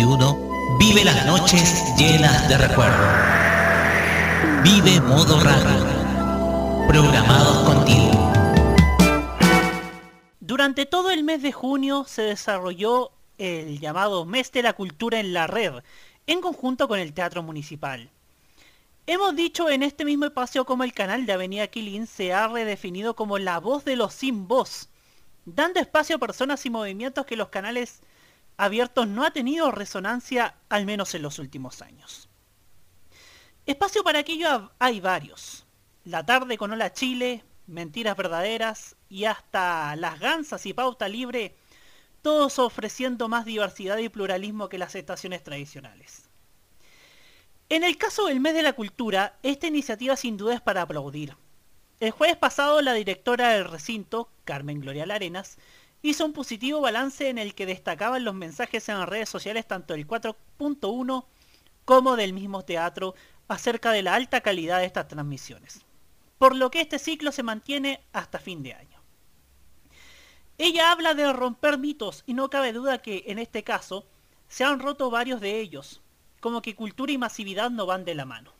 2021 vive las noches llenas de recuerdo. Vive modo radio. Programados contigo. Durante todo el mes de junio se desarrolló el llamado Mes de la Cultura en la Red, en conjunto con el Teatro Municipal. Hemos dicho en este mismo espacio como el canal de Avenida Quilín se ha redefinido como la voz de los sin voz, dando espacio a personas y movimientos que los canales abiertos no ha tenido resonancia al menos en los últimos años. Espacio para aquello hay varios. La tarde con Hola Chile, Mentiras Verdaderas y hasta Las Gansas y Pauta Libre, todos ofreciendo más diversidad y pluralismo que las estaciones tradicionales. En el caso del mes de la cultura, esta iniciativa sin duda es para aplaudir. El jueves pasado la directora del recinto, Carmen Gloria Larenas, hizo un positivo balance en el que destacaban los mensajes en las redes sociales tanto del 4.1 como del mismo teatro acerca de la alta calidad de estas transmisiones. Por lo que este ciclo se mantiene hasta fin de año. Ella habla de romper mitos y no cabe duda que en este caso se han roto varios de ellos, como que cultura y masividad no van de la mano.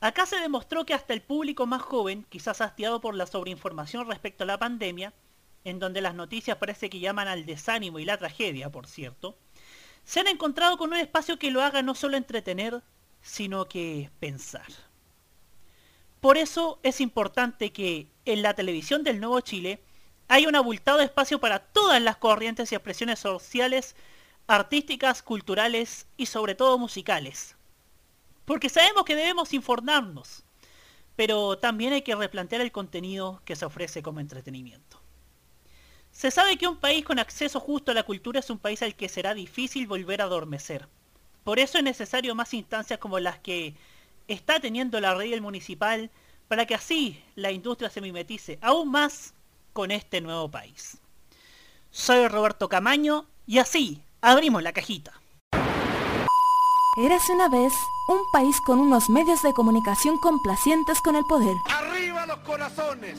Acá se demostró que hasta el público más joven, quizás hastiado por la sobreinformación respecto a la pandemia, en donde las noticias parece que llaman al desánimo y la tragedia, por cierto, se han encontrado con un espacio que lo haga no solo entretener, sino que pensar. Por eso es importante que en la televisión del Nuevo Chile haya un abultado espacio para todas las corrientes y expresiones sociales, artísticas, culturales y sobre todo musicales. Porque sabemos que debemos informarnos, pero también hay que replantear el contenido que se ofrece como entretenimiento. Se sabe que un país con acceso justo a la cultura es un país al que será difícil volver a adormecer. Por eso es necesario más instancias como las que está teniendo la red municipal para que así la industria se mimetice aún más con este nuevo país. Soy Roberto Camaño y así abrimos la cajita. Érase una vez un país con unos medios de comunicación complacientes con el poder, Arriba los corazones,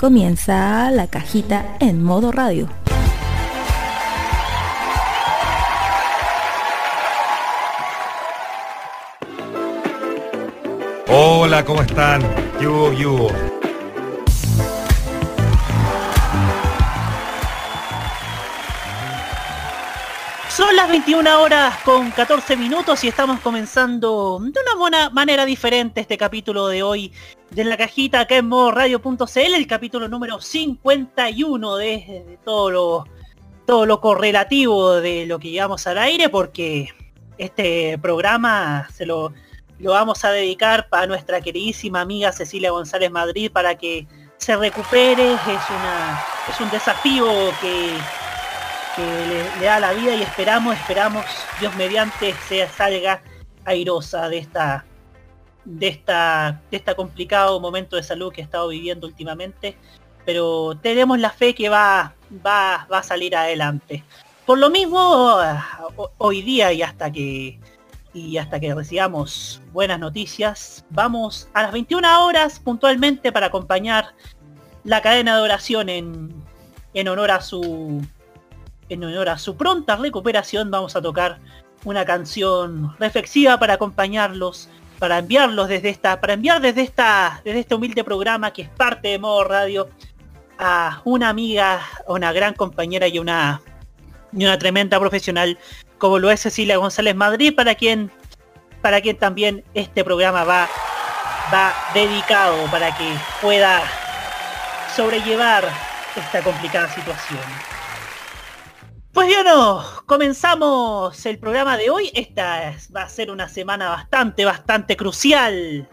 Comienza la cajita en modo radio. Hola, ¿cómo están? ¿Qué hubo, Son las 21 horas con 14 minutos y estamos comenzando de una buena manera diferente este capítulo de hoy de la cajita acá en modo radio.cl, el capítulo número 51 de, todo lo todo lo correlativo de lo que llevamos al aire porque este programa se lo, lo vamos a dedicar para nuestra queridísima amiga Cecilia González Madrid para que se recupere. Es, una, es un desafío que le, da la vida y esperamos, esperamos, Dios mediante, sea salga airosa de esta de esta de este complicado momento de salud que ha estado viviendo últimamente. Pero tenemos la fe que va va va a salir adelante. Por lo mismo hoy día y hasta que y hasta que recibamos buenas noticias vamos a las 21 horas puntualmente para acompañar la cadena de oración en en honor a su en honor a su pronta recuperación vamos a tocar una canción reflexiva para acompañarlos, para enviarlos desde esta, para enviar desde esta, desde este humilde programa que es parte de modo radio a una amiga, una gran compañera y una y una tremenda profesional como lo es Cecilia González Madrid, para quien para quien también este programa va va dedicado para que pueda sobrellevar esta complicada situación. Pues bien, comenzamos el programa de hoy. Esta va a ser una semana bastante, bastante crucial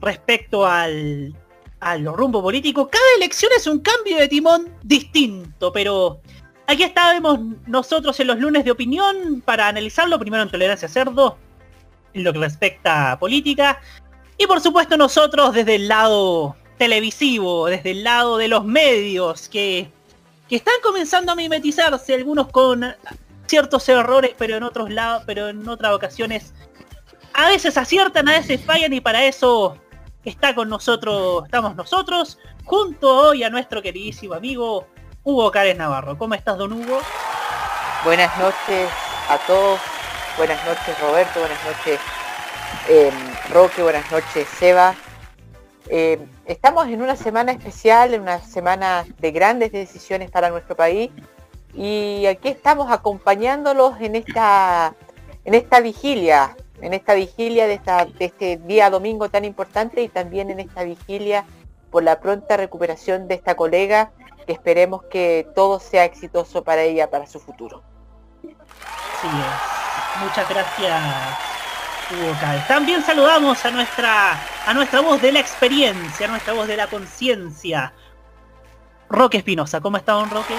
respecto al, al rumbo político. Cada elección es un cambio de timón distinto, pero aquí estábamos nosotros en los lunes de opinión para analizarlo, primero en Tolerancia Cerdo, en lo que respecta a política, y por supuesto nosotros desde el lado televisivo, desde el lado de los medios, que que están comenzando a mimetizarse, algunos con ciertos errores, pero en otros lados, pero en otras ocasiones a veces aciertan, a veces fallan y para eso está con nosotros, estamos nosotros, junto hoy a nuestro queridísimo amigo Hugo Cárez Navarro. ¿Cómo estás, don Hugo? Buenas noches a todos, buenas noches Roberto, buenas noches em, Roque, buenas noches Seba. Em, estamos en una semana especial, en una semana de grandes decisiones para nuestro país. Y aquí estamos acompañándolos en esta, en esta vigilia, en esta vigilia de, este día domingo tan importante y también en esta vigilia por la pronta recuperación de esta colega, que esperemos que todo sea exitoso para ella, para su futuro. Sí, muchas gracias también saludamos a nuestra, a nuestra voz de la experiencia, a nuestra voz de la conciencia. Roque Espinosa, ¿cómo está don Roque?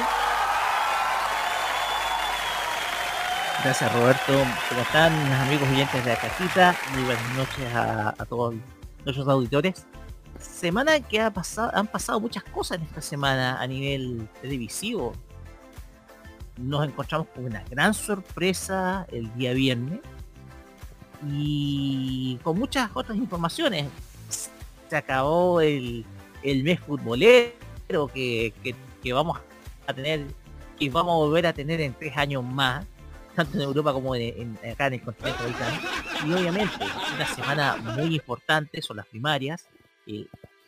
Gracias Roberto, ¿cómo están amigos oyentes de la cajita? Muy buenas noches a, todos nuestros auditores. Semana que ha pasado, han pasado muchas cosas en esta semana a nivel televisivo. Nos encontramos con una gran sorpresa el día viernes y con muchas otras informaciones. Se acabó el, el mes futbolero que, que, vamos a tener, que vamos a volver a tener en tres años más, tanto en Europa como en, acá en el continente americano. Y obviamente una semana muy importante, son las primarias. Eh,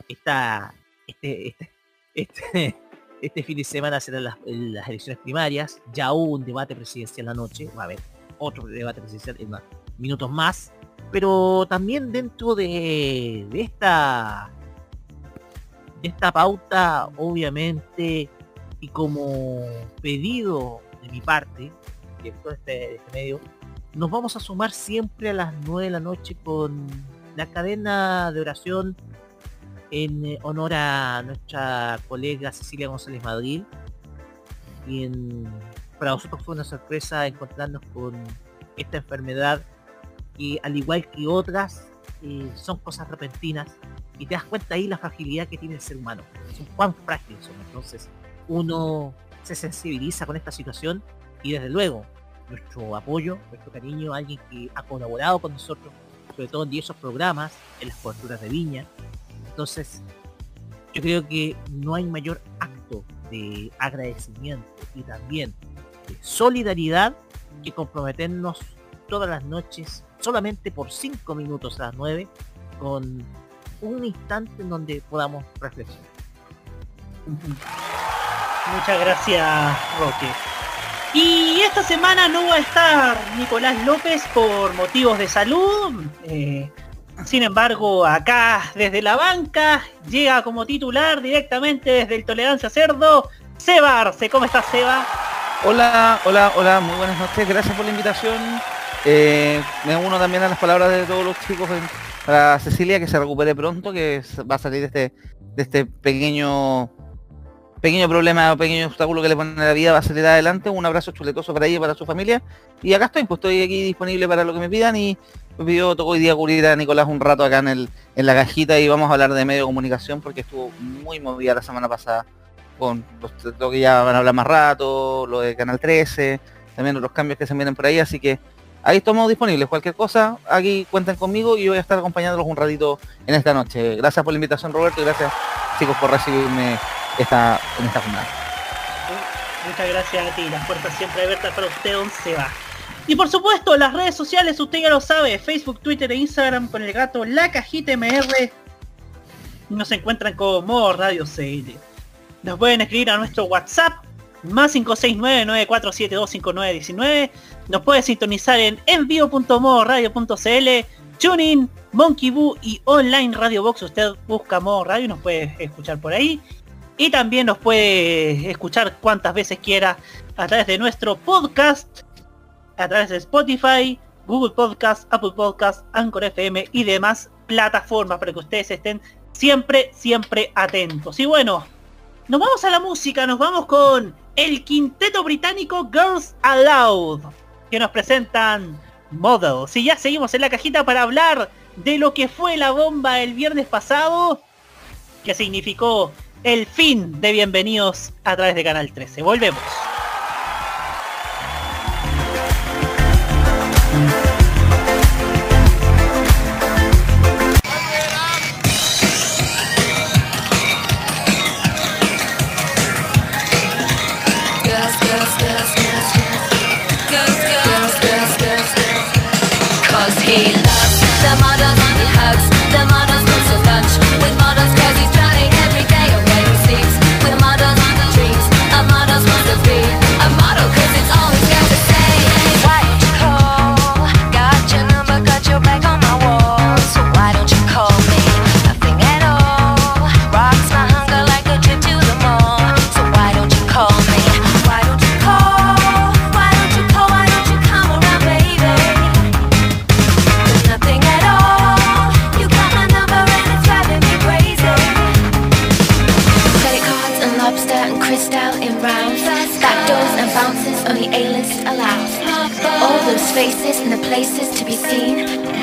esta, este, este, este, este fin de semana serán las, las elecciones primarias. Ya hubo un debate presidencial anoche. Va a haber otro debate presidencial en minutos más. Pero también dentro de, esta de esta pauta, obviamente, y como pedido de mi parte, director de este, este medio, nos vamos a sumar siempre a las 9 de la noche con la cadena de oración en eh, honor a nuestra colega Cecilia González Madrid. Y para nosotros fue una sorpresa encontrarnos con esta enfermedad que al igual que otras eh, son cosas repentinas y te das cuenta ahí la fragilidad que tiene el ser humano. Son cuán frágiles son. Entonces uno se sensibiliza con esta situación y desde luego nuestro apoyo, nuestro cariño a alguien que ha colaborado con nosotros, sobre todo en diversos programas, en las coberturas de viña. Entonces, yo creo que no hay mayor acto de agradecimiento y también de solidaridad que comprometernos todas las noches solamente por 5 minutos a las 9 con un instante en donde podamos reflexionar. Muchas gracias, Roque. Y esta semana no va a estar Nicolás López por motivos de salud. Eh, sin embargo, acá desde la banca llega como titular directamente desde el Tolerancia Cerdo, Seba Arce. ¿Cómo estás, Seba? Hola, hola, hola, muy buenas noches. Gracias por la invitación. Eh, me uno también a las palabras de todos los chicos para Cecilia que se recupere pronto, que va a salir de este, de este pequeño pequeño problema o pequeño obstáculo que le pone la vida va a salir adelante. Un abrazo chuletoso para ella y para su familia. Y acá estoy, pues estoy aquí disponible para lo que me pidan y me pidió tocó hoy día cubrir a Nicolás un rato acá en, el, en la cajita y vamos a hablar de medio de comunicación porque estuvo muy movida la semana pasada con lo que ya van a hablar más rato, lo de Canal 13, también los cambios que se vienen por ahí, así que ahí estamos disponibles. Cualquier cosa, aquí cuenten conmigo y voy a estar acompañándolos un ratito en esta noche. Gracias por la invitación Roberto y gracias chicos por recibirme esta, en esta jornada. Muchas gracias a ti, las puertas siempre abiertas para usted, don Seba. Y por supuesto, las redes sociales, usted ya lo sabe, Facebook, Twitter e Instagram con el gato La Cajita MR. Nos encuentran como Radio CL. Nos pueden escribir a nuestro WhatsApp, más 569-9472-5919. Nos puede sintonizar en envío.modoradio.cl, Tuning, Monkey Boo y Online Radio Box. Usted busca Modo Radio y nos puede escuchar por ahí. Y también nos puede escuchar cuantas veces quiera a través de nuestro podcast, a través de Spotify, Google Podcast, Apple Podcast, Anchor FM y demás plataformas para que ustedes estén siempre, siempre atentos. Y bueno, nos vamos a la música, nos vamos con el quinteto británico Girls Aloud, que nos presentan Models. Y ya seguimos en la cajita para hablar de lo que fue la bomba el viernes pasado, que significó el fin de Bienvenidos a través de Canal 13. Volvemos.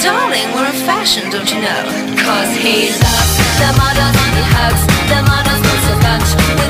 Darling, we're in fashion, don't you know? Cause he loves the models on the hugs, the models goes to lunch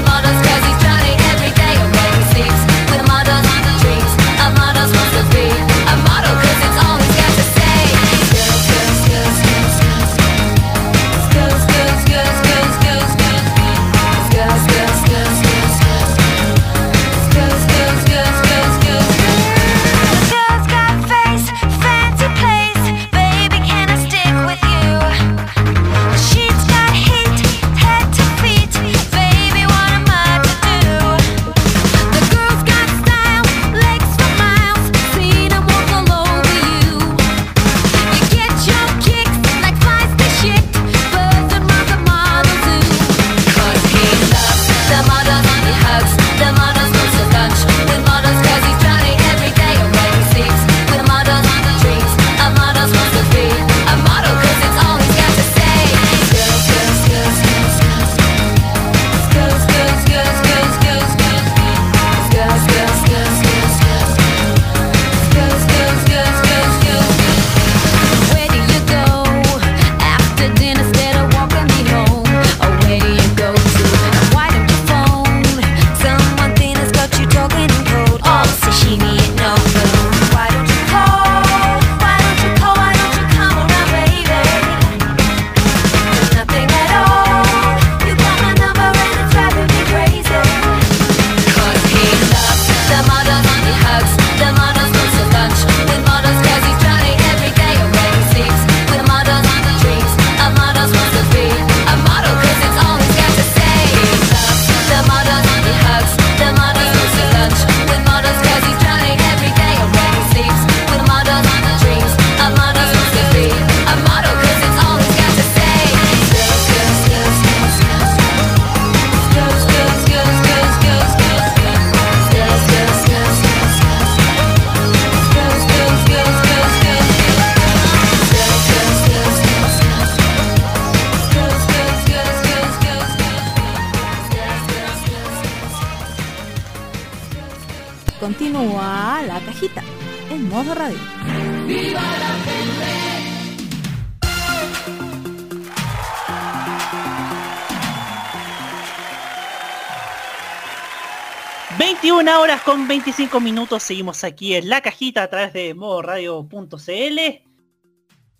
con 25 minutos seguimos aquí en la cajita a través de modoradio.cl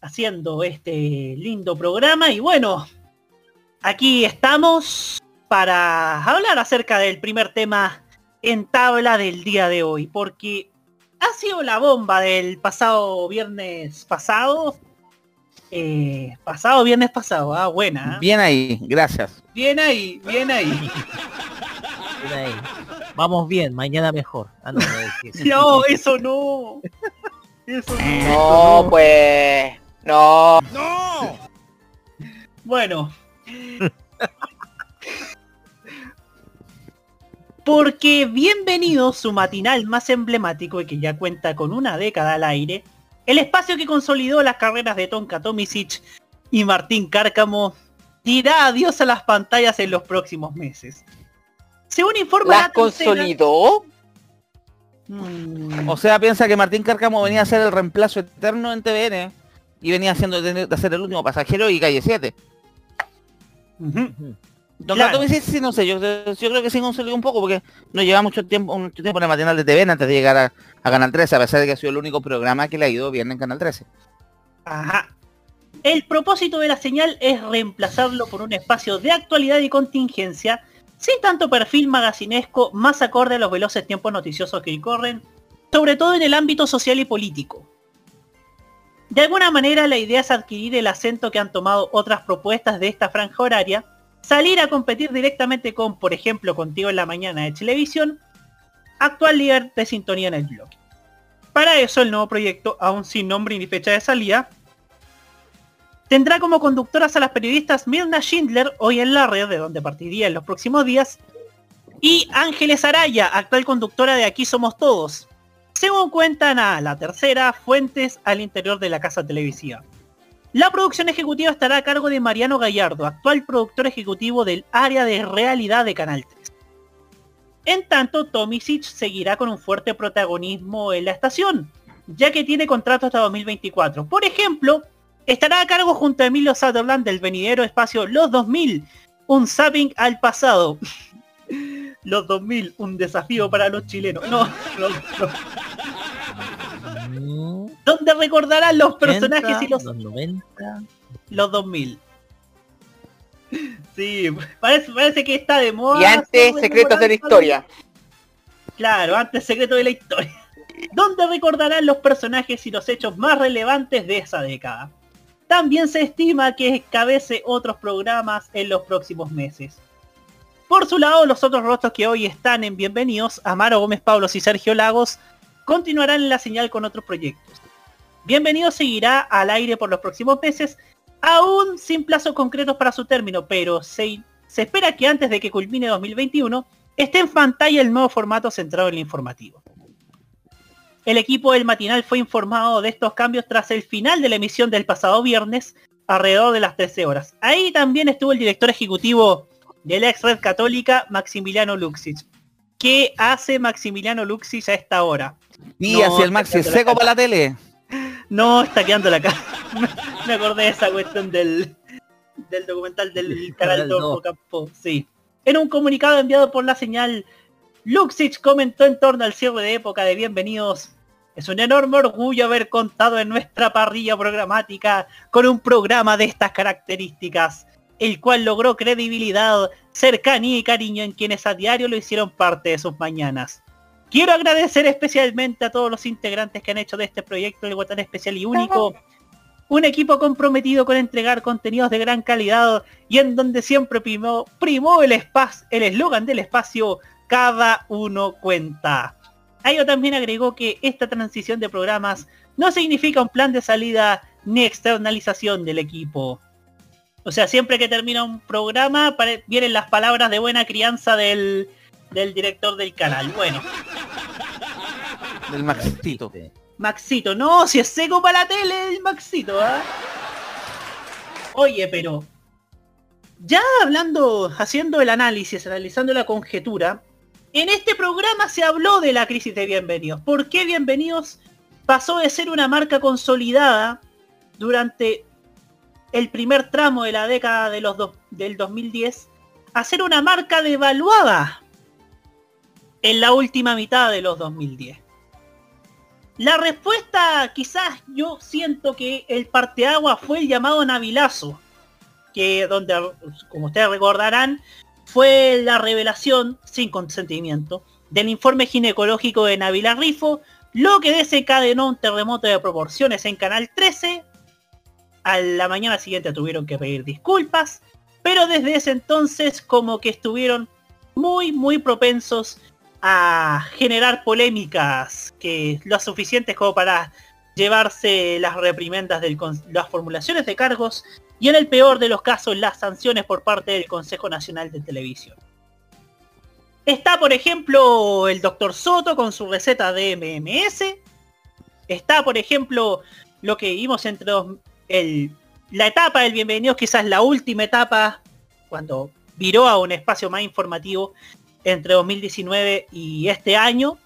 haciendo este lindo programa y bueno, aquí estamos para hablar acerca del primer tema en tabla del día de hoy, porque ha sido la bomba del pasado viernes pasado. eh, pasado viernes pasado, ah, buena. ¿eh? Bien ahí, gracias. Bien ahí, bien ahí. Bien ahí. Vamos bien, mañana mejor. Ah, no, no, es que- No, eso no. Eso No, pues. No. ¡No! Bueno. Porque bienvenido su matinal más emblemático y que ya cuenta con una década al aire, el espacio que consolidó las carreras de Tonka Tomisic y Martín Cárcamo dirá adiós a las pantallas en los próximos meses. Según informa ¿Las consolidó? Mm, O sea, piensa que Martín Cárcamo venía a ser el reemplazo eterno en TVN y venía haciendo de de ser el último pasajero y calle 7. Don Claro. Gato sí, sí, no sé, yo, yo creo que sí consolidó un poco porque no lleva mucho tiempo, mucho tiempo en el matinal de TVN antes de llegar a, a Canal 13, a pesar de que ha sido el único programa que le ha ido bien en Canal 13. Ajá. El propósito de la señal es reemplazarlo por un espacio de actualidad y contingencia, sin tanto perfil magacinesco, más acorde a los veloces tiempos noticiosos que corren, sobre todo en el ámbito social y político. De alguna manera la idea es adquirir el acento que han tomado otras propuestas de esta franja horaria, salir a competir directamente con, por ejemplo, Contigo en la Mañana de Televisión, actual líder de sintonía en el blog. Para eso el nuevo proyecto, aún sin nombre ni fecha de salida, tendrá como conductoras a las periodistas Mirna Schindler, hoy en la red, de donde partiría en los próximos días, y Ángeles Araya, actual conductora de Aquí Somos Todos, según cuentan a la tercera fuentes al interior de la casa televisiva. La producción ejecutiva estará a cargo de Mariano Gallardo, actual productor ejecutivo del área de realidad de Canal 3. En tanto, Tomisic seguirá con un fuerte protagonismo en la estación, ya que tiene contrato hasta 2024. Por ejemplo, estará a cargo junto a Emilio Sutherland del venidero espacio Los 2000, un zapping al pasado. Los 2000, un desafío para los chilenos. No, no, no. Donde recordarán los personajes y los, los 90. los 2000. Sí, parece, parece que está de moda. Y antes, Secretos de la Historia. Claro, antes Secreto de la Historia. Donde recordarán los personajes y los hechos más relevantes de esa década. También se estima que encabece otros programas en los próximos meses. Por su lado, los otros rostros que hoy están en Bienvenidos, Amaro Gómez Pablos y Sergio Lagos, continuarán en la señal con otros proyectos. Bienvenidos seguirá al aire por los próximos meses, aún sin plazos concretos para su término, pero se, se espera que antes de que culmine 2021 esté en pantalla el nuevo formato centrado en el informativo. El equipo del matinal fue informado de estos cambios tras el final de la emisión del pasado viernes, alrededor de las 13 horas. Ahí también estuvo el director ejecutivo de la ex red católica, Maximiliano Luxic. ¿Qué hace Maximiliano Luxic a esta hora? Y No, hacia el Maxi seco para la tele. No, está quedando la cara. Me acordé de esa cuestión del, del documental del canal. Campo. Sí. En un comunicado enviado por la señal, Luxich comentó en torno al cierre de época de Bienvenidos. Es un enorme orgullo haber contado en nuestra parrilla programática con un programa de estas características, el cual logró credibilidad, cercanía y cariño en quienes a diario lo hicieron parte de sus mañanas. Quiero agradecer especialmente a todos los integrantes que han hecho de este proyecto algo tan especial y único. Un equipo comprometido con entregar contenidos de gran calidad y en donde siempre primó, el el eslogan del espacio, cada uno cuenta. A ello también agregó que esta transición de programas no significa un plan de salida ni externalización del equipo. O sea, siempre que termina un programa vienen las palabras de buena crianza del, del director del canal. Bueno, Del Maxito. Maxito, no, si es seco para la tele el Maxito, ¿ah? Oye, pero ya hablando, haciendo el análisis, analizando la conjetura, En este programa se habló de la crisis de Bienvenidos. ¿Por qué Bienvenidos pasó de ser una marca consolidada durante el primer tramo de la década de los del 2010 a ser una marca devaluada en la última mitad de los 2010? La respuesta, quizás yo siento que el parteagua fue el llamado Navilazo, que donde, como ustedes recordarán, fue la revelación, sin consentimiento, del informe ginecológico de Navila Rifo, lo que desencadenó un terremoto de proporciones en Canal 13. A la mañana siguiente tuvieron que pedir disculpas, pero desde ese entonces como que estuvieron muy, muy propensos a generar polémicas que lo suficientes como para llevarse las reprimendas de las formulaciones de cargos y en el peor de los casos las sanciones por parte del Consejo Nacional de Televisión. Está, por ejemplo, el doctor Soto con su receta de MMS. Está, por ejemplo, lo que vimos entre el- la etapa del Bienvenidos, quizás la última etapa, cuando viró a un espacio más informativo entre 2019 y este año,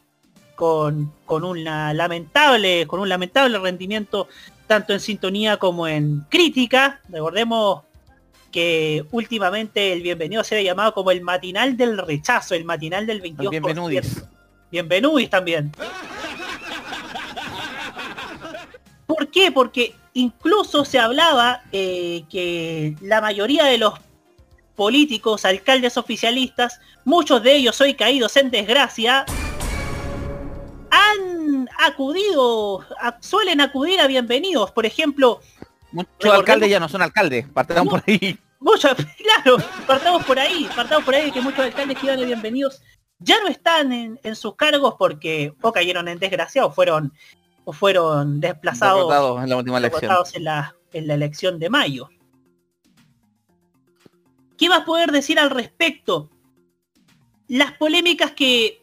con, con lamentable, con un lamentable rendimiento tanto en sintonía como en crítica. Recordemos que últimamente el bienvenido se ha llamado como el matinal del rechazo, el matinal del 22%. Bienvenudis. Bienvenudis también. ¿Por qué? Porque incluso se hablaba eh, que la mayoría de los políticos, alcaldes oficialistas, muchos de ellos hoy caídos en desgracia, han acudido, a- suelen acudir a bienvenidos. Por ejemplo, Muchos alcaldes ya no son alcaldes, partamos por ahí. muchos, claro, partamos por ahí, partamos por ahí que muchos alcaldes que iban de bienvenidos ya no están en, en sus cargos porque o cayeron en desgracia o fueron o fueron desplazados Derrotados en la última elección. en la, en la elección de mayo. ¿Qué vas a poder decir al respecto? Las polémicas que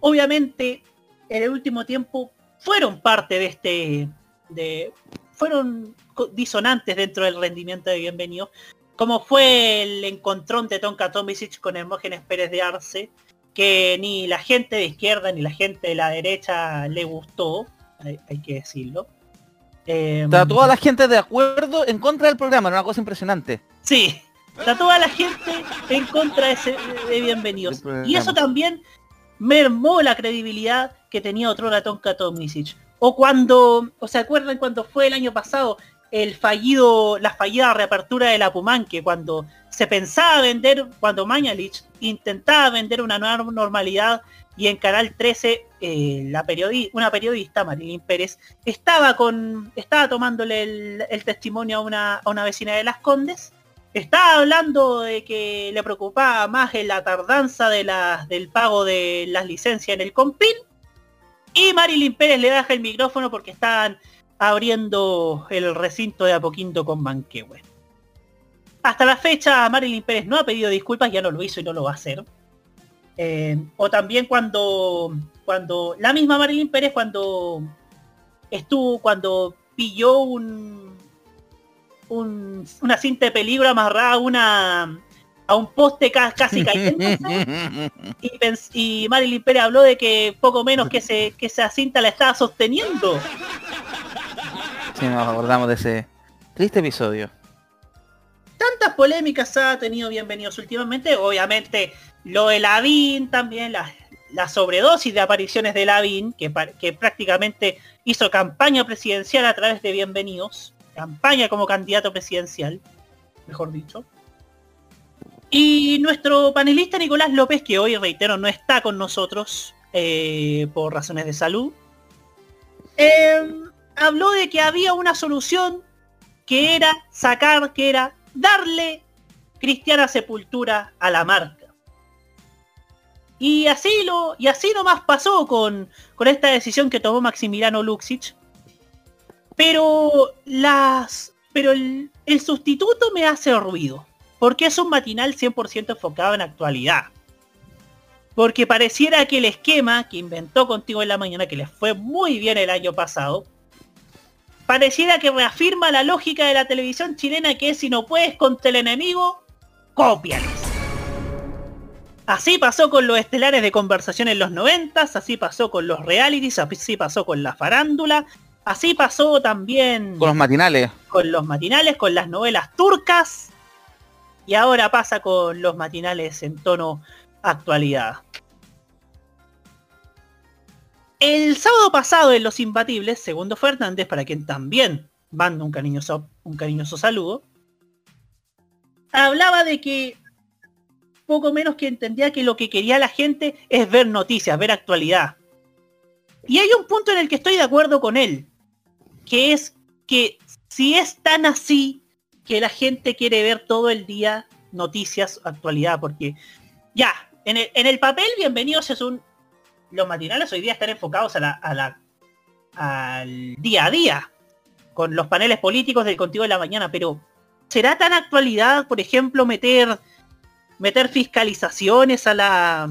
obviamente en el último tiempo fueron parte de este de fueron disonantes dentro del rendimiento de Bienvenido, como fue el encontrón de Tonka Tomisic con Hermógenes Pérez de Arce, que ni la gente de izquierda ni la gente de la derecha le gustó, hay, hay que decirlo. Está toda la gente de acuerdo en contra del programa, era una cosa impresionante. Sí, está toda la gente en contra de, ese, de bienvenidos. Y eso también mermó la credibilidad que tenía otro Tonka Tomisic. O cuando, o se acuerdan cuando fue el año pasado el fallido, la fallida reapertura de la Pumanque, cuando se pensaba vender, cuando Mañalich intentaba vender una nueva normalidad y en Canal 13 eh, la periodi- una periodista, Marilyn Pérez, estaba con estaba tomándole el, el testimonio a una, a una vecina de Las Condes estaba hablando de que le preocupaba más la tardanza del pago de las licencias en el Compin. Y Marilyn Pérez le baja el micrófono porque estaban abriendo el recinto de Apoquinto con Manquehue. Hasta la fecha Marilyn Pérez no ha pedido disculpas, ya no lo hizo y no lo va a hacer. Eh, o también cuando, cuando la misma Marilyn Pérez cuando estuvo, cuando pilló un, un- una cinta de peligro amarrada a una a un poste ca- casi cayéndose y, y Marilyn Pérez habló de que poco menos que, se, que esa cinta la estaba sosteniendo. Sí, nos acordamos de ese triste episodio. Tantas polémicas ha tenido bienvenidos últimamente. Obviamente lo de Lavín también, la, la sobredosis de apariciones de Lavín, que, que prácticamente hizo campaña presidencial a través de bienvenidos. Campaña como candidato presidencial, mejor dicho. Y nuestro panelista Nicolás López, que hoy, reitero, no está con nosotros eh, por razones de salud, eh, habló de que había una solución que era sacar, que era darle cristiana sepultura a la marca. Y así lo, y así nomás pasó con, con esta decisión que tomó Maximiliano Luxic. Pero las. Pero el, el sustituto me hace ruido. Porque es un matinal 100% enfocado en actualidad. Porque pareciera que el esquema que inventó contigo en la mañana, que les fue muy bien el año pasado, pareciera que reafirma la lógica de la televisión chilena que es si no puedes contra el enemigo, cópiales. Así pasó con los estelares de conversación en los noventas, así pasó con los realities, así pasó con la farándula, así pasó también Con los matinales. con los matinales, con las novelas turcas y ahora pasa con los matinales en tono actualidad. El sábado pasado en Los Imbatibles, segundo Fernández, para quien también mando un cariñoso, un cariñoso saludo, hablaba de que poco menos que entendía que lo que quería la gente es ver noticias, ver actualidad. Y hay un punto en el que estoy de acuerdo con él, que es que si es tan así que la gente quiere ver todo el día noticias, actualidad, porque ya, en el, en el papel, bienvenidos es un... Los matinales hoy día están enfocados a la, al día a día, con los paneles políticos del Contigo de la Mañana, pero ¿será tan actualidad, por ejemplo, meter meter fiscalizaciones a la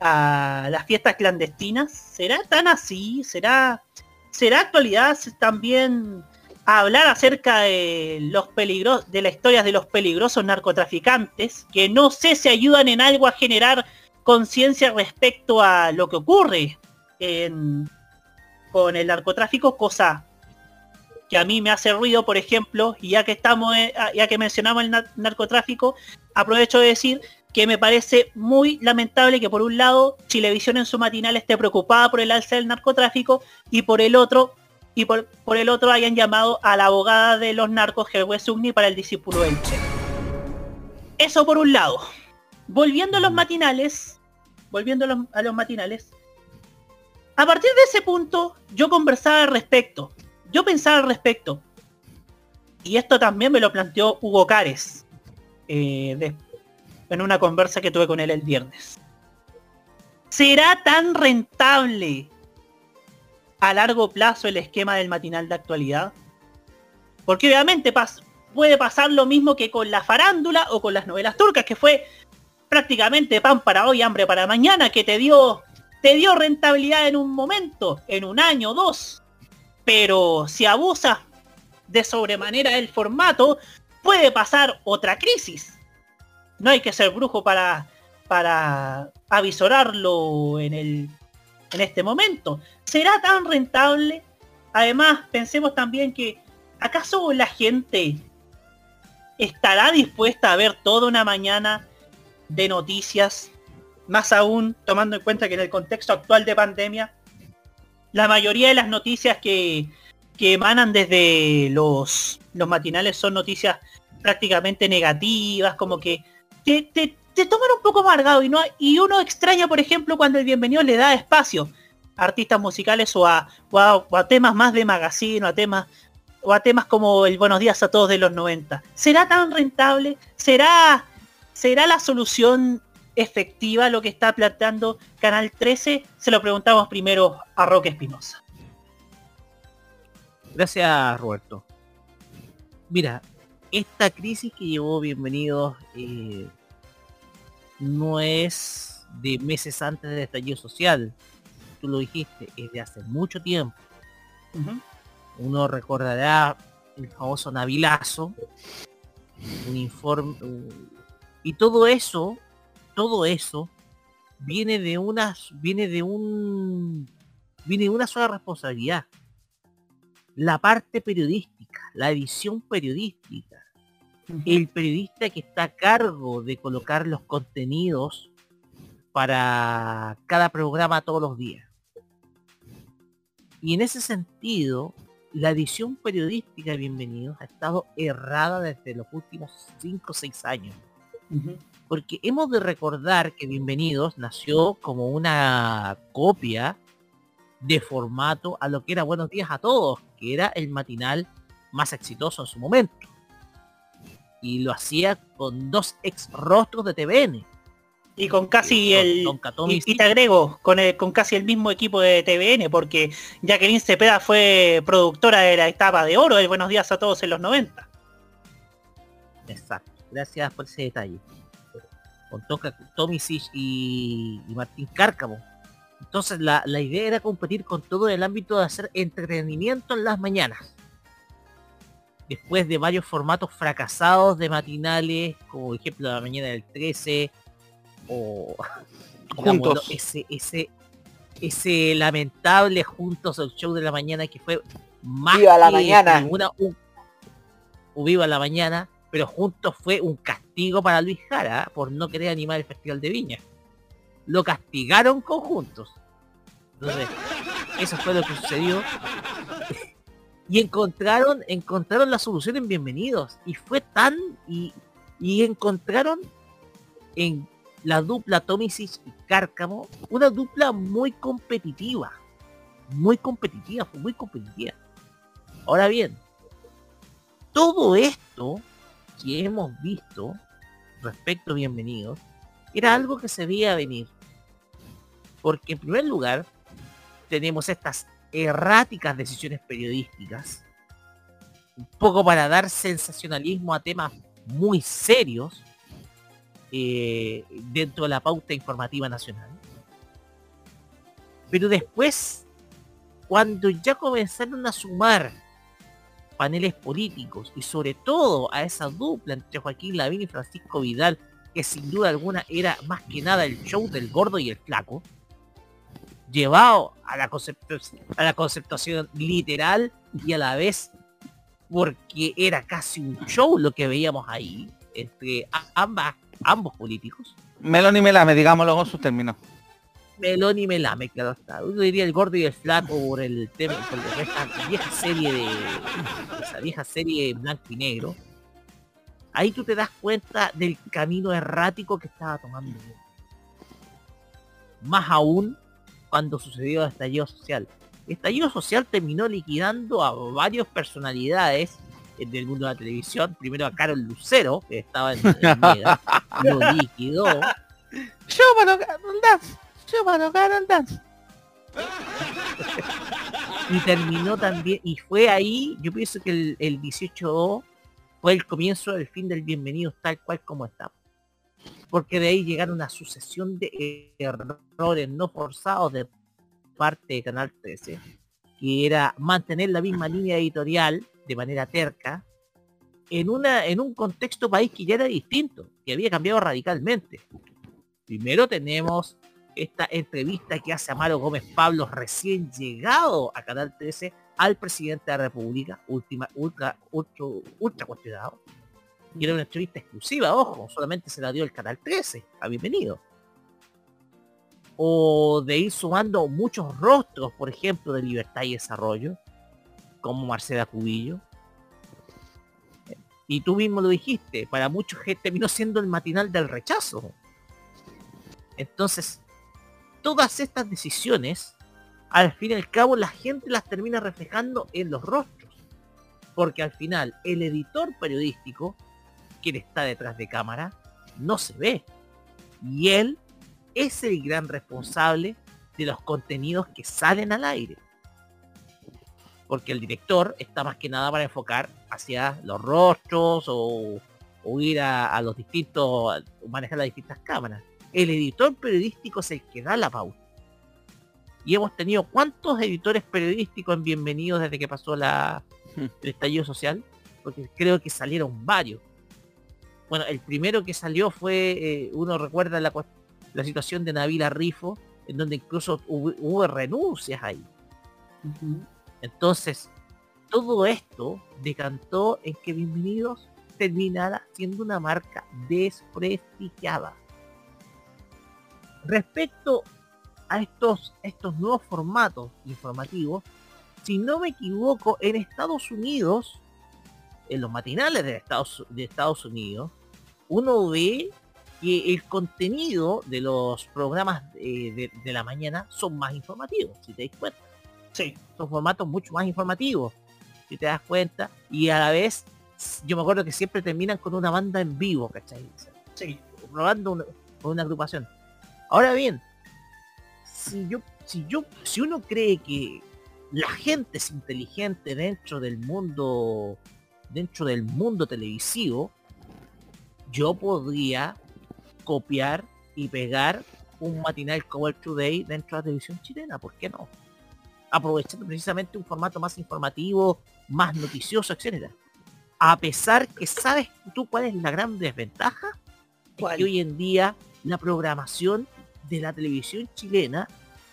a las fiestas clandestinas? ¿Será tan así? ¿Será será actualidad también hablar acerca de los peligros de las historias de los peligrosos narcotraficantes que no sé si ayudan en algo a generar conciencia respecto a lo que ocurre con el narcotráfico, cosa que a mí me hace ruido, por ejemplo, y ya que estamos, eh, ya que mencionamos el nar- narcotráfico, aprovecho de decir que me parece muy lamentable que por un lado Chilevisión en su matinal esté preocupada por el alza del narcotráfico y por el otro y por, por el otro hayan llamado a la abogada de los narcos Gerwe Sugni para el discípulo del Che. Eso por un lado. Volviendo a los matinales, volviendo a los, a los matinales, a partir de ese punto yo conversaba al respecto. Yo pensaba al respecto. Y esto también me lo planteó Hugo Cares eh, en una conversa que tuve con él el viernes. ¿Será tan rentable a largo plazo el esquema del matinal de actualidad? Porque obviamente puede pasar lo mismo que con la farándula o con las novelas turcas, que fue prácticamente pan para hoy, hambre para mañana, que te dio, te dio rentabilidad en un momento, en un año, dos. Pero si abusas de sobremanera del formato, puede pasar otra crisis. No hay que ser brujo para, para avisorarlo en, el, en este momento. ¿Será tan rentable? Además, pensemos también que ¿acaso la gente estará dispuesta a ver toda una mañana de noticias? Más aún tomando en cuenta que en el contexto actual de pandemia, la mayoría de las noticias que, que emanan desde los, los matinales son noticias prácticamente negativas, como que te, te, te toman un poco amargado y, no, y uno extraña, por ejemplo, cuando el bienvenido le da espacio a artistas musicales o a, o a, temas más de magazine, o a temas o a temas como el Buenos días a todos de los 90. ¿Será tan rentable? ¿Será, será la solución efectiva lo que está planteando Canal 13? Se lo preguntamos primero a Roque Espinosa. Gracias, Roberto. Mira, esta crisis que llevó Bienvenidos eh, no es de meses antes del estallido social. Tú lo dijiste, es de hace mucho tiempo. Uno recordará el famoso Navilazo, un informe, y todo eso, todo eso viene de unas, viene de un, viene de una sola responsabilidad, la parte periodística, la edición periodística, el periodista que está a cargo de colocar los contenidos para cada programa todos los días. Y en ese sentido, la edición periodística de Bienvenidos ha estado errada desde los últimos 5 o 6 años. Porque hemos de recordar que Bienvenidos nació como una copia de formato a lo que era Buenos Días a Todos, que era el matinal más exitoso en su momento. Y lo hacía con dos ex rostros de TVN. Y con casi el... con Catomi Y, y te agrego, con, el- con casi el mismo equipo de TVN, porque Jacqueline Cepeda fue productora de la etapa de oro de Buenos Días a Todos en los 90. Exacto. Gracias por ese detalle. Con Toca- Tommy Sich y, y Martín Cárcamo. Entonces la, la idea era competir con todo el ámbito de hacer entretenimiento en las mañanas. Después de varios formatos fracasados de matinales, como por ejemplo la mañana del 13, o ese, ese, ese lamentable juntos el show de la mañana que fue más Viva la que mañana. ninguna- un, o viva la mañana, pero juntos fue un castigo para Luis Jara por no querer animar el Festival de Viña. Lo castigaron conjuntos. Entonces, eso fue lo que sucedió. Y encontraron, encontraron la solución en Bienvenidos. Y fue tan, y, y encontraron en la dupla Tomisic y Cárcamo, una dupla muy competitiva. Muy competitiva, fue muy competitiva. Ahora bien, todo esto que hemos visto respecto a Bienvenidos era algo que se veía venir. Porque en primer lugar, tenemos estas erráticas decisiones periodísticas, un poco para dar sensacionalismo a temas muy serios eh, dentro de la pauta informativa nacional. Pero después, cuando ya comenzaron a sumar paneles políticos y sobre todo a esa dupla entre Joaquín Lavín y Francisco Vidal, que sin duda alguna era más que nada el show del gordo y el flaco, llevado a la, a la conceptuación literal y a la vez porque era casi un show lo que veíamos ahí entre ambas, ambos políticos. Melón y Melame, digámoslo con sus términos. Melón y Melame, claro está. Uno diría el gordo y el flaco por el tema, por esta vieja serie de esa vieja serie en blanco y negro. Ahí tú te das cuenta del camino errático que estaba tomando. Más aún cuando sucedió el estallido social. El estallido social terminó liquidando a varias personalidades eh, del mundo de la televisión. Primero a Carol Lucero, que estaba en, en lo liquidó. Chúpalo, Carol Dance. Chúpalo, Carol Dance. y terminó también, y fue ahí, yo pienso que el, el 18 fue el comienzo del fin del bienvenido tal cual como está. Porque de ahí llegaron una sucesión de errores no forzados de parte de Canal 13, que era mantener la misma línea editorial de manera terca en una en un contexto país que ya era distinto, que había cambiado radicalmente. Primero tenemos esta entrevista que hace Amaro Gómez Pablo recién llegado a Canal 13 al presidente de la República, última, ultra, ultra, ultra cuestionado. Y era una entrevista exclusiva, ojo, solamente se la dio el Canal 13, a bienvenido. O de ir sumando muchos rostros, por ejemplo, de Libertad y Desarrollo, como Marcela Cubillo. Y tú mismo lo dijiste, para muchos terminó siendo el matinal del rechazo. Entonces, todas estas decisiones, al fin y al cabo, la gente las termina reflejando en los rostros. Porque al final, el editor periodístico, quien está detrás de cámara, no se ve. Y él es el gran responsable de los contenidos que salen al aire. Porque el director está más que nada para enfocar hacia los rostros o, o ir a, a los distintos, manejar las distintas cámaras el editor periodístico es el que da la pauta. Y hemos tenido cuántos editores periodísticos en bienvenidos desde que pasó la, el estallido social, porque creo que salieron varios. Bueno, el primero que salió fue, eh, uno recuerda la, la situación de Navila Rifo, en donde incluso hubo, hubo renuncias ahí. Entonces, todo esto decantó en que Bienvenidos terminara siendo una marca desprestigiada. Respecto a estos, estos nuevos formatos informativos, si no me equivoco, en Estados Unidos, en los matinales de Estados, de Estados Unidos, uno ve que el contenido de los programas eh, de, de la mañana son más informativos, si te das cuenta. Sí. Son formatos mucho más informativos, si te das cuenta, y a la vez, yo me acuerdo que siempre terminan con una banda en vivo, ¿cachai? Sí. Probando una, una agrupación. Ahora bien, si yo, si yo, si uno cree que la gente es inteligente dentro del mundo, dentro del mundo televisivo, yo podría copiar y pegar un matinal como el Today dentro de la televisión chilena, ¿por qué no? Aprovechando precisamente un formato más informativo, más noticioso, etcétera. A pesar que sabes tú cuál es la gran desventaja, es que hoy en día la programación de la televisión chilena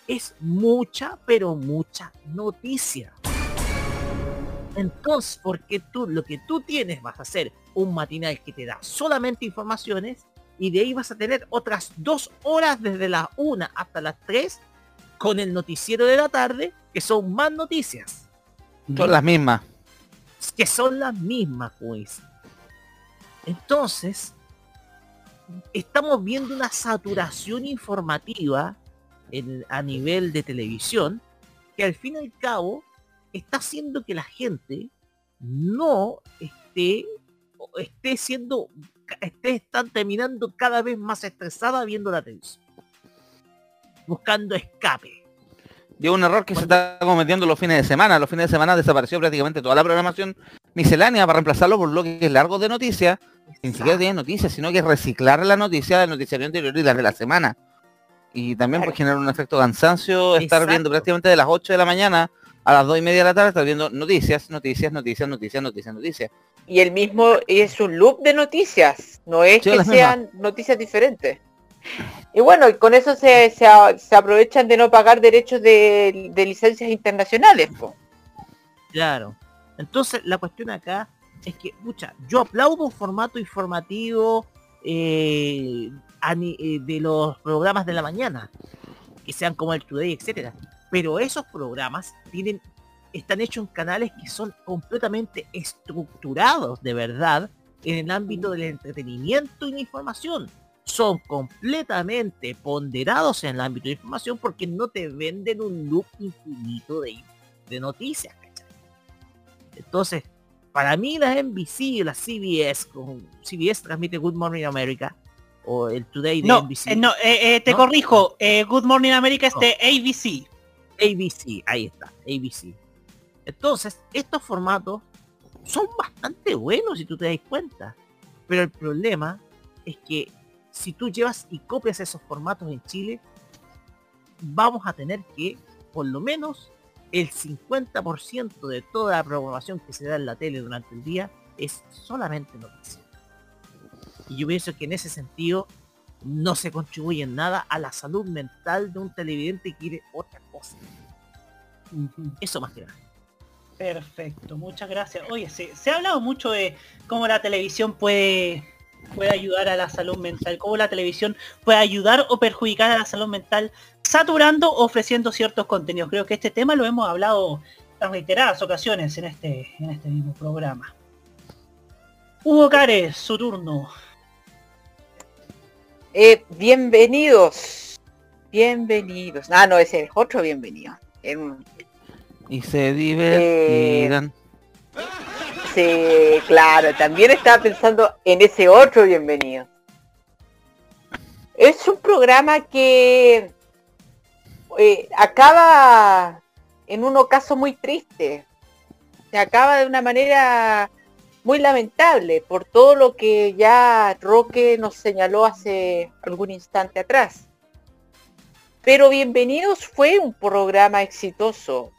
es mucha, pero mucha noticia. Entonces, porque tú lo que tú tienes vas a hacer un matinal que te da solamente informaciones y de ahí vas a tener otras dos horas desde las 1 hasta las 3 con el noticiero de la tarde que son más noticias. Son las mismas. Que son las mismas, pues. Entonces, estamos viendo una saturación informativa en- a nivel de televisión que al fin y al cabo está haciendo que la gente no esté esté siendo esté están terminando cada vez más estresada viendo la televisión buscando escape es un error que se está cometiendo los fines de semana. Los fines de semana desapareció prácticamente toda la programación miscelánea para reemplazarlo por bloques largos de noticias. Ni siquiera tienen noticias, sino que reciclar la noticia del noticiario anterior y las de la semana. Y también puede generar un efecto cansancio estar Exacto. viendo prácticamente de las 8 de la mañana a las 2 y media de la tarde, estar viendo noticias, noticias, noticias, noticias, noticias, noticias. Y el mismo es un loop de noticias, no es Sí, que sean noticias diferentes. Y bueno, con eso se, se, aprovechan de no pagar derechos de, de licencias internacionales. po. Claro. Entonces la cuestión acá es que, mucha, yo aplaudo un formato informativo eh, eh, de los programas de la mañana, que sean como el Today, etcétera. Pero esos programas tienen, están hechos en canales que son completamente estructurados de verdad en el ámbito del entretenimiento y la información. Son completamente ponderados en el ámbito de información porque no te venden un loop infinito de, de noticias. ¿cachai? Entonces, para mí la NBC o la CBS, con CBS transmite Good Morning America, o el Today de No, NBC. eh, no, eh, eh, te ¿No? corrijo. eh, Good Morning America es No. de ABC. ABC, ahí está, ABC. Entonces, estos formatos son bastante buenos si tú te das cuenta. Pero el problema es que si tú llevas y copias esos formatos en Chile, vamos a tener que, por lo menos, el 50% de toda la programación que se da en la tele durante el día es solamente noticia. Y yo pienso que en ese sentido no se contribuye en nada a la salud mental de un televidente que quiere otra cosa. Eso más que nada. Perfecto, muchas gracias. Oye, se, se ha hablado mucho de cómo la televisión puede, puede ayudar a la salud mental, cómo la televisión puede ayudar o perjudicar a la salud mental, saturando o ofreciendo ciertos contenidos. Creo que este tema lo hemos hablado en reiteradas ocasiones en este, en este mismo programa. Hugo Cares, su turno. Eh, bienvenidos. Bienvenidos. Ah, no, ese es otro bienvenido. Y se divertirán. Sí, claro, también estaba pensando en ese otro bienvenido. Es un programa que eh, acaba en un ocaso muy triste. Se acaba de una manera muy lamentable por todo lo que ya Roque nos señaló hace algún instante atrás. Pero Bienvenidos fue un programa exitoso.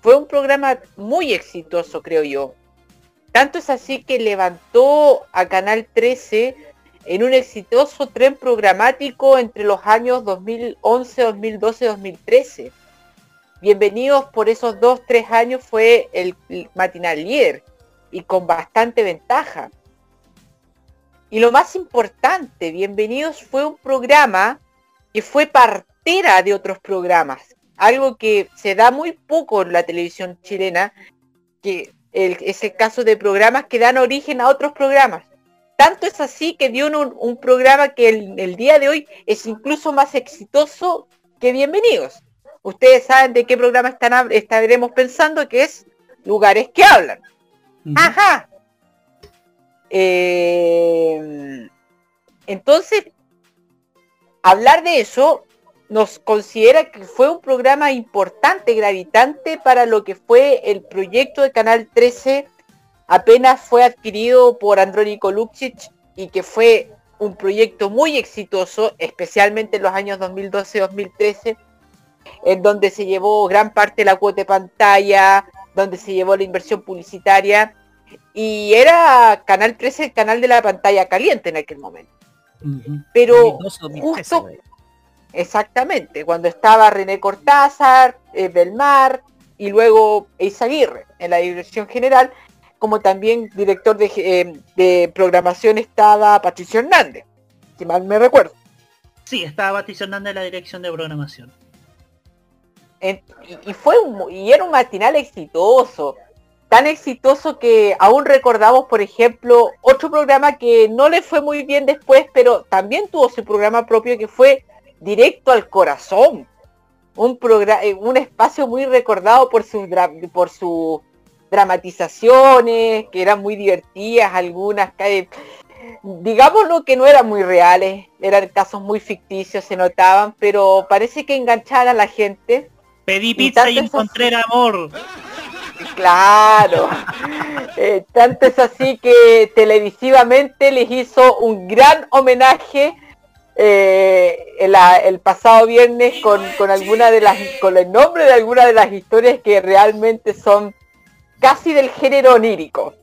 Fue un programa muy exitoso, creo yo. Tanto es así que levantó a Canal 13 en un exitoso tren programático entre los años 2011, 2012, 2013. Bienvenidos por esos dos, tres años fue el matinal líder y con bastante ventaja. Y lo más importante, Bienvenidos fue un programa que fue partera de otros programas. Algo que se da muy poco en la televisión chilena, que es el caso de programas que dan origen a otros programas. Tanto es así que dio un, programa que el, el día de hoy es incluso más exitoso que Bienvenidos. Ustedes saben de qué programa están, estaremos pensando, que es Lugares que Hablan. Ajá. Eh, entonces, hablar de eso nos considera que fue un programa importante, gravitante para lo que fue el proyecto de Canal 13 apenas fue adquirido por Andrónico Lucic y que fue un proyecto muy exitoso, especialmente en los años 2012-2013, en donde se llevó gran parte de la cuota de pantalla, donde se llevó la inversión publicitaria, y era Canal 13 el canal de la pantalla caliente en aquel momento. Pero 2012, 2013, justo, exactamente, cuando estaba René Cortázar, eh, Belmar y luego Eizaguirre en la dirección general, como también director de, eh, de programación estaba Patricio Hernández, si mal me recuerdo. Sí, estaba Patricio Hernández en la dirección de programación. Y, fue un- y era un matinal exitoso tan exitoso que aún recordamos por ejemplo otro programa que no le fue muy bien después pero también tuvo su programa propio que fue directo al corazón. Un programa un espacio muy recordado por sus por sus dramatizaciones que eran muy divertidas algunas que digámoslo que no eran muy reales eran casos muy ficticios se notaban pero parece que enganchaban a la gente Pedí pizza y encontré el amor. Claro. Eh, tanto es así que televisivamente les hizo un gran homenaje eh, el, el pasado viernes con, con alguna de las con el nombre de algunas de las historias que realmente son casi del género onírico.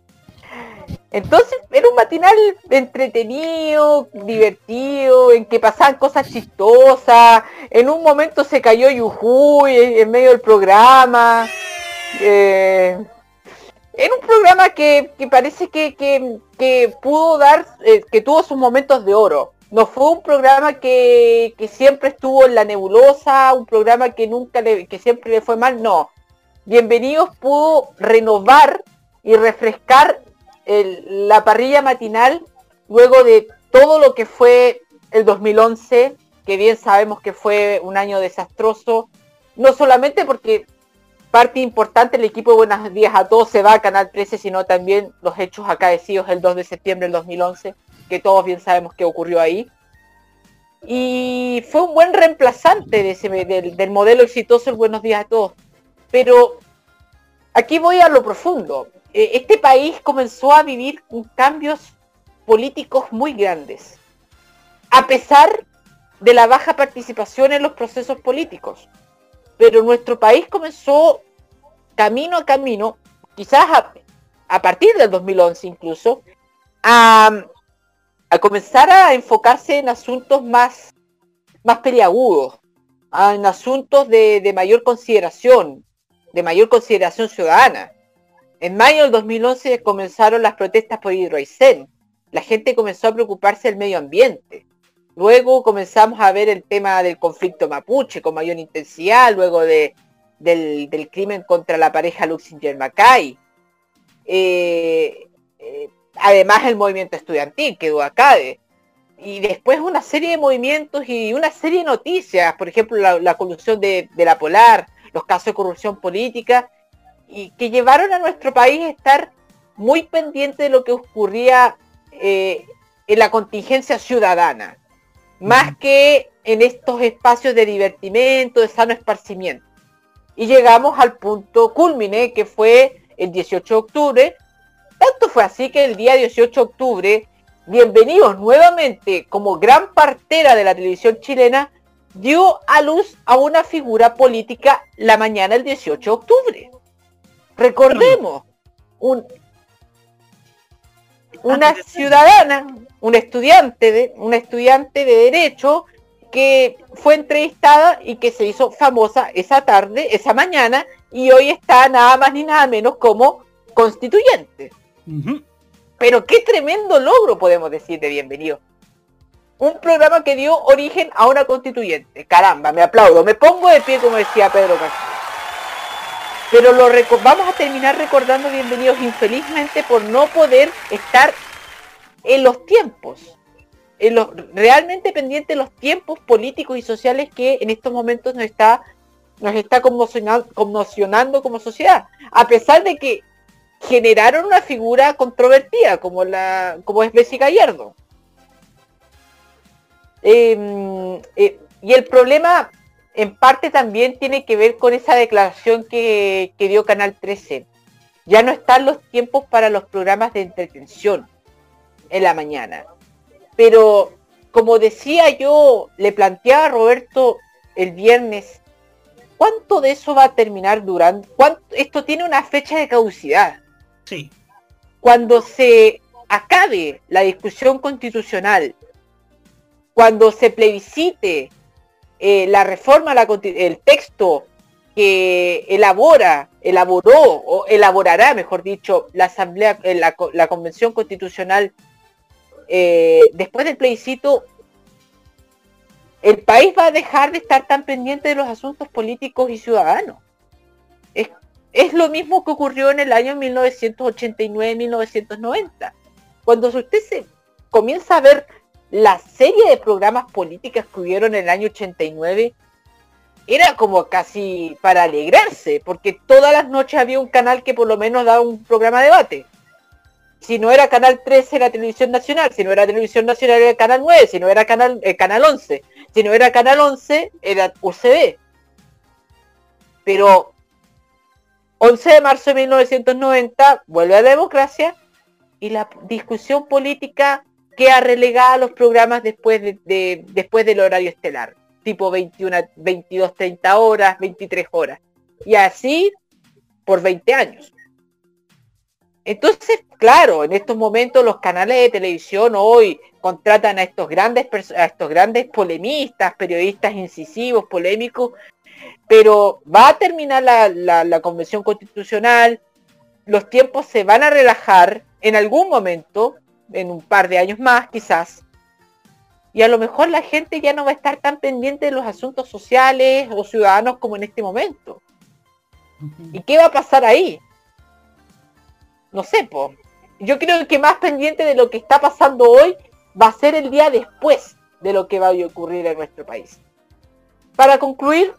Entonces era un matinal entretenido, divertido, en que pasaban cosas chistosas. En un momento se cayó Yujuy en, en medio del programa. Eh, era un programa que, que parece que, que- pudo dar, eh, que tuvo sus momentos de oro. No fue un programa que, que siempre estuvo en la nebulosa, un programa que nunca le, que siempre le fue mal, no. Bienvenidos pudo renovar y refrescar la parrilla matinal luego de todo lo que fue el 2011, que bien sabemos que fue un año desastroso, no solamente porque parte importante del equipo de Buenos Días a Todos se va a Canal 13, sino también los hechos acaecidos el 2 de septiembre del 2011, que todos bien sabemos que ocurrió ahí. Y fue un buen reemplazante de ese, del, del modelo exitoso el Buenos Días a Todos. Pero aquí voy a lo profundo. Eh, Este país comenzó a vivir cambios políticos muy grandes, a pesar de la baja participación en los procesos políticos. Pero nuestro país comenzó camino a camino, quizás a, partir del 2011 incluso, a, comenzar a enfocarse en asuntos más, más peliagudos, en asuntos de, de mayor consideración, de mayor consideración ciudadana. En mayo del 2011 comenzaron las protestas por Hidroaicén. La gente comenzó a preocuparse del medio ambiente. Luego comenzamos a ver el tema del conflicto mapuche con mayor intensidad, luego de, del, del crimen contra la pareja Luxinger Macay. Eh, eh, además el movimiento estudiantil que acá y después una serie de movimientos y una serie de noticias, por ejemplo la, la colusión de, de la Polar, los casos de corrupción política, y que llevaron a nuestro país a estar muy pendiente de lo que ocurría eh, en la contingencia ciudadana, más que en estos espacios de divertimento, de sano esparcimiento. Y llegamos al punto culmine que fue el 18 de octubre. Tanto fue así que el día 18 de octubre, bienvenidos nuevamente como gran partera de la televisión chilena, dio a luz a una figura política la mañana del 18 de octubre. Recordemos, un, una ciudadana, un estudiante de, una estudiante de derecho que fue entrevistada y que se hizo famosa esa tarde, esa mañana, y hoy está nada más ni nada menos como constituyente. Pero qué tremendo logro podemos decir de bienvenido. Un programa que dio origen a una constituyente. Caramba, me aplaudo, me pongo de pie como decía Pedro Castillo. Pero lo vamos a terminar recordando bienvenidos infelizmente por no poder estar en los tiempos, en realmente pendiente de los tiempos políticos y sociales que en estos momentos nos está, nos está conmocionando, como sociedad. A pesar de que generaron una figura controvertida como como es Bessie Gallardo. Eh, eh, y el problema en parte también tiene que ver con esa declaración que, que dio Canal 13. Ya no están los tiempos para los programas de entretención en la mañana. Pero como decía yo, le planteaba a Roberto el viernes, ¿cuánto de eso va a terminar durando? ¿Cuánto? Esto tiene una fecha de caducidad. Sí. Cuando se acabe la discusión constitucional cuando se plebiscite eh, la reforma, la el texto que elabora, elaboró o elaborará, mejor dicho, la asamblea, eh, la convención constitucional eh, después del plebiscito, el país va a dejar de estar tan pendiente de los asuntos políticos y ciudadanos. Es, es lo mismo que ocurrió en el año 1989-1990. Cuando usted se comienza a ver la serie de programas políticos que hubieron en el año 89, era como casi para alegrarse, porque todas las noches había un canal que por lo menos daba un programa de debate. Si no era Canal 13 era Televisión Nacional, si no era Televisión Nacional era Canal 9, si no era Canal, eh, canal 11, si no era Canal 11 era UCB. Pero 11 de marzo de 1990 vuelve a la democracia y la discusión política queda relegada a los programas después, de, de- después del horario estelar, tipo 21, 22, 30 horas, 23 horas. Y así por 20 años. Entonces, claro, en estos momentos los canales de televisión hoy contratan a estos grandes a estos grandes polemistas, periodistas incisivos, polémicos, pero va a terminar la, la- la convención constitucional, los tiempos se van a relajar en algún momento, en un par de años más quizás, y a lo mejor la gente ya no va a estar tan pendiente de los asuntos sociales o ciudadanos como en este momento. ¿Y qué va a pasar ahí? No sé, po. Yo creo que más pendiente de lo que está pasando hoy va a ser el día después de lo que va a ocurrir en nuestro país. Para concluir,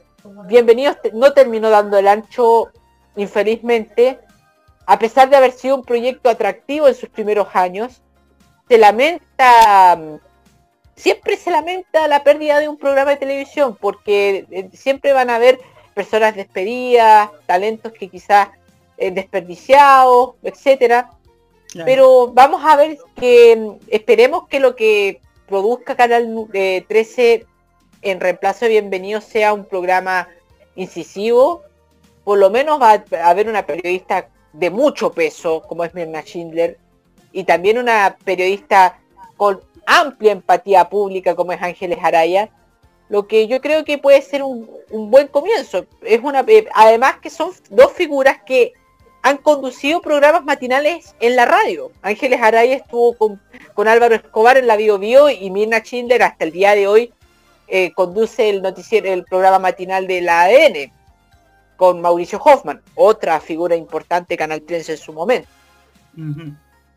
bienvenidos, no terminó dando el ancho, infelizmente, a pesar de haber sido un proyecto atractivo en sus primeros años, se lamenta, siempre se lamenta la pérdida de un programa de televisión, porque eh, siempre van a haber personas despedidas, talentos que quizás eh, desperdiciados, etcétera. Pero vamos a ver que esperemos que lo que produzca Canal nu- eh, 13 en reemplazo de Bienvenido sea un programa incisivo. Por lo menos va a haber una periodista de mucho peso, como es Mirna Schindler, y también una periodista con amplia empatía pública, como es Ángeles Araya, lo que yo creo que puede ser un, un buen comienzo. Es una, eh, además que son dos figuras que han conducido programas matinales en la radio. Ángeles Araya estuvo con, con Álvaro Escobar en la Bio Bio y Mirna Schindler hasta el día de hoy eh, conduce el noticiero, el programa matinal de la ADN con Mauricio Hoffman, otra figura importante Canal 13 en su momento.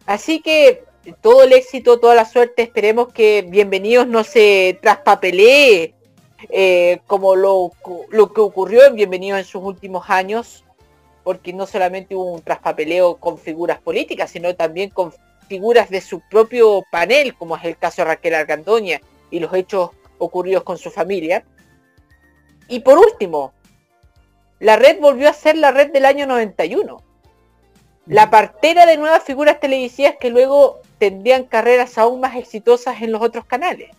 Así que todo el éxito, toda la suerte, esperemos que Bienvenidos no se traspapelee eh, como lo, lo que ocurrió en Bienvenidos en sus últimos años, porque no solamente hubo un traspapeleo con figuras políticas, sino también con figuras de su propio panel, como es el caso de Raquel Argandoña y los hechos ocurridos con su familia. Y por último, la red volvió a ser la red del año 91. La partera de nuevas figuras televisivas que luego tendrían carreras aún más exitosas en los otros canales.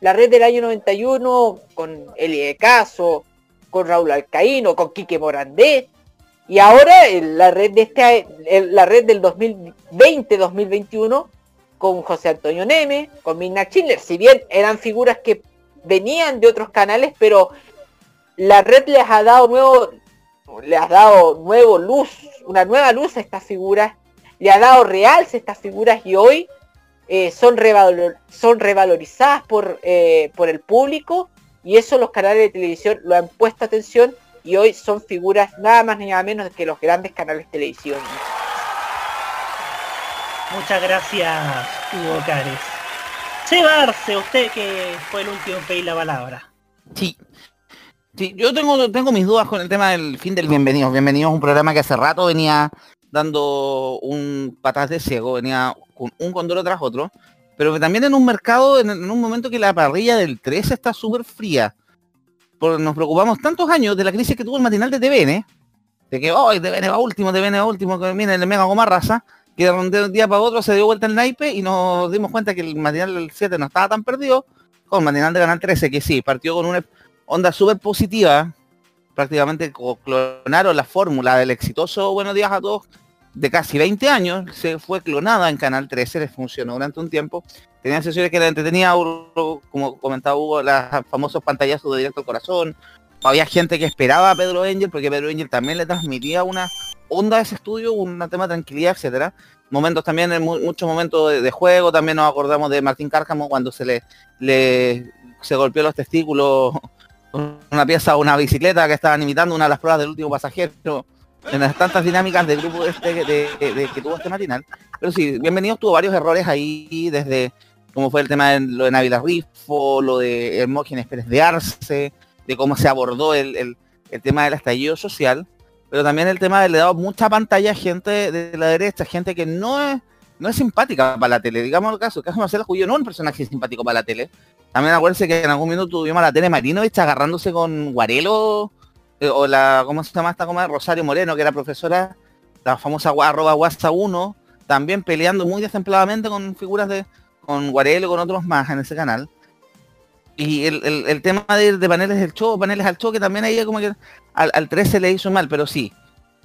La red del año 91 con Elie de Caso, con Raúl Alcaíno, con Quique Morandé. Y ahora la red de este, la red del 2020-2021 con José Antonio Neme, con Mirna Schindler. Si bien eran figuras que venían de otros canales, pero la red les ha dado nuevo, le ha dado nuevo luz, una nueva luz a estas figuras, le ha dado realce a estas figuras y hoy eh, son, revalor- son revalorizadas por, eh, por el público y eso los canales de televisión lo han puesto atención y hoy son figuras nada más ni nada menos que los grandes canales televisivos. Muchas gracias, Hugo Cares. Seba Arce, usted que fue el último en pedir la palabra. Sí. Sí, yo tengo, tengo mis dudas con el tema del fin del Bienvenidos. Bienvenidos es un programa que hace rato venía dando un patas de ciego, venía un condoro tras otro, pero también en un mercado, en, un momento que la parrilla del 13 está súper fría. Nos preocupamos tantos años de la crisis que tuvo el matinal de TVN, de que hoy TVN va último, TVN va último, que viene el mega goma raza, que de un un día para otro se dio vuelta el naipe y nos dimos cuenta que el matinal del 7 no estaba tan perdido, con el matinal de Canal 13, que sí, partió con una onda súper positiva, prácticamente clonaron la fórmula del exitoso Buenos días a todos de casi 20 años, se fue clonada en Canal 13, les funcionó durante un tiempo. Tenía sesiones que era entretenida, como comentaba Hugo, los famosos pantallazos de directo al corazón. Había gente que esperaba a Pedro Angel, porque Pedro Angel también le transmitía una onda a ese estudio, un tema de tranquilidad, etcétera. Momentos también, muchos momentos de, juego, también nos acordamos de Martín Cárcamo cuando se le, le se golpeó los testículos una pieza una bicicleta que estaban imitando una de las pruebas del último pasajero en las tantas dinámicas del grupo este de, que tuvo este matinal. Pero sí, bienvenidos, tuvo varios errores ahí, desde como fue el tema de lo de Návila Rifo, lo de Hermógenes Pérez de Arce, de cómo se abordó el, tema del estallido social, pero también el tema de le dado mucha pantalla a gente de la derecha, gente que no es, no es simpática para la tele. Digamos el caso, el caso de Marcelo Julio no es un personaje simpático para la tele. También acuérdense que en algún minuto tuvimos a la tele Marinovich agarrándose con Guarelo eh, o la, ¿cómo se llama esta coma? Rosario Moreno, que era profesora, la famosa arroba guasa 1, también peleando muy desempladamente con figuras de, con Guarelo con otros más en ese canal. Y el, tema de, paneles del show, paneles al show, que también ahí como que al, al 13 le hizo mal, pero sí.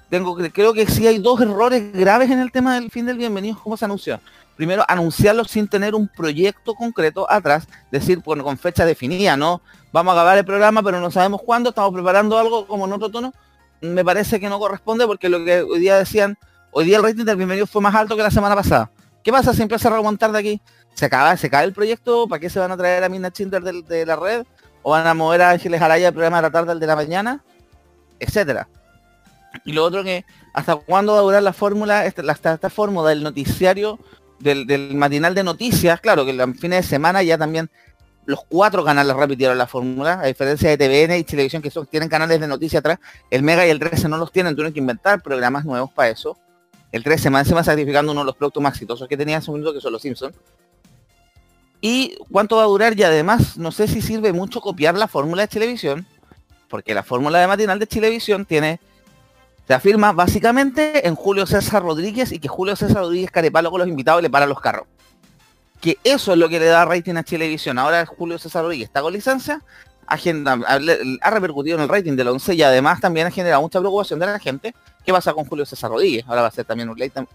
Tengo creo que sí hay dos errores graves en el tema del fin del bienvenido, como se anunció. Primero, anunciarlo sin tener un proyecto concreto atrás, decir, bueno, con fecha definida, ¿no? vamos a acabar el programa, pero no sabemos cuándo, estamos preparando algo como en otro tono, me parece que no corresponde porque lo que hoy día decían, hoy día el rating del bienvenido fue más alto que la semana pasada. ¿Qué pasa si empieza a remontar de aquí? ¿Se acaba, se cae el proyecto? ¿Para qué se van a traer a Mina Chinder de, la red? ¿O van a mover a Ángeles Araya el programa de la tarde, el de la mañana? Etcétera. Y lo otro que, ¿hasta cuándo va a durar la fórmula, esta, esta, fórmula del noticiario, del, matinal de noticias? Claro que los fines de semana ya también los cuatro canales repitieron la fórmula, a diferencia de TVN y Televisión, que son, tienen canales de noticias atrás, el Mega y el 13 no los tienen, tuvieron que inventar programas nuevos para eso. El 13 más encima sacrificando uno de los productos más exitosos que tenía en su momento, que son los Simpsons. ¿Y cuánto va a durar? Y además, no sé si sirve mucho copiar la fórmula de televisión, porque la fórmula de matinal de televisión tiene, se afirma básicamente en Julio César Rodríguez y que Julio César Rodríguez carepalo con los invitados y le para los carros que eso es lo que le da rating a Televisión. Ahora Julio César Rodríguez está con licencia, ha, ha, repercutido en el rating de la 11 y además también ha generado mucha preocupación de la gente. ¿Qué pasa con Julio César Rodríguez? Ahora va a ser también un late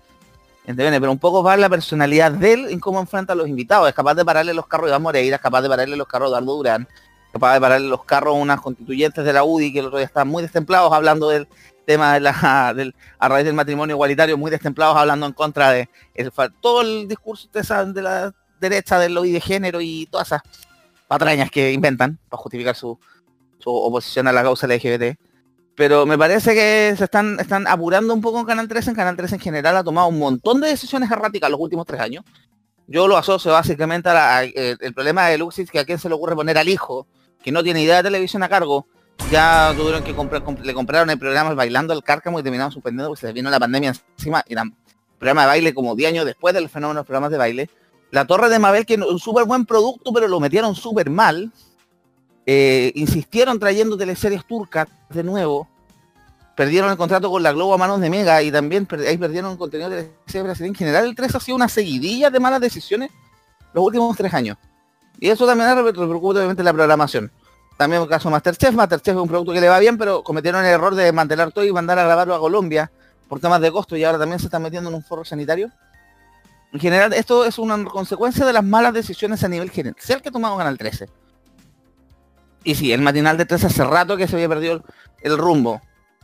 en pero un poco va la personalidad de él en cómo enfrenta a los invitados. Es capaz de pararle los carros de Iván Moreira, es capaz de pararle los carros de Ardo Durán, capaz de pararle los carros a unas constituyentes de la UDI que el otro día están muy destemplados hablando del tema de la, del, a raíz del matrimonio igualitario, muy destemplados hablando en contra de todo el discurso de, esa, de la derecha del lobby de género y todas esas patrañas que inventan para justificar su, oposición a la causa LGBT. Pero me parece que se están, están apurando un poco en Canal 13. En Canal 13 en general ha tomado un montón de decisiones erráticas los últimos tres años. Yo lo asocio básicamente a el, problema de Luxis, que a quién se le ocurre poner al hijo, que no tiene idea de televisión a cargo. Ya tuvieron que comprar, le compraron el programa Bailando al Cárcamo y terminaron suspendiendo porque se vino la pandemia encima. Y el programa de baile como 10 años después del fenómeno de los programas de baile. La Torre de Mabel, que es un súper buen producto, pero lo metieron súper mal. Eh, insistieron trayendo teleseries turcas de nuevo. Perdieron el contrato con la Globo a manos de Mega y también ahí perdieron el contenido de teleseries En general, el 3 ha sido una seguidilla de malas decisiones los últimos tres años. Y eso también ha repercutido obviamente la programación. También el caso Masterchef. Masterchef es un producto que le va bien, pero cometieron el error de desmantelar todo y mandar a grabarlo a Colombia por temas de costo y ahora también se están metiendo en un foro sanitario. En general, esto es una consecuencia de las malas decisiones a nivel gerencial que tomado Canal 13. Y sí, el matinal de 13 hace rato que se había perdido el, rumbo.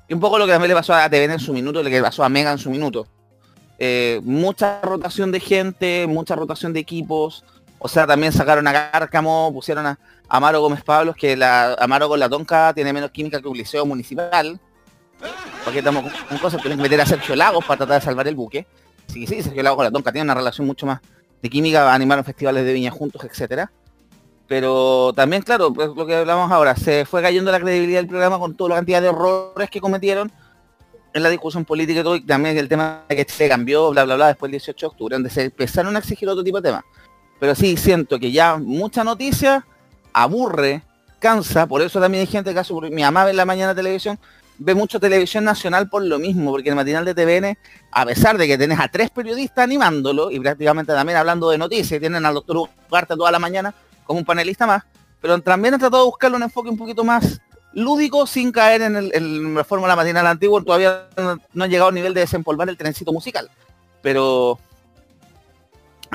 Y un poco lo que también le pasó a TVN en su minuto, lo que le pasó a Mega en su minuto. Eh, mucha rotación de gente, mucha rotación de equipos. O sea, también sacaron a Cárcamo, pusieron a Amaro Gómez Pablos, que Amaro con la Tonca tiene menos química que un liceo municipal. Porque estamos con cosas, tienen que meter a Sergio Lagos para tratar de salvar el buque sí, sí, Sergio Lago con la Tonka tiene una relación mucho más de química, animaron festivales de viña juntos, etcétera. Pero también, claro, pues, lo que hablamos ahora, se fue cayendo la credibilidad del programa con toda la cantidad de errores que cometieron en la discusión política y todo, y también el tema de que se cambió, bla, bla, bla, después del 18 de octubre, donde se empezaron a exigir otro tipo de temas. Pero sí, siento que ya mucha noticia aburre, cansa, por eso también hay gente que hace, mi mamá en la mañana televisión, ve mucho televisión nacional por lo mismo, porque el matinal de TVN, a pesar de que tenés a tres periodistas animándolo y prácticamente también hablando de noticias, tienen al doctor Ugarte toda la mañana como un panelista más, pero también han tratado de buscarle un enfoque un poquito más lúdico sin caer en, el, en la fórmula matinal antigua. Todavía no, no han llegado al nivel de desempolvar el trencito musical. Pero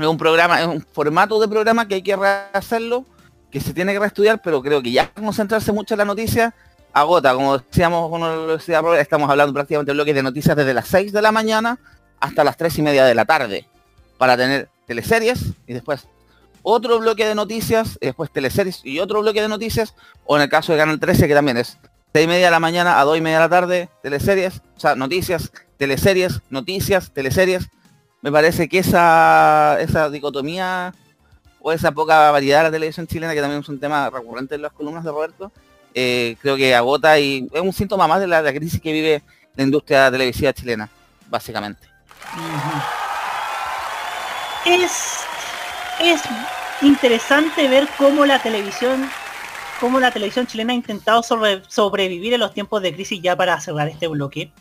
es un programa, es un formato de programa que hay que rehacerlo, que se tiene que reestudiar, pero creo que ya concentrarse mucho en la noticia agota. Como decíamos, decía Robert, estamos hablando prácticamente de bloques de noticias desde las 6 de la mañana hasta las 3 y media de la tarde para tener teleseries y después otro bloque de noticias, después teleseries y otro bloque de noticias, o en el caso de Canal 13 que también es 6 y media de la mañana a 2 y media de la tarde, teleseries, o sea, noticias, teleseries, noticias, teleseries. Me parece que esa, esa dicotomía o esa poca variedad de la televisión chilena, que también es un tema recurrente en las columnas de Roberto, eh, creo que agota y es un síntoma más de la, crisis que vive la industria televisiva chilena, básicamente. Es, es interesante ver cómo la televisión cómo la televisión chilena ha intentado sobre- sobrevivir en los tiempos de crisis ya para cerrar este bloque.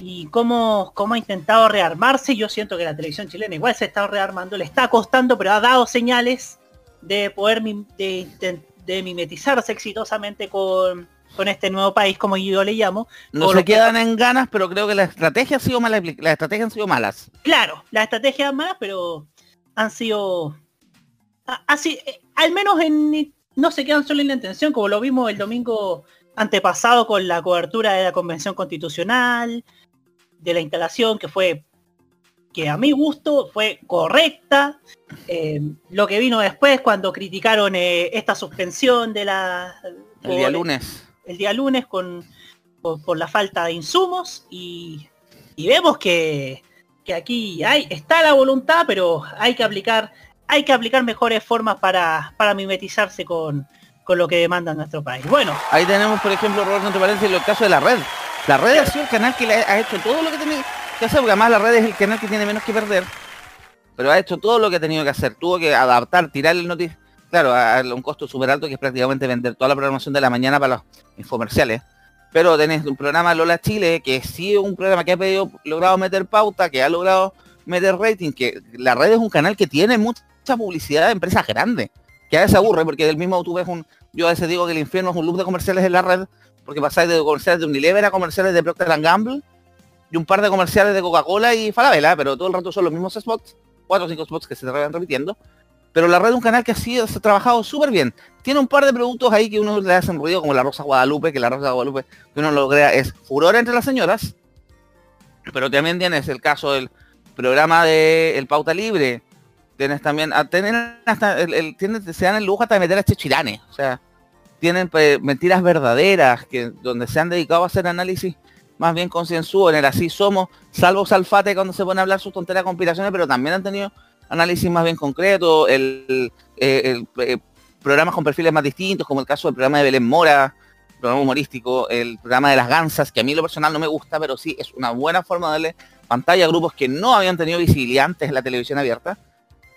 Y cómo, cómo ha intentado rearmarse. Yo siento que la televisión chilena igual se está rearmando, le está costando, pero ha dado señales de poder de, de- de mimetizarse exitosamente con, con este nuevo país, como yo le llamo. No se que- quedan en ganas, pero creo que la estrategia ha sido mala, las estrategias han sido malas. Claro, las estrategias malas, pero han sido así, eh, al menos en no se quedan solo en la intención, como lo vimos el domingo antepasado con la cobertura de la convención constitucional, de la instalación que fue que a mi gusto fue correcta. Eh, lo que vino después cuando criticaron eh, esta suspensión de la El día lunes. el día lunes con por, por la falta de insumos y, y vemos que, que aquí hay está la voluntad pero hay que aplicar hay que aplicar mejores formas para, para mimetizarse con, con lo que demanda nuestro país bueno Ahí tenemos, por ejemplo, Roberto, entre paréntesis, el caso de la red. La red ha sido el canal que ha hecho todo lo que tenía que hacer, porque además la red es el canal que tiene menos que perder. Pero ha hecho todo lo que ha tenido que hacer. Tuvo que adaptar, tirar el noticia, claro, a un costo súper alto que es prácticamente vender toda la programación de la mañana para los infomerciales. Pero tenés un programa Lola Chile, que sí es un programa que ha pedido, logrado meter pauta, que ha logrado meter rating, que la red es un canal que tiene mucha publicidad de empresas grandes, que a veces aburre, porque del mismo tú ves un, yo a veces digo que el infierno es un loop de comerciales en la red, porque pasáis de comerciales de Unilever a comerciales de Procter Gamble, y un par de comerciales de Coca-Cola y Falabella, pero todo el rato son los mismos spots, cuatro o cinco spots que se van repitiendo. Pero la red es un canal que ha sido se ha trabajado súper bien. Tiene un par de productos ahí que uno le hacen ruido, como la Rosa Guadalupe, que la Rosa Guadalupe, que uno lo crea, es furor entre las señoras. Pero también tienes el caso del programa de El Pauta Libre. Tienes también, a tener hasta, el, el- se dan el lujo hasta de meter a Chechirane. O sea, tienen pues, mentiras verdaderas, que donde se han dedicado a hacer análisis más bien concienzudo en el así somos, salvo Salfate cuando se pone a hablar sus tonteras conspiraciones, pero también han tenido análisis más bien concretos, el, eh, el, eh, programas con perfiles más distintos, como el caso del programa de Belén Mora, programa humorístico, el programa de las gansas, que a mí lo personal no me gusta, pero sí es una buena forma de darle pantalla a grupos que no habían tenido visibilidad antes en la televisión abierta.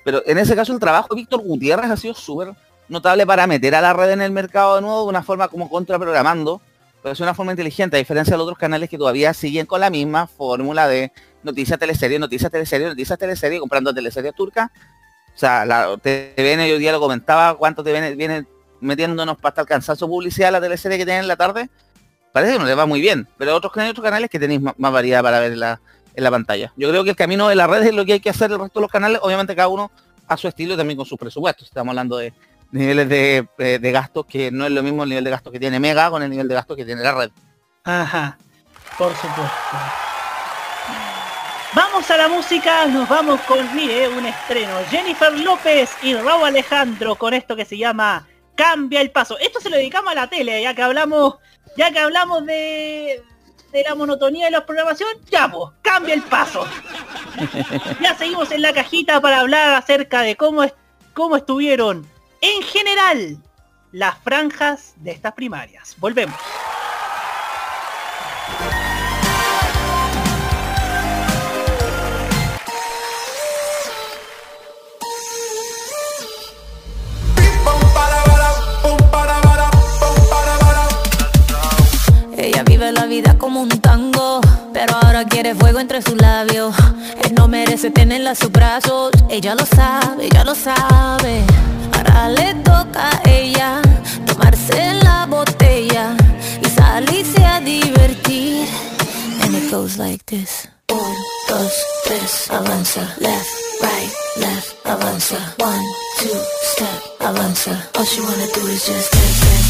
Pero en ese caso el trabajo de Víctor Gutiérrez ha sido súper notable para meter a la red en el mercado de nuevo de una forma como contraprogramando, pero es una forma inteligente, a diferencia de los otros canales que todavía siguen con la misma fórmula de noticias teleserie, noticias teleserie, noticias teleserie, comprando teleseries turcas. O sea, la TVN hoy día lo comentaba, cuánto TVN viene metiéndonos para estar cansancio publicidad la teleserie que tienen en la tarde. Parece que no les va muy bien, pero otros, hay otros canales que tenéis más, variedad para ver en la, pantalla. Yo creo que el camino de la red es lo que hay que hacer el resto de los canales, obviamente cada uno a su estilo y también con sus presupuestos. Estamos hablando de niveles de, eh, de gastos que no es lo mismo el nivel de gastos que tiene Mega con el nivel de gastos que tiene la red. Ajá, por supuesto. Vamos a la música, nos vamos con, mire, un estreno. Jennifer López y Raúl Alejandro con esto que se llama Cambia el paso. Esto se lo dedicamos a la tele, ya que hablamos, ya que hablamos de, de la monotonía de la programación, ya pues, cambia el paso. Ya seguimos en la cajita para hablar acerca de cómo, es- cómo estuvieron en general las franjas de estas primarias. Volvemos. Ella vive la vida como un pero ahora quiere fuego entre sus labios. Él no merece tenerla a sus brazos. Ella lo sabe, ella lo sabe. Ahora le toca a ella Tomarse la botella Y salirse a divertir. And it goes like this. Un, dos, tres, avanza. Left, right, left, avanza. One, two, step, avanza. All she wanna do is just dance, dance.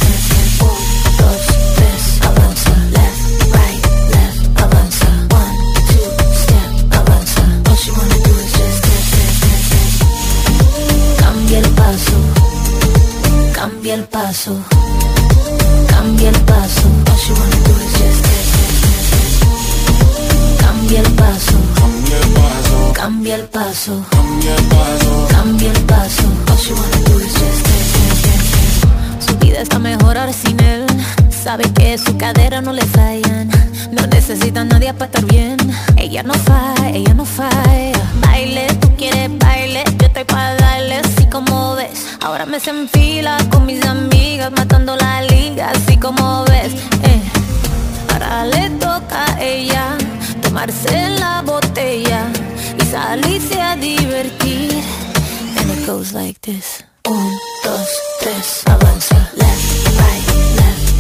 Cambia el paso, cambia el paso, cambia el paso. Just. Cambia el paso, cambia el paso, cambia el paso. Dance, dance, dance. Su vida está mejor sin él. Sabe que su cadera no le fallan. No necesita a nadie para estar bien. Ella no falla, ella no falla. Baile, tú quieres baile. Yo estoy para darle así como ves. Ahora me se enfila con mis amigas, matando la liga, así como ves. Eh. Ahora le toca a ella tomarse la botella y salirse a divertir. And it goes like this. Un, dos, tres, avanza. Left, right,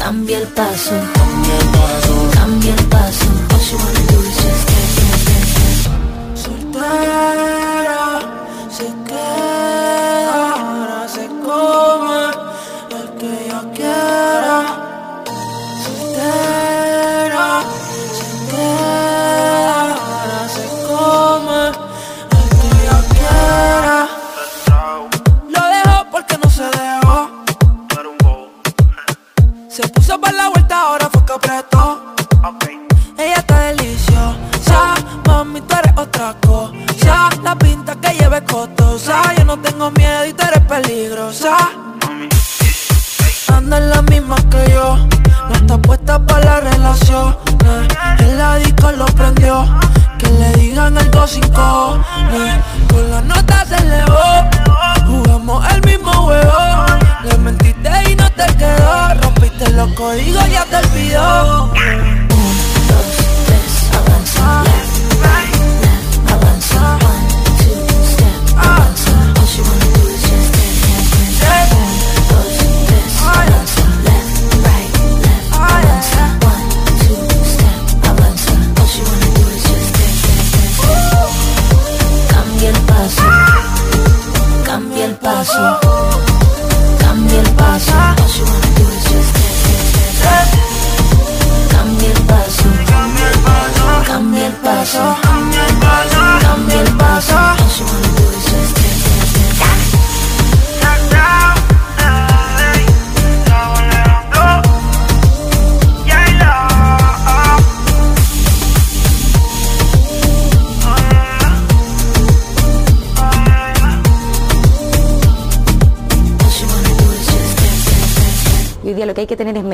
cambia el paso, cambia el paso. Cambia el paso,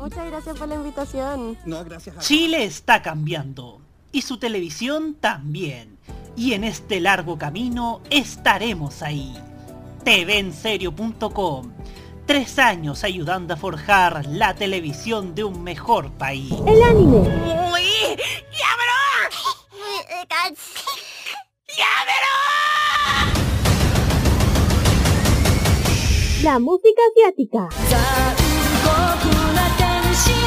Muchas gracias por la invitación. No, gracias a Chile está cambiando y su televisión también. Y en este largo camino estaremos ahí. TVenserio.com Tres años ayudando a forjar la televisión de un mejor país. El anime. Uy, ya La música asiática.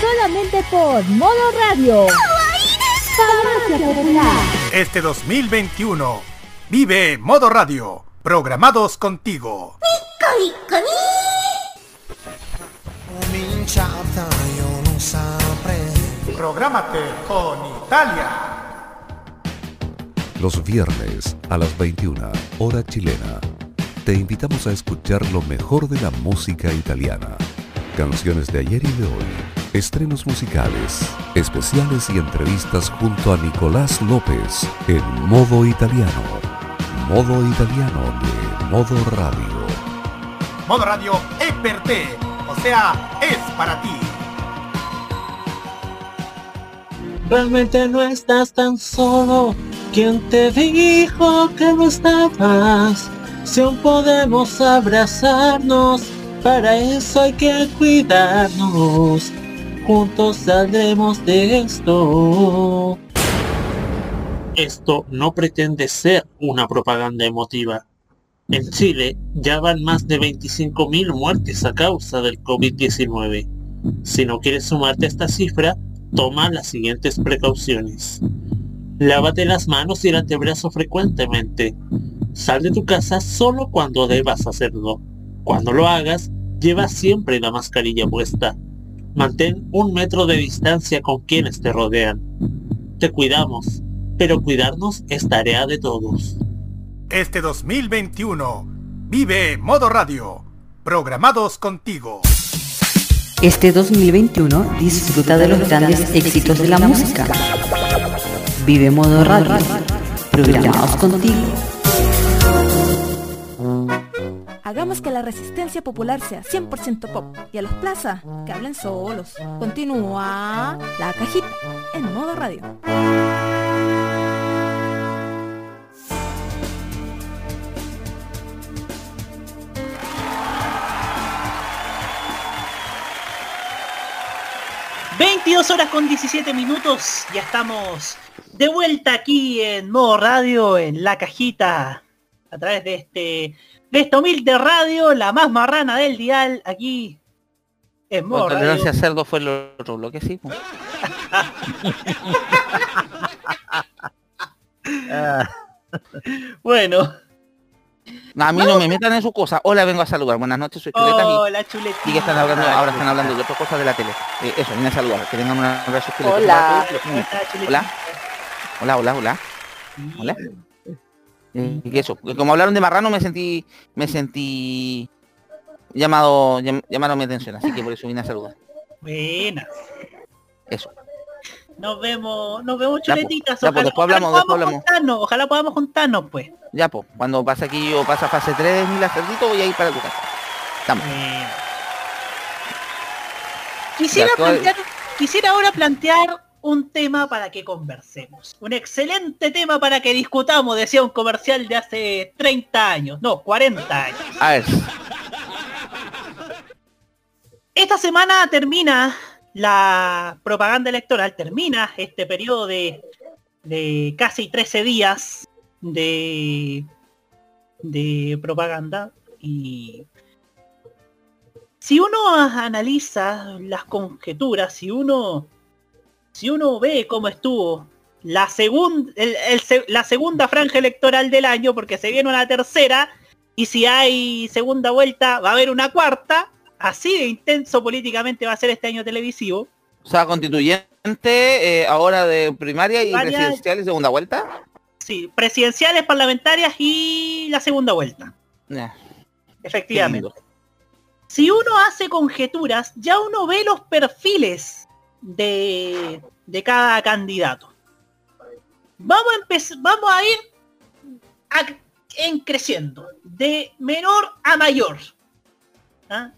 Solamente por Modo Radio. Este 2021, vive Modo Radio, programados contigo. Prográmate con Italia. Los viernes a las 21, hora chilena, te invitamos a escuchar lo mejor de la música italiana. Canciones de ayer y de hoy, estrenos musicales, especiales y entrevistas junto a Nicolás López en modo italiano. Modo italiano de Modo Radio. Modo Radio es per te, o sea, es para ti. Realmente no estás tan solo. ¿Quién te dijo que no estabas? Si aún podemos abrazarnos, para eso hay que cuidarnos. Juntos saldremos de esto. Esto no pretende ser una propaganda emotiva. En Chile ya van más de 25.000 muertes a causa del COVID-19. Si no quieres sumarte a esta cifra, toma las siguientes precauciones. Lávate las manos y el antebrazo frecuentemente. Sal de tu casa solo cuando debas hacerlo. Cuando lo hagas, lleva siempre la mascarilla puesta. Mantén un metro de distancia con quienes te rodean. Te cuidamos, pero cuidarnos es tarea de todos. Este 2021, vive Modo Radio, programados contigo. Este 2021 disfruta de los grandes éxitos de la música. Vive Modo Radio, programados contigo. Hagamos que la resistencia popular sea 100% pop y a los plaza que hablen solos. Continúa la cajita en modo radio. ...22 horas con 17 minutos... ...ya estamos de vuelta aquí en modo radio... ...en la cajita... ...a través de este... ...de esta humilde radio... ...la más marrana del dial... ...aquí... En modo tolerancia cerdo fue el otro bloque, sí. Bueno... No, a mí no me metan en sus cosas. Hola, vengo a saludar. Buenas noches, soy Chuleta. Hola, chuletita. Y que están hablando, ahora están hablando de otras cosas de la tele. Eh, eso, vine a saludar. Que tengan una abrazo chuleta. Hola. Hola. Hola, hola, hola. Hola. Y eso, como hablaron de marrano me sentí, me sentí llamado, llam- llamaron mi atención, así que por eso vine a saludar. Buena. Eso. Nos vemos, nos vemos Ya, po. chuletitas. Ya, po, después hablamos, después podamos hablamos. juntarnos, ojalá podamos juntarnos, pues. Ya pues, cuando pasa aquí yo pasa fase 3 de la cerdito, voy a ir para tu casa. Estamos. Quisiera, Ya, todo- plantear, quisiera ahora plantear un tema para que conversemos. Un excelente tema para que discutamos, decía un comercial de hace 30 años, no, 40 años. A ver, Esta semana termina la propaganda electoral, termina este periodo de, de casi 13 días de, de propaganda y si uno analiza las conjeturas, si uno si uno ve cómo estuvo la segunda la segunda franja electoral del año, porque se viene una tercera, y si hay segunda vuelta va a haber una cuarta, así de intenso políticamente va a ser este año televisivo. o sea, constituyente, eh, ahora de primaria y presidencial y segunda vuelta. Sí, presidenciales, parlamentarias y la segunda vuelta. Efectivamente. Si uno hace conjeturas, ya uno ve los perfiles de, de cada candidato. Vamos a empezar, vamos a ir en creciendo, de menor a mayor. ¿Ah?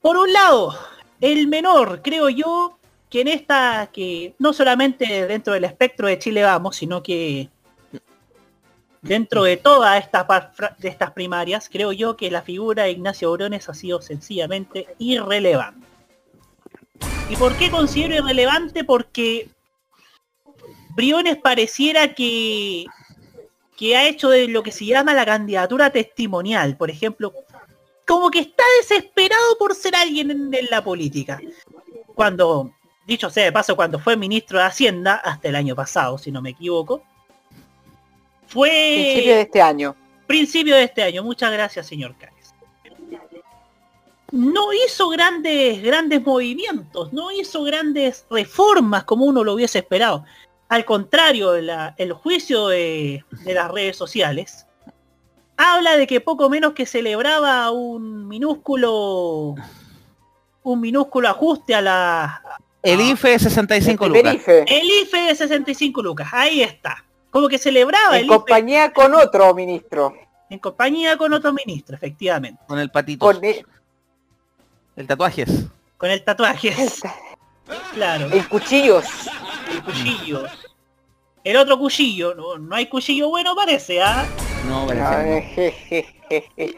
Por un lado, el menor, creo yo, que en esta, que no solamente dentro del espectro de Chile Vamos, sino que dentro de todas estas, de estas primarias, creo yo que la figura de Ignacio Orones ha sido sencillamente irrelevante. ¿Y por qué considero irrelevante? Porque Briones pareciera que, que ha hecho de lo que se llama la candidatura testimonial, por ejemplo, como que está desesperado por ser alguien en, en la política. Cuando, dicho sea de paso, cuando fue ministro de Hacienda, hasta el año pasado, si no me equivoco, fue... Principio de este año. Principio de este año. Muchas gracias, señor Cáez. No hizo grandes, grandes movimientos, no hizo grandes reformas como uno lo hubiese esperado. Al contrario, la- el juicio de, de las redes sociales habla de que poco menos que celebraba un minúsculo un minúsculo ajuste a la El IFE de 65 El primer lucas. IFE. el IFE de 65 lucas. Ahí está. Como que celebraba En el IFE compañía con otro ministro. en compañía con otro ministro, efectivamente. Con el patito. Con el, El tatuajes. Con el tatuaje. Claro. el cuchillos. El cuchillo. El otro cuchillo. No, no hay cuchillo bueno parece, ¿ah? No, parece no. eh.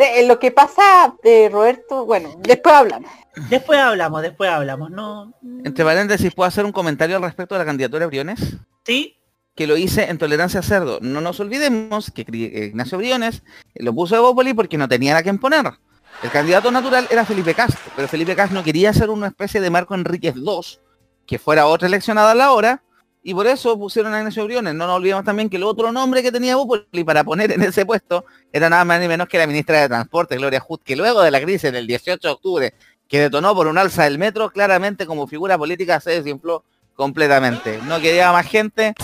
Eh, lo que pasa de Roberto, bueno, después hablamos. Después hablamos, después hablamos. No. Entre paréntesis, ¿puedo hacer un comentario al respecto de la candidatura de Briones? Sí. Que lo hice en Tolerancia a Cerdo. No nos olvidemos que eh, Ignacio Briones lo puso de Bópoli porque no tenía a quien poner. El candidato natural era Felipe Castro, pero Felipe Castro no quería ser una especie de Marco Enríquez II, que fuera otra eleccionada a la hora, y por eso pusieron a Ignacio Briones. No nos olvidemos también que el otro nombre que tenía Bópoli para poner en ese puesto era nada más ni menos que la ministra de Transporte, Gloria Hood, que luego de la crisis del 18 de octubre, que detonó por un alza del metro, claramente como figura política se desinfló completamente. No quería más gente,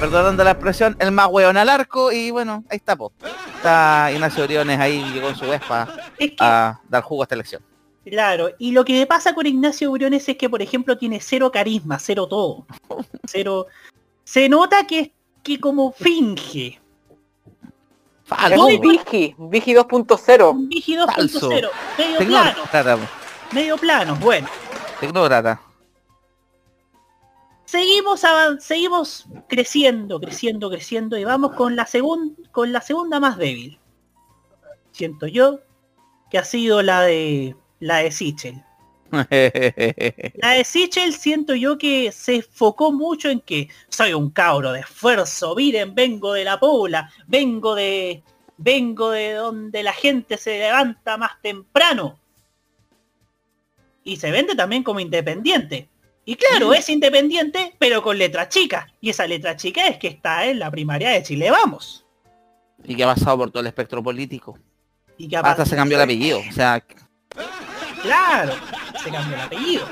perdonando la expresión, el más hueón al arco, y bueno, ahí está, po. Está Ignacio Briones ahí, llegó en su Vespa Es que, a dar jugo a esta elección. claro. Y lo que me pasa con Ignacio Briones es que, por ejemplo, tiene cero carisma, cero todo. Cero. Se nota que, que como finge. Es un Vigi, Vigi 2.0. Un Vigi Falso. 2.0. Medio plano. Tecnócrata. Medio plano. Bueno. Tecnócrata. Seguimos seguimos creciendo, creciendo, creciendo y vamos con la segunda con la segunda más débil. Siento yo que ha sido la de la de Sichel. La de Sichel siento yo que se enfocó mucho en que soy un cabro de esfuerzo, miren, vengo de la Pobla, vengo de vengo de donde la gente se levanta más temprano. Y se vende también como independiente. Y claro, es independiente, pero con letra chica. Y esa letra chica es que está en la primaria de Chile, vamos. Y que ha pasado por todo el espectro político. Y que Hasta se cambió el apellido. O sea, Claro, se cambió el apellido.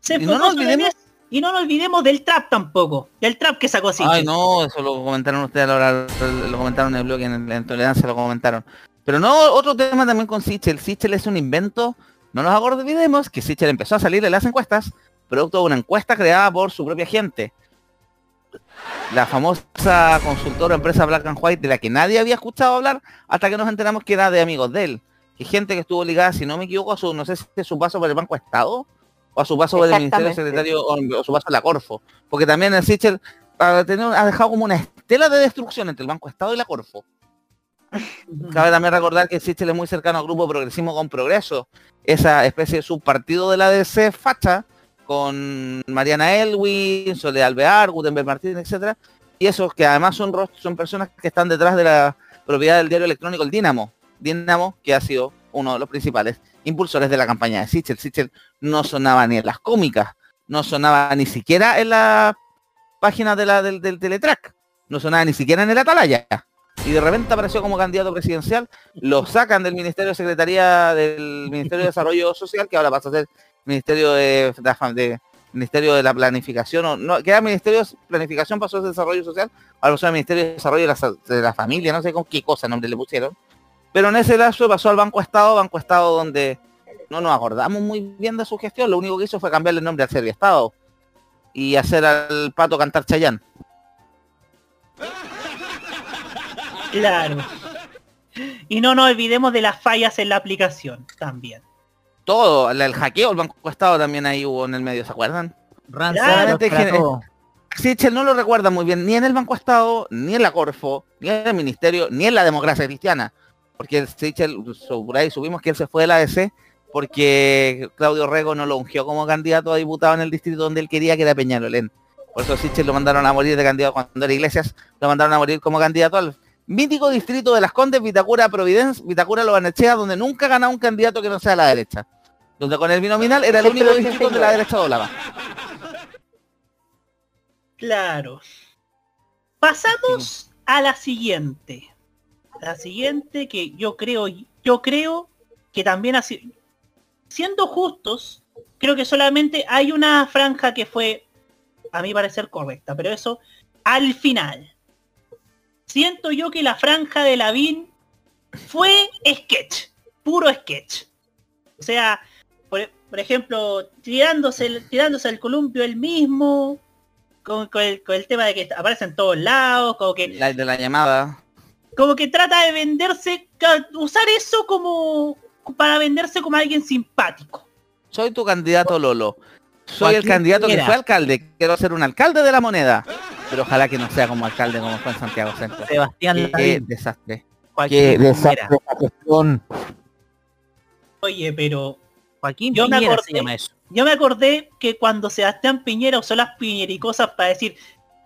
Se Y no nos olvidemos- eso. Y no nos olvidemos del trap tampoco. Del trap que sacó Sichel. Ay, no, eso lo comentaron ustedes a la hora, lo comentaron en el blog, en, en Tolerancia lo comentaron. Pero no, otro tema también con Sichel. Sichel es un invento. No nos olvidemos que Sichel empezó a salir en las encuestas, producto de una encuesta creada por su propia gente. La famosa consultora empresa Black and White, de la que nadie había escuchado hablar, hasta que nos enteramos que era de amigos de él. Que gente que estuvo ligada, si no me equivoco, a su, no sé si es su paso por el Banco Estado, o a su paso por el Ministerio. Secretario, o, o su paso a la Corfo. Porque también el Sichel ha, tenido- ha dejado como una estela de destrucción entre el Banco Estado y la Corfo. Cabe también recordar que Sichel es muy cercano al grupo Progresismo con Progreso, esa especie de subpartido de la DC facha, con Mariana Elwin, Soledad Alvear, Gutenberg Martínez, etcétera, y esos que además son son personas que están detrás de la propiedad del diario electrónico El Dínamo, Dínamo que ha sido uno de los principales impulsores de la campaña de Sichel. Sichel no sonaba ni en las cómicas, no sonaba ni siquiera en la página de la, del, del Teletrack, no sonaba ni siquiera en el Atalaya. Y de repente apareció como candidato presidencial, lo sacan del Ministerio de Secretaría del Ministerio de Desarrollo Social, que ahora pasa a ser Ministerio de, de, de- Ministerio de la Planificación, o no, que era Ministerio de Planificación, pasó a ser Desarrollo Social, ahora pasó al Ministerio de Desarrollo de la, Familia, no sé con qué cosa nombre le pusieron. Pero en ese lazo pasó al Banco Estado, Banco Estado donde no nos acordamos muy bien de su gestión, lo único que hizo fue cambiarle el nombre al Servio Estado y hacer al pato cantar Chayán. Claro. Y no nos olvidemos de las fallas en la aplicación también. Todo, el hackeo, el Banco Estado también ahí hubo en el medio, ¿se acuerdan? Gen- trató. Sichel no lo recuerda muy bien, ni en el Banco Estado, ni en la Corfo, ni en el Ministerio, ni en la democracia cristiana. Porque el Sichel, por ahí subimos que él se fue de la ADC porque Claudio Rego no lo ungió como candidato a diputado en el distrito donde él quería, que era Peñalolén. Por eso Sichel lo mandaron a morir de candidato cuando era Iglesias, lo mandaron a morir como candidato al mítico distrito de Las Condes, Vitacura, Providencia, Vitacura, Lobanechea, donde nunca gana un candidato que no sea la derecha. Donde con el binominal era el único distrito donde la derecha doblaba. Claro. Pasamos a la siguiente. La siguiente que yo creo, yo creo que también así, siendo justos, creo que solamente hay una franja que fue, a mi parecer, correcta, pero eso al final. Siento yo que la franja de Lavín fue sketch, puro sketch. O sea, por, por ejemplo, tirándose el, tirándose el columpio él mismo, con, con el, con el tema de que aparece en todos lados, como que La de la llamada. como que trata de venderse, usar eso como para venderse como alguien simpático. Soy tu candidato Lolo. Soy el candidato que fue alcalde. Quiero ser un alcalde de la moneda. Pero ojalá que no sea como alcalde como fue en Santiago Centro. Sebastián Qué Lavín. desastre. Qué desastre esa gestión. Oye, pero Joaquín yo me Piñera se acordé, llama eso. yo me acordé que cuando Sebastián Piñera usó las piñericosas para decir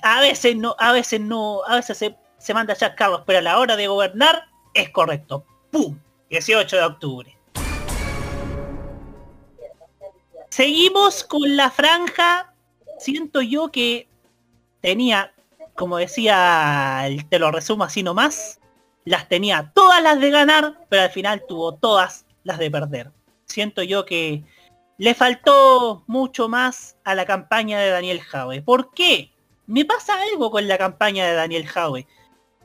a veces no, a veces no, a veces se, se manda a carros, pero a la hora de gobernar es correcto. ¡Pum! 18 de octubre. Seguimos con la franja. Siento yo que tenía, como decía, el- te lo resumo así nomás, las tenía todas las de ganar, pero al final tuvo todas las de perder. Siento yo que le faltó mucho más a la campaña de Daniel Jaue. ¿Por qué? Me pasa algo con la campaña de Daniel Jaue.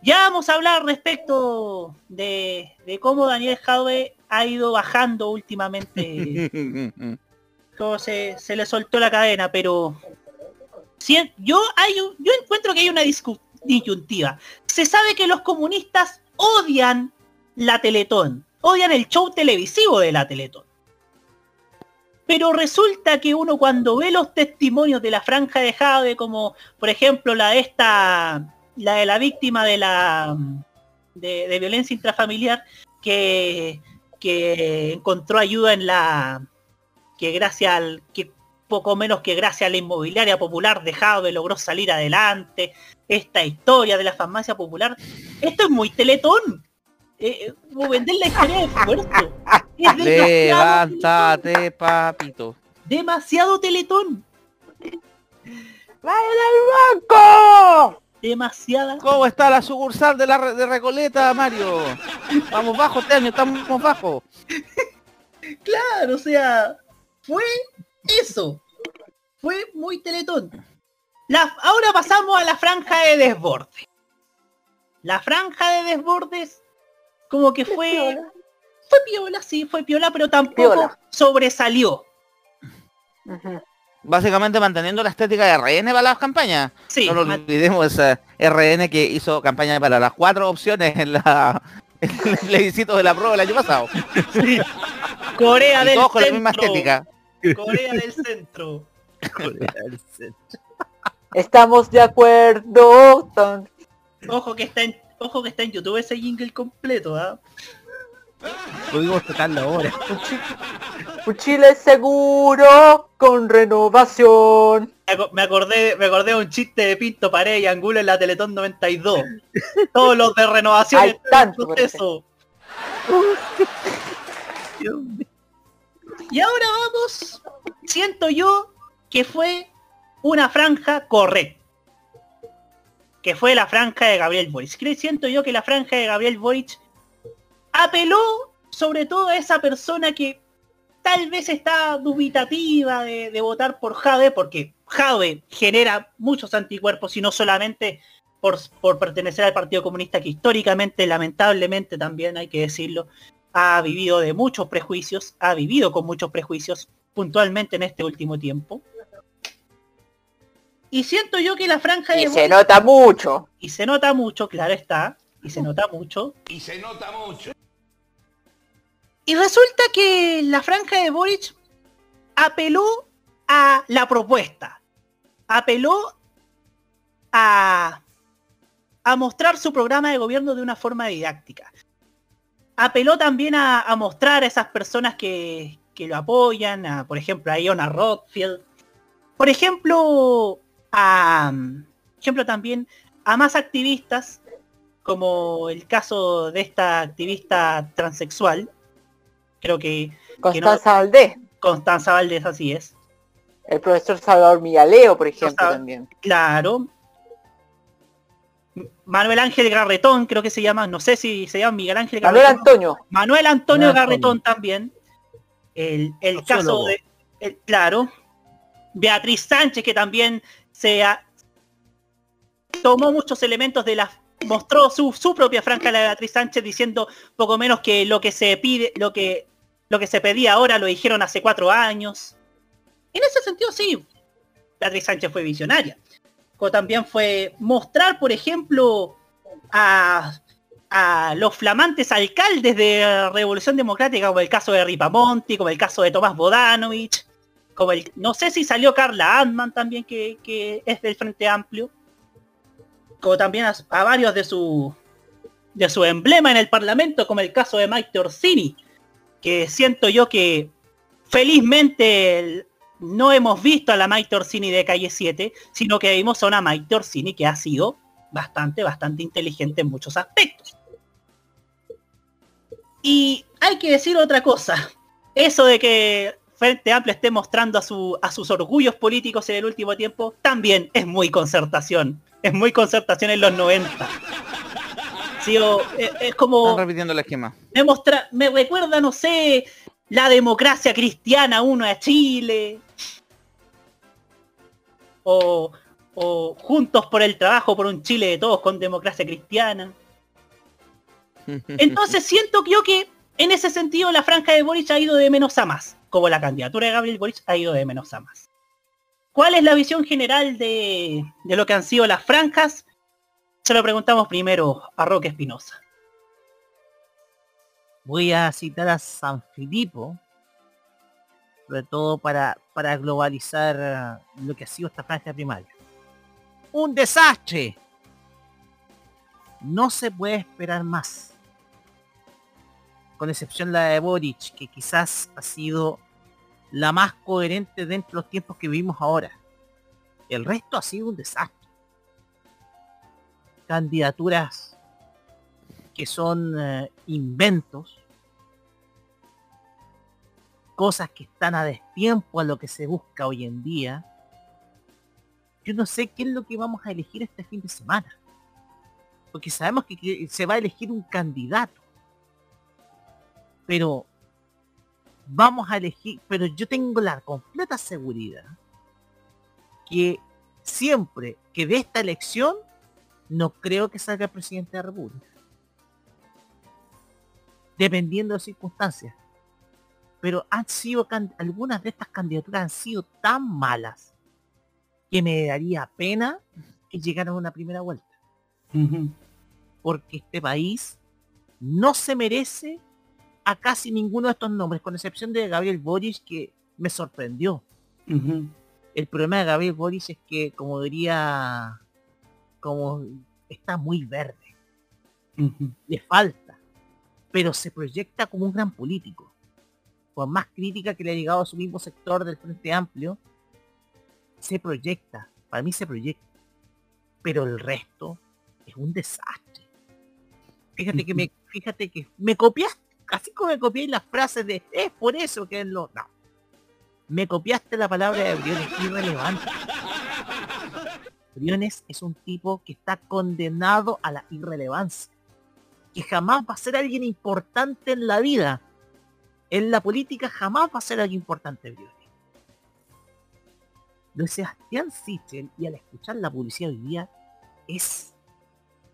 Ya vamos a hablar respecto de, de cómo Daniel Jaue ha ido bajando últimamente se le soltó la cadena, pero yo encuentro que hay una disyuntiva. Se sabe que los comunistas odian la Teletón, odian el show televisivo de la Teletón. Pero resulta que uno cuando ve los testimonios de la franja de Jade, como por ejemplo la de esta, la de la víctima de la violencia intrafamiliar, que, encontró ayuda en la, que gracias al poco menos que gracias a la inmobiliaria popular de Jave logró salir adelante esta historia de la farmacia popular esto es muy teletón eh, eh, vender la historia de Puerto es Levántate, papito. demasiado teletón ¡Vaya del banco! demasiada ¿Cómo está la sucursal de la Re- de Recoleta, Mario? Vamos bajo año, estamos bajo. claro o sea fue eso fue muy teletón La- ahora pasamos a la franja de desborde la franja de desbordes como que fue fue piola sí fue piola pero tampoco Piola. sobresalió Básicamente manteniendo la estética de RN para las campañas. Sí, no nos olvidemos esa RN que hizo campaña para las cuatro opciones en la en el plebiscito de la prueba el año pasado. Corea Y del todos con la misma estética. Corea del centro Estamos de acuerdo. Ton. ojo que está en ojo que está en YouTube ese jingle completo ¿ah? Pudimos tocarlo ahora. Un Chile seguro con renovación. Me aco- me acordé me acordé de un chiste de Pinto Pared y Angulo en la Teletón 92 todos los de renovación Hay están en tanto, proceso Y ahora vamos, siento yo que fue una franja correcta. Que fue la franja de Gabriel Boric. Siento yo que la franja de Gabriel Boric apeló sobre todo a esa persona que tal vez está dubitativa de, de votar por Jade, porque Jade genera muchos anticuerpos y no solamente por, por pertenecer al Partido Comunista, que históricamente, lamentablemente también hay que decirlo, ha vivido de muchos prejuicios, ha vivido con muchos prejuicios, puntualmente en este último tiempo. Y siento yo que la franja de Y se Boric- nota mucho. y se nota mucho, claro está, y se nota mucho. Y se nota mucho. Y resulta que la franja de Boric apeló a la propuesta, apeló a, a mostrar su programa de gobierno de una forma didáctica. Apeló también a, a mostrar a esas personas que, que lo apoyan, a, por ejemplo, a Iona Rothfield. Por ejemplo, a, por ejemplo, también a más activistas, como el caso de esta activista transexual, creo que... que no- Constanza Valdés. Constanza Valdés, así es. El profesor Salvador Migaleo, por ejemplo, Sal- también. Claro. Manuel Ángel Garretón, creo que se llama, no sé si se llama Miguel Ángel Manuel Garretón. Antonio. Manuel Antonio Manuel Garretón también. El, el caso de, el- claro. Beatriz Sánchez, que también se ha- tomó muchos elementos de la mostró su, su propia franja la de Beatriz Sánchez diciendo poco menos que lo que se pide, lo que lo que se pedía ahora lo dijeron hace cuatro años. En ese sentido sí, Beatriz Sánchez fue visionaria. Como también fue mostrar, por ejemplo, a, los flamantes alcaldes de Revolución Democrática, como el caso de Ripamonti, como el caso de Tomás Bodanovich, como el, no sé si salió Carla Antman también, que, es del Frente Amplio, como también a, varios de su de su emblema en el Parlamento, como el caso de Mike Orsini, que siento yo que felizmente el- no hemos visto a la Mike Orsini de calle 7, sino que vimos a una Mike Orsini que ha sido bastante, bastante inteligente en muchos aspectos. Y hay que decir otra cosa. Eso de que Frente Amplio esté mostrando a, su, a sus orgullos políticos en el último tiempo, también es muy concertación. Es muy concertación en los 90. Sí, o- es, es como Están repitiendo el esquema. me, mostra, me recuerda, no sé, la democracia cristiana 1 a Chile. O, o Juntos por el Trabajo por un Chile de todos con democracia cristiana. Entonces siento que yo que en ese sentido la franja de Boric ha ido de menos a más. Como la candidatura de Gabriel Boric ha ido de menos a más. ¿Cuál es la visión general de, de lo que han sido las franjas? Se lo preguntamos primero a Roque Espinosa. Voy a citar a San Filipo, sobre todo para, para globalizar lo que ha sido esta franja primaria. ¡Un desastre! No se puede esperar más. Con excepción la de Boric, que quizás ha sido la más coherente dentro de los tiempos que vivimos ahora. El resto ha sido un desastre. Candidaturas que son eh, inventos, cosas que están a destiempo a lo que se busca hoy en día. Yo no sé qué es lo que vamos a elegir este fin de semana. Porque sabemos que, se va a elegir un candidato. Pero vamos a elegir, pero yo tengo la completa seguridad que siempre que de esta elección no creo que salga el presidente de la República. Dependiendo de circunstancias. Pero han sido algunas de estas candidaturas han sido tan malas que me daría pena que llegaran a una primera vuelta. Porque este país no se merece a casi ninguno de estos nombres, con excepción de Gabriel Boric, que me sorprendió. El problema de Gabriel Boric es que, como diría, como está muy verde. Le falta. Pero se proyecta como un gran político. Por más crítica que le ha llegado a su mismo sector del Frente Amplio, se proyecta. Para mí se proyecta. Pero el resto es un desastre. Fíjate que me, fíjate que me copiaste, así como me copié las frases de es por eso que lo. No. Me copiaste la palabra de Briones irrelevante. Briones es un tipo que está condenado a la irrelevancia. Que jamás va a ser alguien importante en la vida. En la política jamás va a ser alguien importante Briones. Lo de Sebastián Sichel y al escuchar la publicidad hoy día es,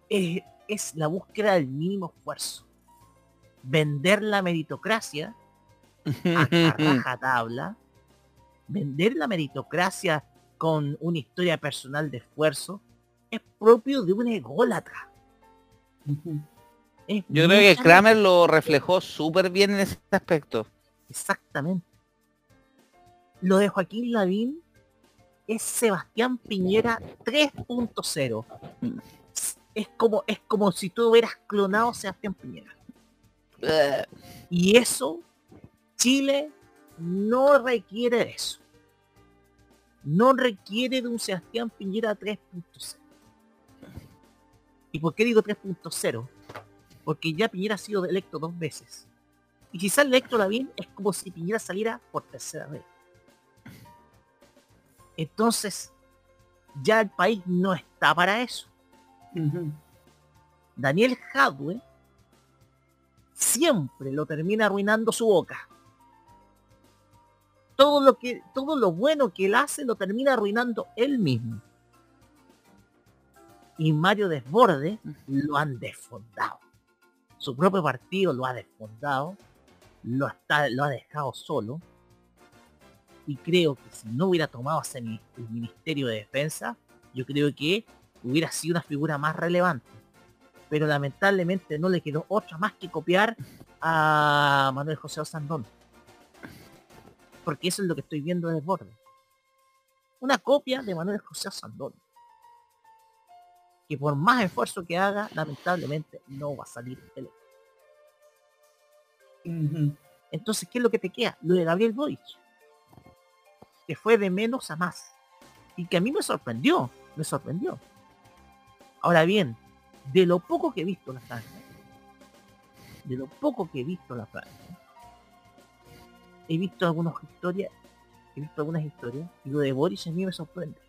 es, es la búsqueda del mínimo esfuerzo. Vender la meritocracia a, vender la meritocracia con una historia personal de esfuerzo es propio de un ególatra. Es Yo creo que Kramer lo reflejó súper bien en ese aspecto. Exactamente. Lo de Joaquín Lavín es Sebastián Piñera 3.0. Es como, es como si tú hubieras clonado a Sebastián Piñera. Y eso, Chile no requiere de eso. no requiere de un Sebastián Piñera 3.0. ¿Y por qué digo 3.0? Porque ya Piñera ha sido electo dos veces. Y si sale electo la bien, es como si Piñera saliera por tercera vez. Entonces, ya el país no está para eso. Daniel Jadwe siempre lo termina arruinando su boca. Todo lo que, todo lo bueno que él hace lo termina arruinando él mismo. Y Mario Desborde lo han desfondado. Su propio partido lo ha desfondado, lo, ha dejado solo. Y creo que si no hubiera tomado ese el Ministerio de Defensa, yo creo que hubiera sido una figura más relevante. Pero lamentablemente no le quedó otra más que copiar a Manuel José Osandón. Porque eso es lo que estoy viendo de Desborde. Una copia de Manuel José Osandón. Que por más esfuerzo que haga, lamentablemente no va a salir electo. Entonces, ¿qué es lo que te queda? Lo de Gabriel Boric. Que fue de menos a más. Y que a mí me sorprendió. Me sorprendió. Ahora bien, de lo poco que he visto la franja, de lo poco que he visto la franja, he visto algunas historias, he visto algunas historias, y lo de Boris a mí me sorprende.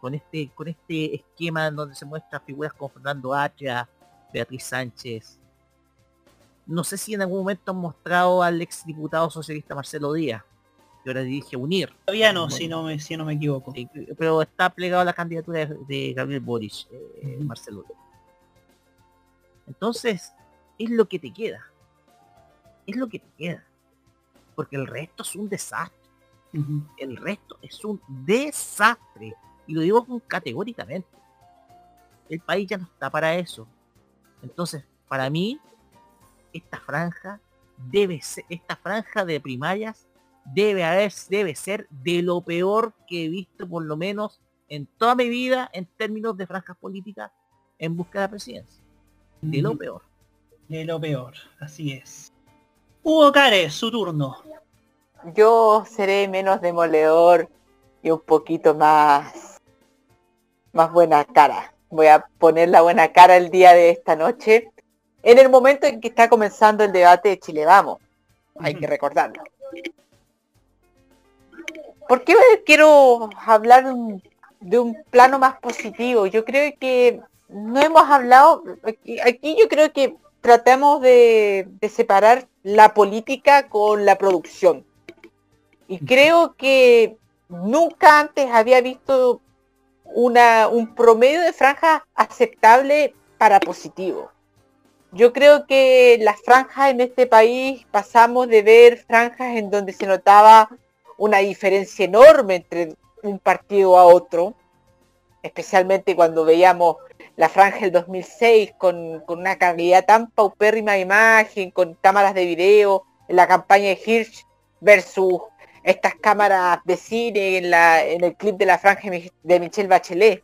Con este, con este esquema en donde se muestra figuras como Fernando Atria, Beatriz Sánchez. No sé si en algún momento han mostrado al ex diputado socialista Marcelo Díaz, que ahora dirige UNIR. Todavía no, si no me, si no me equivoco. Sí, pero está plegado a la candidatura de, de Gabriel Boris, eh, Marcelo. Entonces, es lo que te queda. Es lo que te queda. Porque el resto es un desastre. El resto es un desastre. Y lo digo con- categóricamente. El país ya no está para eso. Entonces, para mí, esta franja debe ser, esta franja de primarias debe haber, debe ser de lo peor que he visto por lo menos en toda mi vida en términos de franjas políticas en busca de la presidencia. De lo peor. De lo peor, así es. Hugo Cares, su turno. Yo seré menos demoledor y un poquito más más buena cara. Voy a poner la buena cara el día de esta noche, en el momento en que está comenzando el debate de Chile Vamos. Hay que recordarlo. ¿Por qué quiero hablar de un- de un plano más positivo? Yo creo que no hemos hablado, aquí, aquí yo creo que tratamos de, de separar la política con la producción. Y creo que nunca antes había visto una, un promedio de franjas aceptable para positivo. Yo creo que las franjas en este país pasamos de ver franjas en donde se notaba una diferencia enorme entre un partido a otro, especialmente cuando veíamos la franja del 2006 con, con una calidad tan paupérrima de imagen, con cámaras de video, en la campaña de Hirsch versus estas cámaras de cine en, la, en el clip de la franja de Mi- de Michelle Bachelet.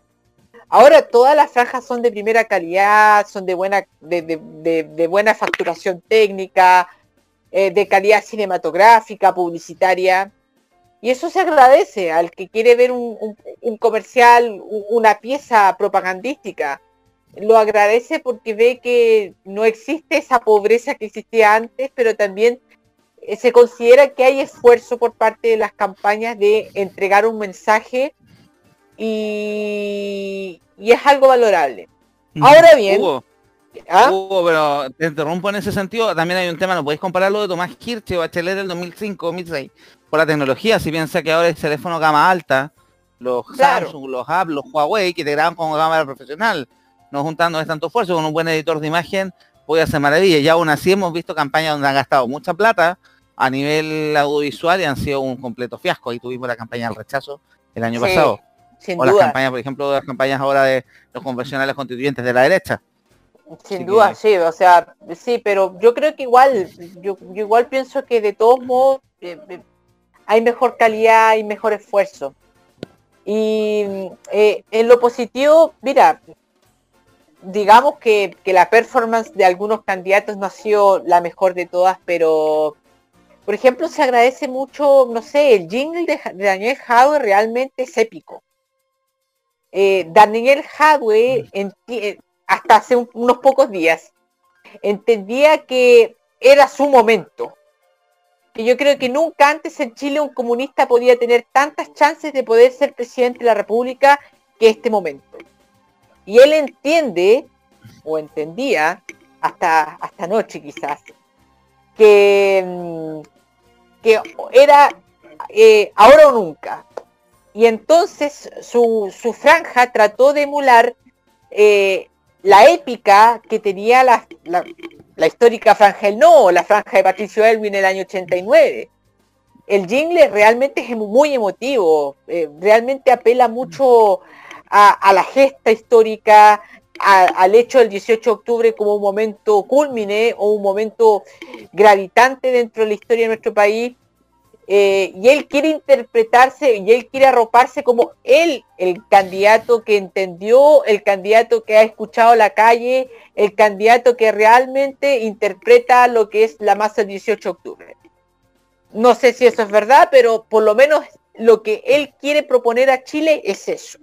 Ahora todas las franjas son de primera calidad, son de buena, de, de- de- buena facturación técnica, eh, de calidad cinematográfica, publicitaria. Y eso se agradece al que quiere ver un, un- comercial, una pieza propagandística. Lo agradece porque ve que no existe esa pobreza que existía antes, pero también se considera que hay esfuerzo por parte de las campañas de entregar un mensaje y, y es algo valorable. Ahora bien, Hugo, ¿ah? Hugo, pero te interrumpo en ese sentido. También hay un tema, no podéis compararlo de Tomás Kirch o Bachelet del 2005-2006 por la tecnología. Si piensa que ahora el teléfono gama alta, los Claro. Samsung, los Apple, los Huawei, que te graban con cámara profesional, no juntando es tanto esfuerzo, con un buen editor de imagen, puede hacer maravillas. Y aún así hemos visto campañas donde han gastado mucha plata a nivel audiovisual y han sido un completo fiasco. Ahí tuvimos la campaña del rechazo el año Sí, pasado. sin o las duda. campañas, por ejemplo, las campañas ahora de los convencionales constituyentes de la derecha. Sin Así duda, que- sí, o sea, sí, pero yo creo que igual, yo, yo igual pienso que de todos modos eh, eh, hay mejor calidad, hay mejor esfuerzo. Y eh, en lo positivo, mira, digamos que, que la performance de algunos candidatos no ha sido la mejor de todas, pero Por ejemplo, se agradece mucho, no sé, el jingle de, Daniel Jadwe realmente es épico. Eh, Daniel Jadwe, enti- eh, hasta hace un- unos pocos días, entendía que era su momento. Que yo creo que nunca antes en Chile un comunista podía tener tantas chances de poder ser presidente de la República que este momento. Y él entiende, o entendía, hasta, hasta anoche quizás, que, mm, que era eh, ahora o nunca. Y entonces su, su franja trató de emular eh, la épica que tenía la, la- histórica franja del no, la franja de Patricio Elwin en el año 89. El jingle realmente es muy emotivo, eh, realmente apela mucho a la gesta histórica, al hecho del 18 de octubre como un momento culmine o un momento gravitante dentro de la historia de nuestro país. Eh, y él quiere interpretarse y él quiere arroparse como él, el candidato que entendió, el candidato que ha escuchado la calle, el candidato que realmente interpreta lo que es la masa del 18 de octubre. No sé si eso es verdad, pero por lo menos lo que él quiere proponer a Chile es eso.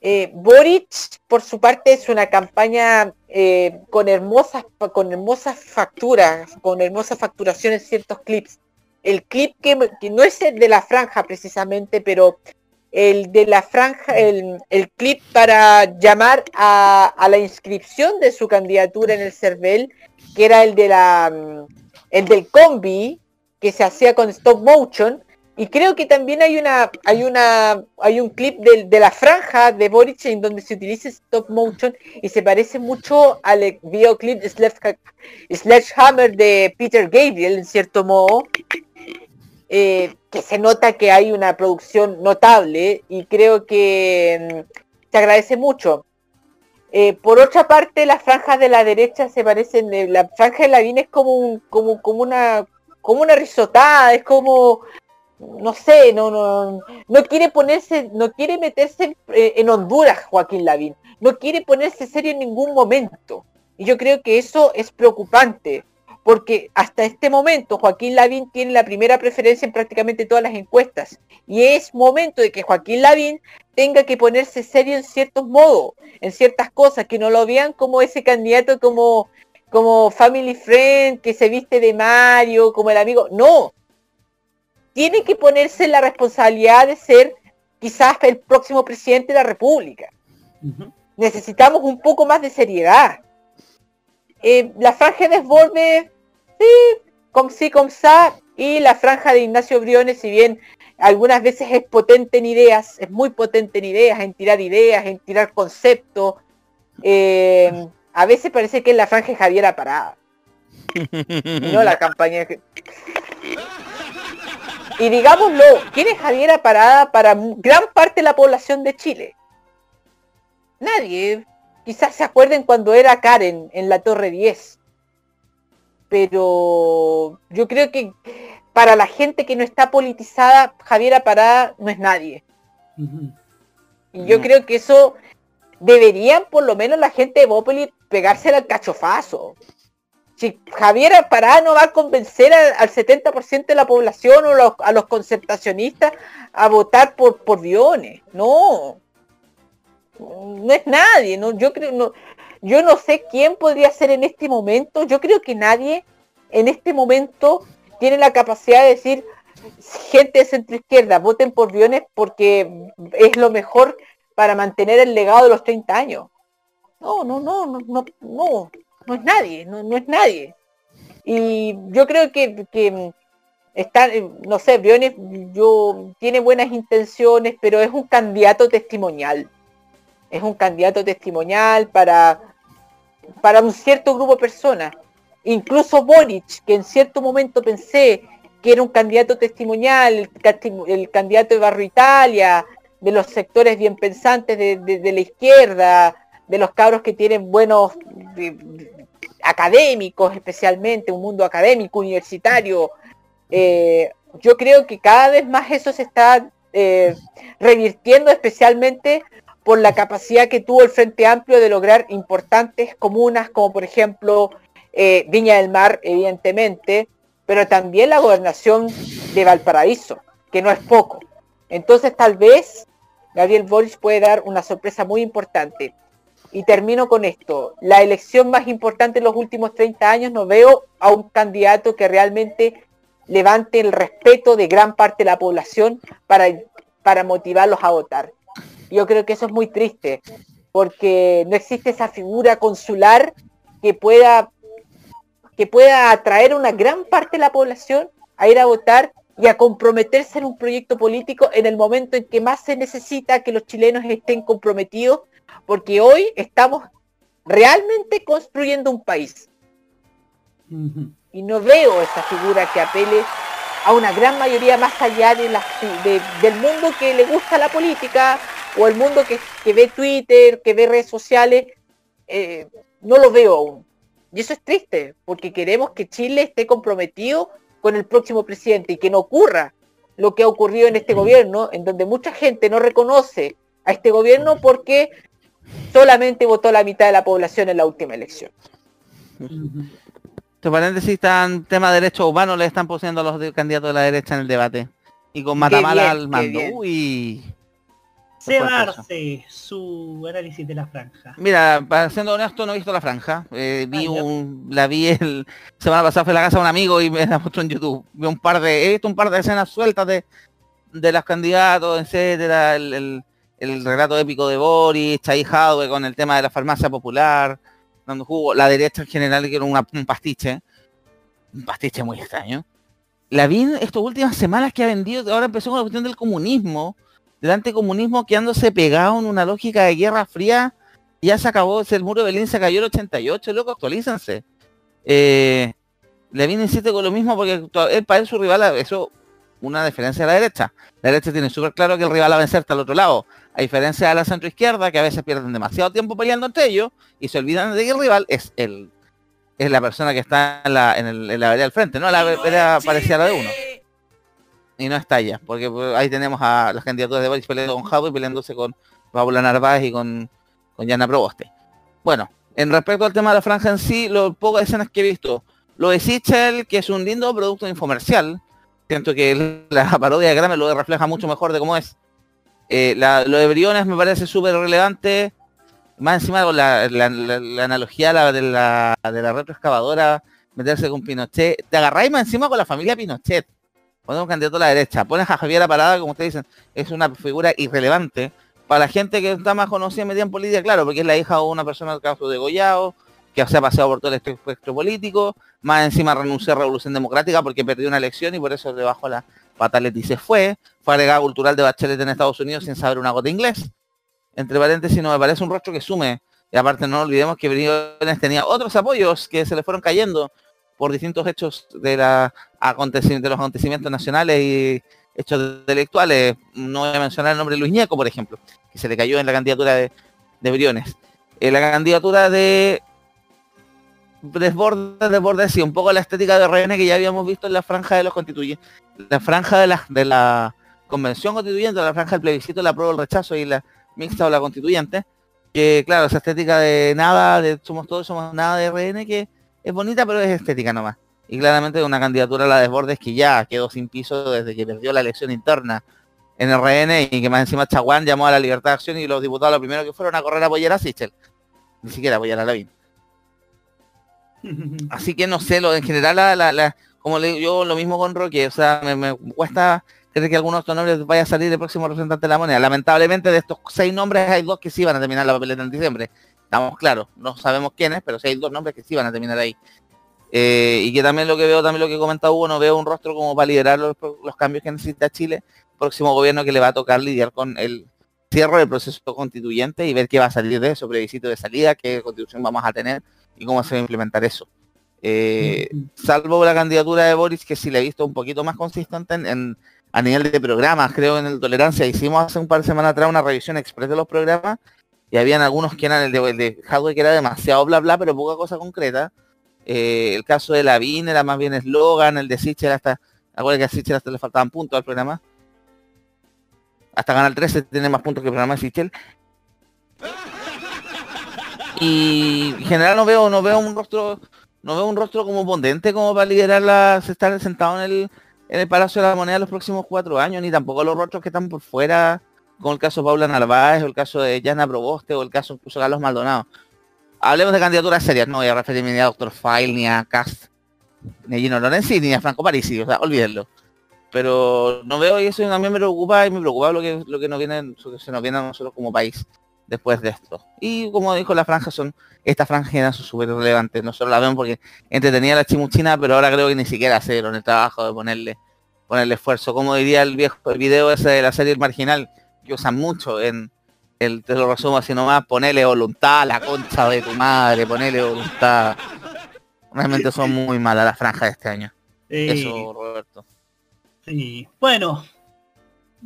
Eh, Boric, por su parte, es una campaña eh, con hermosas con hermosas facturas, con hermosas facturaciones ciertos clips. El clip que, que no es el de la franja precisamente, pero el de la franja, el, el clip para llamar a, a la inscripción de su candidatura en el CERVEL, que era el de la el del combi, que se hacía con stop motion, y creo que también hay una, hay una, hay un clip de, la franja de Boric en donde se utiliza stop motion y se parece mucho al videoclip Sledge- Sledgehammer de Peter Gabriel, en cierto modo, eh, que se nota que hay una producción notable y creo que mm, se agradece mucho. Eh, por otra parte, las franjas de la derecha se parecen, eh, la franja de Lavín es como un, como, como una, como una risotada, es como, no sé, no, no, no quiere ponerse, no quiere meterse eh, en Honduras, Joaquín Lavín, no quiere ponerse serio en ningún momento. Y yo creo que eso es preocupante, porque hasta este momento Joaquín Lavín tiene la primera preferencia en prácticamente todas las encuestas. Y es momento de que Joaquín Lavín tenga que ponerse serio en ciertos modos, en ciertas cosas, que no lo vean como ese candidato como, como family friend, que se viste de Mario, como el amigo. No. Tiene que ponerse la responsabilidad de ser quizás el próximo presidente de la República. Necesitamos un poco más de seriedad. Eh, la franja de desborde, sí, como sí, como sa, y la franja de Ignacio Briones, si bien algunas veces es potente en ideas, es muy potente en ideas, en tirar ideas, en tirar conceptos, eh, a veces parece que es la franja de Javier Parada, y no la campaña. Y digámoslo, ¿quién es Javiera Parada para gran parte de la población de Chile? Nadie. Quizás se acuerden cuando era Karen en la Torre 10. Pero yo creo que para la gente que no está politizada, Javiera Parada no es nadie. Y yo creo que eso deberían por lo menos la gente de Bópoli pegarse al cachofazo. Si Javier Parada no va a convencer al, al 70% de la población o a los concertacionistas a votar por, por no. No es nadie, no, yo creo, no, yo no sé quién podría ser en este momento, yo creo que nadie en este momento tiene la capacidad de decir gente de centro izquierda, voten por Biones porque es lo mejor para mantener el legado de los 30 años. No, no, no, no, no, no, es nadie, no, no es nadie. Y yo creo que, que está, eh, no sé, Briones yo, tiene buenas intenciones, pero es un candidato testimonial. Es un candidato testimonial para, para un cierto grupo de personas. Incluso Boric, que en cierto momento pensé que era un candidato testimonial, el, candidato de Barrio Italia, de los sectores bien pensantes de, de- la izquierda, de los cabros que tienen buenos académicos especialmente, un mundo académico, universitario. Eh, yo creo que cada vez más eso se está eh, revirtiendo especialmente por la capacidad que tuvo el Frente Amplio de lograr importantes comunas como por ejemplo eh, Viña del Mar, evidentemente, pero también la gobernación de Valparaíso, que no es poco. Entonces tal vez Gabriel Boric puede dar una sorpresa muy importante. Y termino con esto. La elección más importante en los últimos 30 años no veo a un candidato que realmente levante el respeto de gran parte de la población para, para motivarlos a votar. Yo creo que eso es muy triste, porque no existe esa figura consular que pueda, que pueda atraer una gran parte de la población a ir a votar y a comprometerse en un proyecto político en el momento en que más se necesita que los chilenos estén comprometidos, porque hoy estamos realmente construyendo un país. Y no veo esa figura que apele a una gran mayoría más allá de la, de- del mundo que le gusta la política o el mundo que, que ve Twitter, que ve redes sociales. eh, no lo veo aún. Y eso es triste, porque queremos que Chile esté comprometido con el próximo presidente y que no ocurra lo que ha ocurrido en este gobierno, en donde mucha gente no reconoce a este gobierno porque solamente votó la mitad de la población en la última elección. Entre paréntesis, están tema de derechos humanos, le están poniendo a los candidatos de la derecha en el debate. Y con Matamala bien, al mando. Uy. Cebarse su análisis de la franja. Mira, para siendo honesto, no he visto la franja. Eh, vi un, la vi el semana pasada fue a la casa de un amigo y me la mostró en YouTube. Vi un par de, he visto un par de escenas sueltas de, de los candidatos, etcétera, el, el, el relato épico de Boris, Chai Jadwe con el tema de la farmacia popular, dando jugo, la derecha en general que era un pastiche, un pastiche muy extraño. La vi en estas últimas semanas que ha vendido, ahora empezó con la cuestión del comunismo, del anticomunismo quedándose pegado en una lógica de guerra fría. Ya se acabó, el muro de Berlín se cayó el 88, loco, actualícense. Eh, Levin insiste con lo mismo porque él para él su rival, eso una diferencia de la derecha. La derecha tiene súper claro que el rival a vencer está al otro lado. A diferencia de la centro izquierda, que a veces pierden demasiado tiempo peleando entre ellos y se olvidan de que el rival es el es la persona que está en la, en el- en la vereda del frente, ¿no? La vereda parecida a la de uno. Y no está ella, porque pues, ahí tenemos a las candidaturas de Boris peleando con Jadwe y peleándose con Paula Narváez y con, con Yana Proboste. Bueno, en respecto al tema de la franja en sí, lo pocas escenas que he visto, lo de Sichel, que es un lindo producto infomercial, siento que la parodia de Kramer lo refleja mucho mejor de cómo es. Eh, la- lo de Briones me parece súper relevante, más encima con la, la- la- la analogía la- de la, de la retroexcavadora, meterse con Pinochet, te agarráis más encima con la familia Pinochet, poner un candidato a la derecha, pones a Javier Parada, como ustedes dicen, es una figura irrelevante, para la gente que está más conocida en media en política, claro, porque es la hija de una persona del caso de Goyao, que se ha paseado por todo el espectro político, más encima renunció a Revolución Democrática porque perdió una elección y por eso le bajó la pataleta y se fue, fue cultural de Bachelet en Estados Unidos sin saber una gota de inglés. Entre paréntesis, no me parece un rostro que sume. Y aparte no olvidemos que Briones tenía otros apoyos que se le fueron cayendo por distintos hechos de, la, de los acontecimientos nacionales y hechos intelectuales. No voy a mencionar el nombre de Luis Ñeco, por ejemplo, que se le cayó en la candidatura de, de Briones. En la candidatura de desbordes, desbordes, sí, un poco la estética de RN que ya habíamos visto en la franja de los constituyentes, la franja de la, de la convención constituyente, la franja del plebiscito, la prueba, el rechazo y la mixta o la constituyente, que claro, esa estética de nada, de somos todos, somos nada de RN, que es bonita, pero es estética nomás. Y claramente una candidatura a la desbordes que ya quedó sin piso desde que perdió la elección interna en RN y que más encima Chaguán llamó a la libertad de acción y los diputados lo primero que fueron a correr a apoyar a Sichel. Ni siquiera apoyar a Lavín. Así que no sé, lo en general, la, la- la- como le digo yo, lo mismo con Roque, o sea, me, me cuesta creer que alguno de estos nombres vaya a salir el próximo representante de la moneda. Lamentablemente de estos seis nombres hay dos que sí van a terminar la papeleta en diciembre. Estamos claros, no sabemos quiénes, pero sí hay dos nombres que sí van a terminar ahí. Eh, y que también lo que veo, también lo que comenta Hugo, no veo un rostro como para liderar los, los cambios que necesita Chile, próximo gobierno que le va a tocar lidiar con el cierre del proceso constituyente y ver qué va a salir de eso, plebiscito de salida, qué constitución vamos a tener y cómo se va a implementar eso. Eh, salvo la candidatura de Boris, que sí le he visto un poquito más consistente en, en- a nivel de programas, creo en el Tolerancia. Hicimos hace un par de semanas atrás una revisión express de los programas y habían algunos que eran el de, Hadwe que era demasiado bla bla, pero poca cosa concreta. Eh, el caso de Lavín era más bien eslogan, el de Sichel hasta, acuérdate que a Sichel hasta le faltaban puntos al programa. Hasta ganar 13 tiene más puntos que el programa de Sichel. Y en general no veo, no veo un rostro no veo un rostro como potente como para liderar la, estar sentado en el, en el Palacio de la Moneda los próximos cuatro años, ni tampoco los rostros que están por fuera, como el caso de Paula Narváez, o el caso de Yana Proboste, o el caso incluso Carlos Maldonado. Hablemos de candidaturas serias, no voy a referirme ni a Dr. File, ni a Cast, ni a Gino Lorenzi, ni a Franco Parisi, o sea, olvídenlo. Pero no veo y eso mí me preocupa y me preocupa lo que, lo que nos viene, lo que se nos viene a nosotros como país después de esto. Y como dijo la franja, son estas franjas son súper relevantes. Nosotros la vemos porque entretenía la chimuchina, pero ahora creo que ni siquiera hicieron el trabajo de ponerle ponerle esfuerzo. Como diría el viejo el video ese de la serie El Marginal, que usan mucho en el, te lo resumo así nomás, ponerle voluntad a la concha de tu madre, ponerle voluntad. Realmente son muy malas las franjas de este año. Eso, Roberto. Sí. Bueno,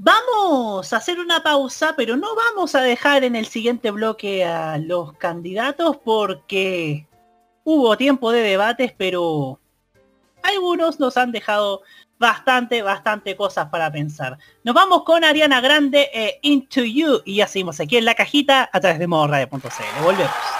vamos a hacer una pausa, pero no vamos a dejar en el siguiente bloque a los candidatos porque hubo tiempo de debates, pero algunos nos han dejado bastante, bastante cosas para pensar. Nos vamos con Ariana Grande e Into You y ya seguimos aquí en la cajita a través de modoradio.cl. Volvemos.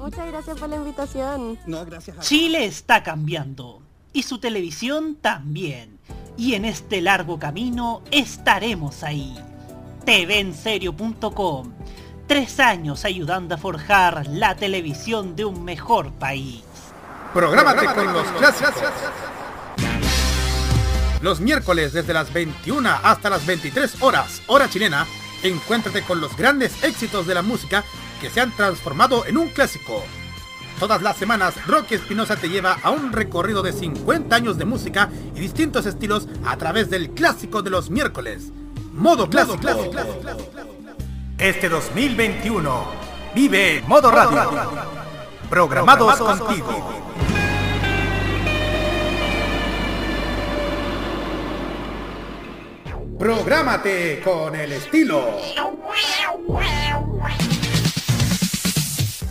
Muchas gracias por la invitación. No, gracias a Chile está cambiando y su televisión también. Y en este largo camino estaremos ahí. TVenserio.com. Tres años ayudando a forjar la televisión de un mejor país. Prográmate con los clásicos. Los miércoles desde las 21 hasta las 23 horas, hora chilena, encuéntrate con los grandes éxitos de la música que se han transformado en un clásico. Todas las semanas, Rocky Espinosa te lleva a un recorrido de 50 años de música y distintos estilos a través del clásico de los miércoles. Modo clásico. Este 2021, vive Modo Radio. Programados contigo. Prográmate con el estilo.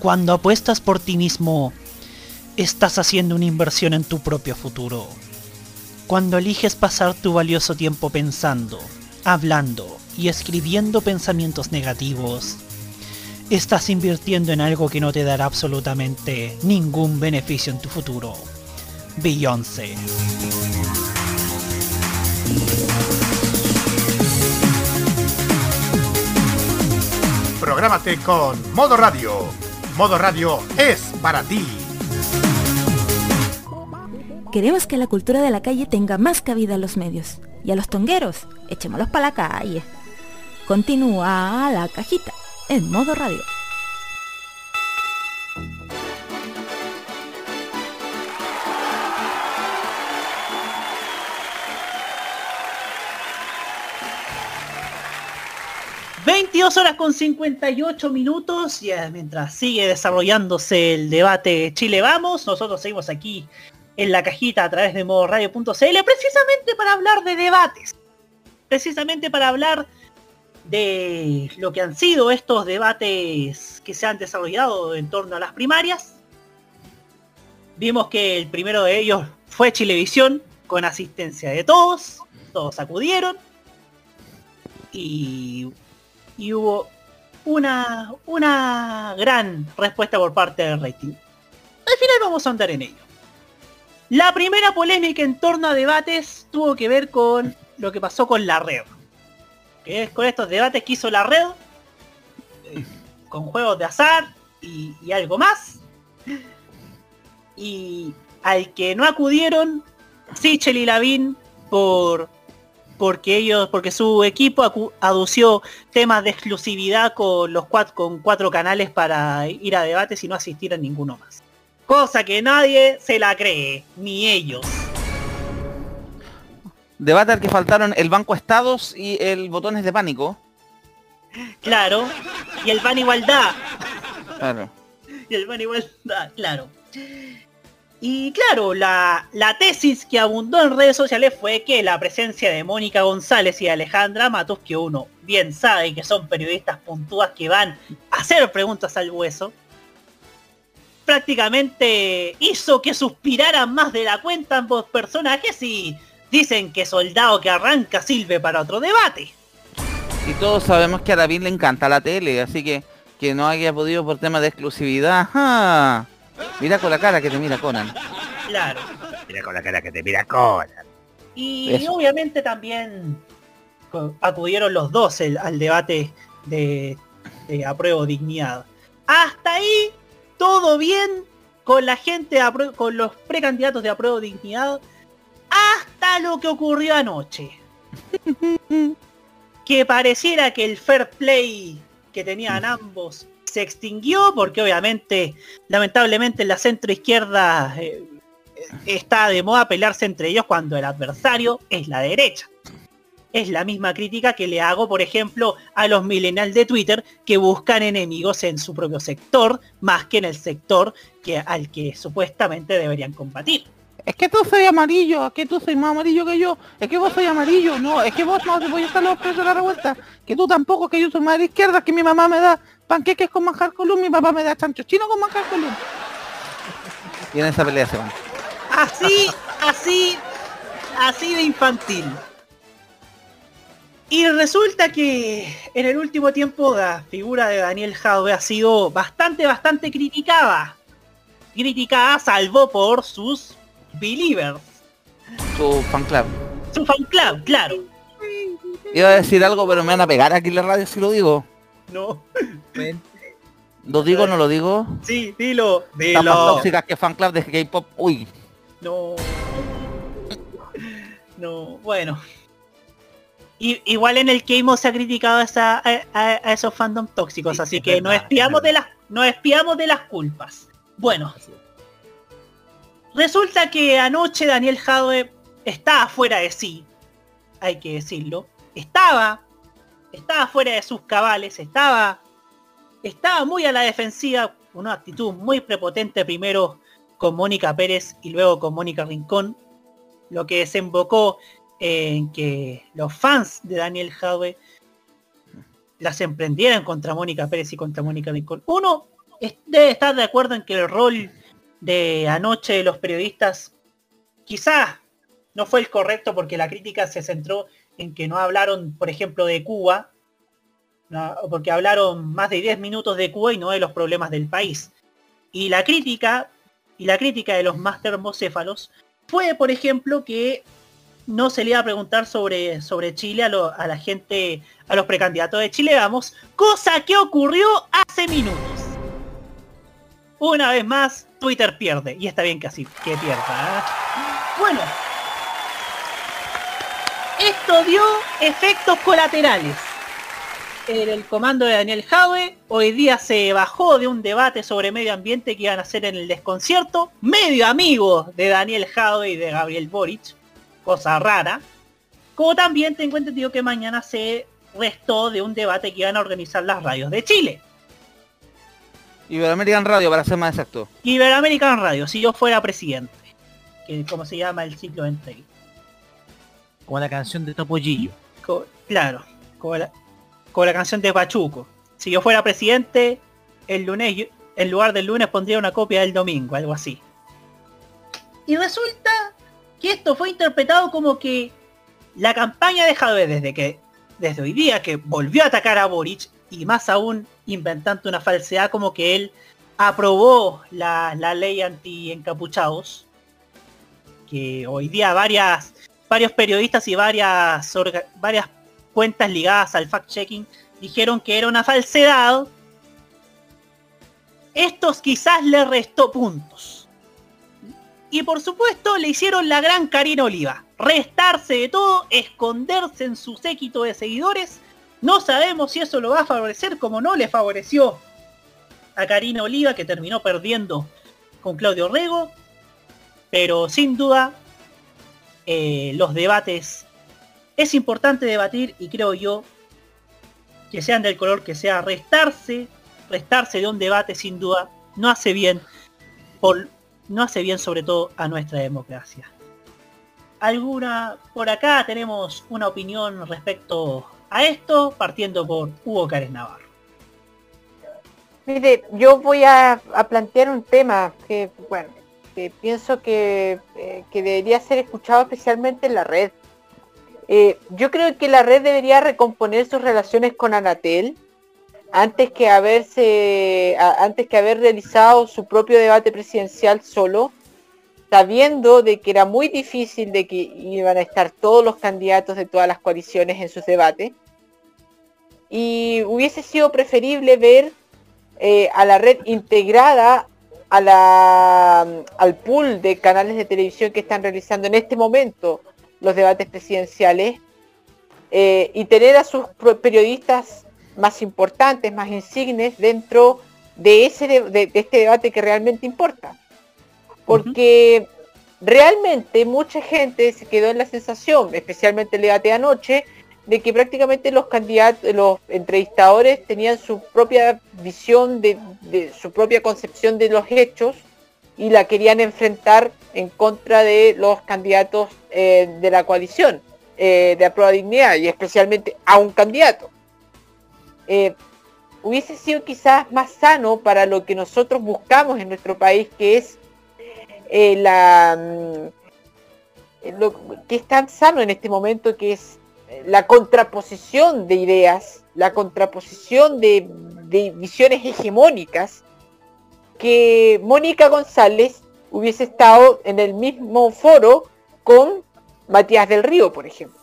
Cuando apuestas por ti mismo, estás haciendo una inversión en tu propio futuro. Cuando eliges pasar tu valioso tiempo pensando, hablando y escribiendo pensamientos negativos, estás invirtiendo en algo que no te dará absolutamente ningún beneficio en tu futuro. Beyoncé. Prográmate con Modo Radio. Modo Radio es para ti. Queremos que la cultura de la calle tenga más cabida en los medios. Y a los tongueros, echémoslos para la calle. Continúa la cajita en modo radio. ...22 horas con 58 minutos... ...ya mientras sigue desarrollándose el debate Chile Vamos... ...nosotros seguimos aquí en la cajita a través de modoradio.cl... ...precisamente para hablar de debates... ...precisamente para hablar de lo que han sido estos debates que se han desarrollado en torno a las primarias. Vimos que el primero de ellos fue Chilevisión, con asistencia de todos, todos acudieron. Y, y hubo una, una gran respuesta por parte del rating. Al final vamos a andar en ello. La primera polémica en torno a debates tuvo que ver con lo que pasó con la red que es con estos debates que hizo la red, eh, con juegos de azar y, algo más. Y al que no acudieron, Sichel y Lavín por porque ellos, porque su equipo adució temas de exclusividad con los cuatro, con cuatro canales para ir a debates y no asistir a ninguno más. Cosa que nadie se la cree, ni ellos. Debate al que faltaron el Banco Estados y el Botones de Pánico. Claro. Y el Ban Igualdad. Claro. Y el Ban Igualdad, claro. Y claro, la, tesis que abundó en redes sociales fue que la presencia de Mónica González y Alejandra Matos, que uno bien sabe que son periodistas puntúas que van a hacer preguntas al hueso, prácticamente hizo que suspiraran más de la cuenta ambos personajes y dicen que soldado que arranca sirve para otro debate. Y todos sabemos que a David le encanta la tele, así que que no haya podido por tema de exclusividad. Mira con la cara que te mira Conan. Claro. Mira con la cara que te mira Conan. Y Eso. obviamente también acudieron los dos el- al debate de, de apruebo dignidad. Hasta ahí todo bien con la gente, de apruebo- con los precandidatos de apruebo dignidad, hasta lo que ocurrió anoche. que pareciera que el fair play que tenían ambos se extinguió porque obviamente, lamentablemente en la centro izquierda eh, está de moda pelearse entre ellos cuando el adversario es la derecha. Es la misma crítica que le hago, por ejemplo, a los millennials de Twitter que buscan enemigos en su propio sector, más que en el sector que, al que supuestamente deberían combatir. Es que tú soy amarillo, es que tú soy más amarillo que yo, es que vos soy amarillo, no, es que vos no te voy a estar los presos de la revuelta, que tú tampoco, que yo soy más de izquierda, que mi mamá me da panqueques con manjar column, mi papá me da chancho chino con manjar column. Y en esa pelea se van. Así, así, así de infantil. Y resulta que en el último tiempo la figura de Daniel Jadwe ha sido bastante, bastante criticada. Criticada salvo por sus believers. Tu fan club. Su fan club, claro. Iba a decir algo, pero me van a pegar aquí en la radio si lo digo. No. ¿Lo digo o no lo digo? Sí, dilo. Están más Dilo. tóxicas que fan club de K-pop. Uy. No. No, bueno. I- igual en el Keimo se ha criticado a, esa- a- a- a esos fandom tóxicos, así es que nos verdad, espiamos es de las nos espiamos de las culpas. Bueno. Resulta que anoche Daniel Jadwe estaba fuera de sí. Hay que decirlo. Estaba estaba fuera de sus cabales, estaba estaba muy a la defensiva, una actitud muy prepotente primero con Mónica Pérez y luego con Mónica Rincón, lo que desembocó en que los fans de Daniel Jadwe las emprendieran contra Mónica Pérez y contra Mónica Rincón. Uno debe estar de acuerdo en que el rol de anoche de los periodistas quizás no fue el correcto porque la crítica se centró en que no hablaron, por ejemplo, de Cuba, porque hablaron más de 10 minutos de Cuba y no de los problemas del país. Y la crítica, y la crítica de los más termocéfalos fue, por ejemplo, que no se le iba a preguntar sobre, sobre Chile a, la gente, a los precandidatos de Chile, vamos, cosa que ocurrió hace minutos. Una vez más, Twitter pierde, y está bien que así, que pierda. ¿ah? Bueno, esto dio efectos colaterales. En el comando de Daniel Jaue, hoy día se bajó de un debate sobre medio ambiente que iban a hacer en el desconcierto, medio amigo de Daniel Jaue y de Gabriel Boric, cosa rara. Como también tengo entendido que mañana se restó de un debate que iban a organizar las radios de Chile. Iberoamerican Radio, para ser más exacto. Iberoamerican Radio, si yo fuera presidente. Que como se llama el ciclo entrega. Como la canción de Topollillo. Co- claro, como la, como la canción de Pachuco. Si yo fuera presidente, el lunes, en lugar del lunes pondría una copia del domingo, algo así. Y resulta que esto fue interpretado como que la campaña de Jadwe desde que desde hoy día que volvió a atacar a Boric y más aún inventando una falsedad como que él aprobó la, la ley anti encapuchados que hoy día varias varios periodistas y varias varias cuentas ligadas al fact checking dijeron que era una falsedad estos quizás le restó puntos y por supuesto le hicieron la gran Karina Oliva restarse de todo, esconderse en su séquito de seguidores. No sabemos si eso lo va a favorecer como no le favoreció a Karina Oliva, que terminó perdiendo con Claudio Rego. Pero sin duda, eh, los debates es importante debatir y creo yo que sean del color que sea, restarse, restarse de un debate sin duda no hace bien, no hace bien sobre todo a nuestra democracia. Alguna, por acá tenemos una opinión respecto a esto, partiendo por Hugo Cárez Navarro. Mire, yo voy a, a plantear un tema que, bueno, que pienso que, eh, que debería ser escuchado especialmente en la red. Eh, yo creo que la red debería recomponer sus relaciones con Anatel antes que haberse antes que haber realizado su propio debate presidencial solo, sabiendo de que era muy difícil de que iban a estar todos los candidatos de todas las coaliciones en sus debates. Y hubiese sido preferible ver eh, a la red integrada al pool de canales de televisión que están realizando en este momento los debates presidenciales eh, y tener a sus periodistas más importantes, más insignes dentro de, ese de, de- de este debate que realmente importa. Porque realmente mucha gente se quedó en la sensación, especialmente el debate de anoche, de que prácticamente los candidatos, los entrevistadores tenían su propia visión de, de su propia concepción de los hechos y la querían enfrentar en contra de los candidatos eh, de la coalición eh, de Aprueba Dignidad y especialmente a un candidato. Eh, hubiese sido quizás más sano para lo que nosotros buscamos en nuestro país, que es la mm, lo que es tan sano en este momento, que es la contraposición de ideas, la contraposición de, de visiones hegemónicas, que Mónica González hubiese estado en el mismo foro con Matías del Río, por ejemplo.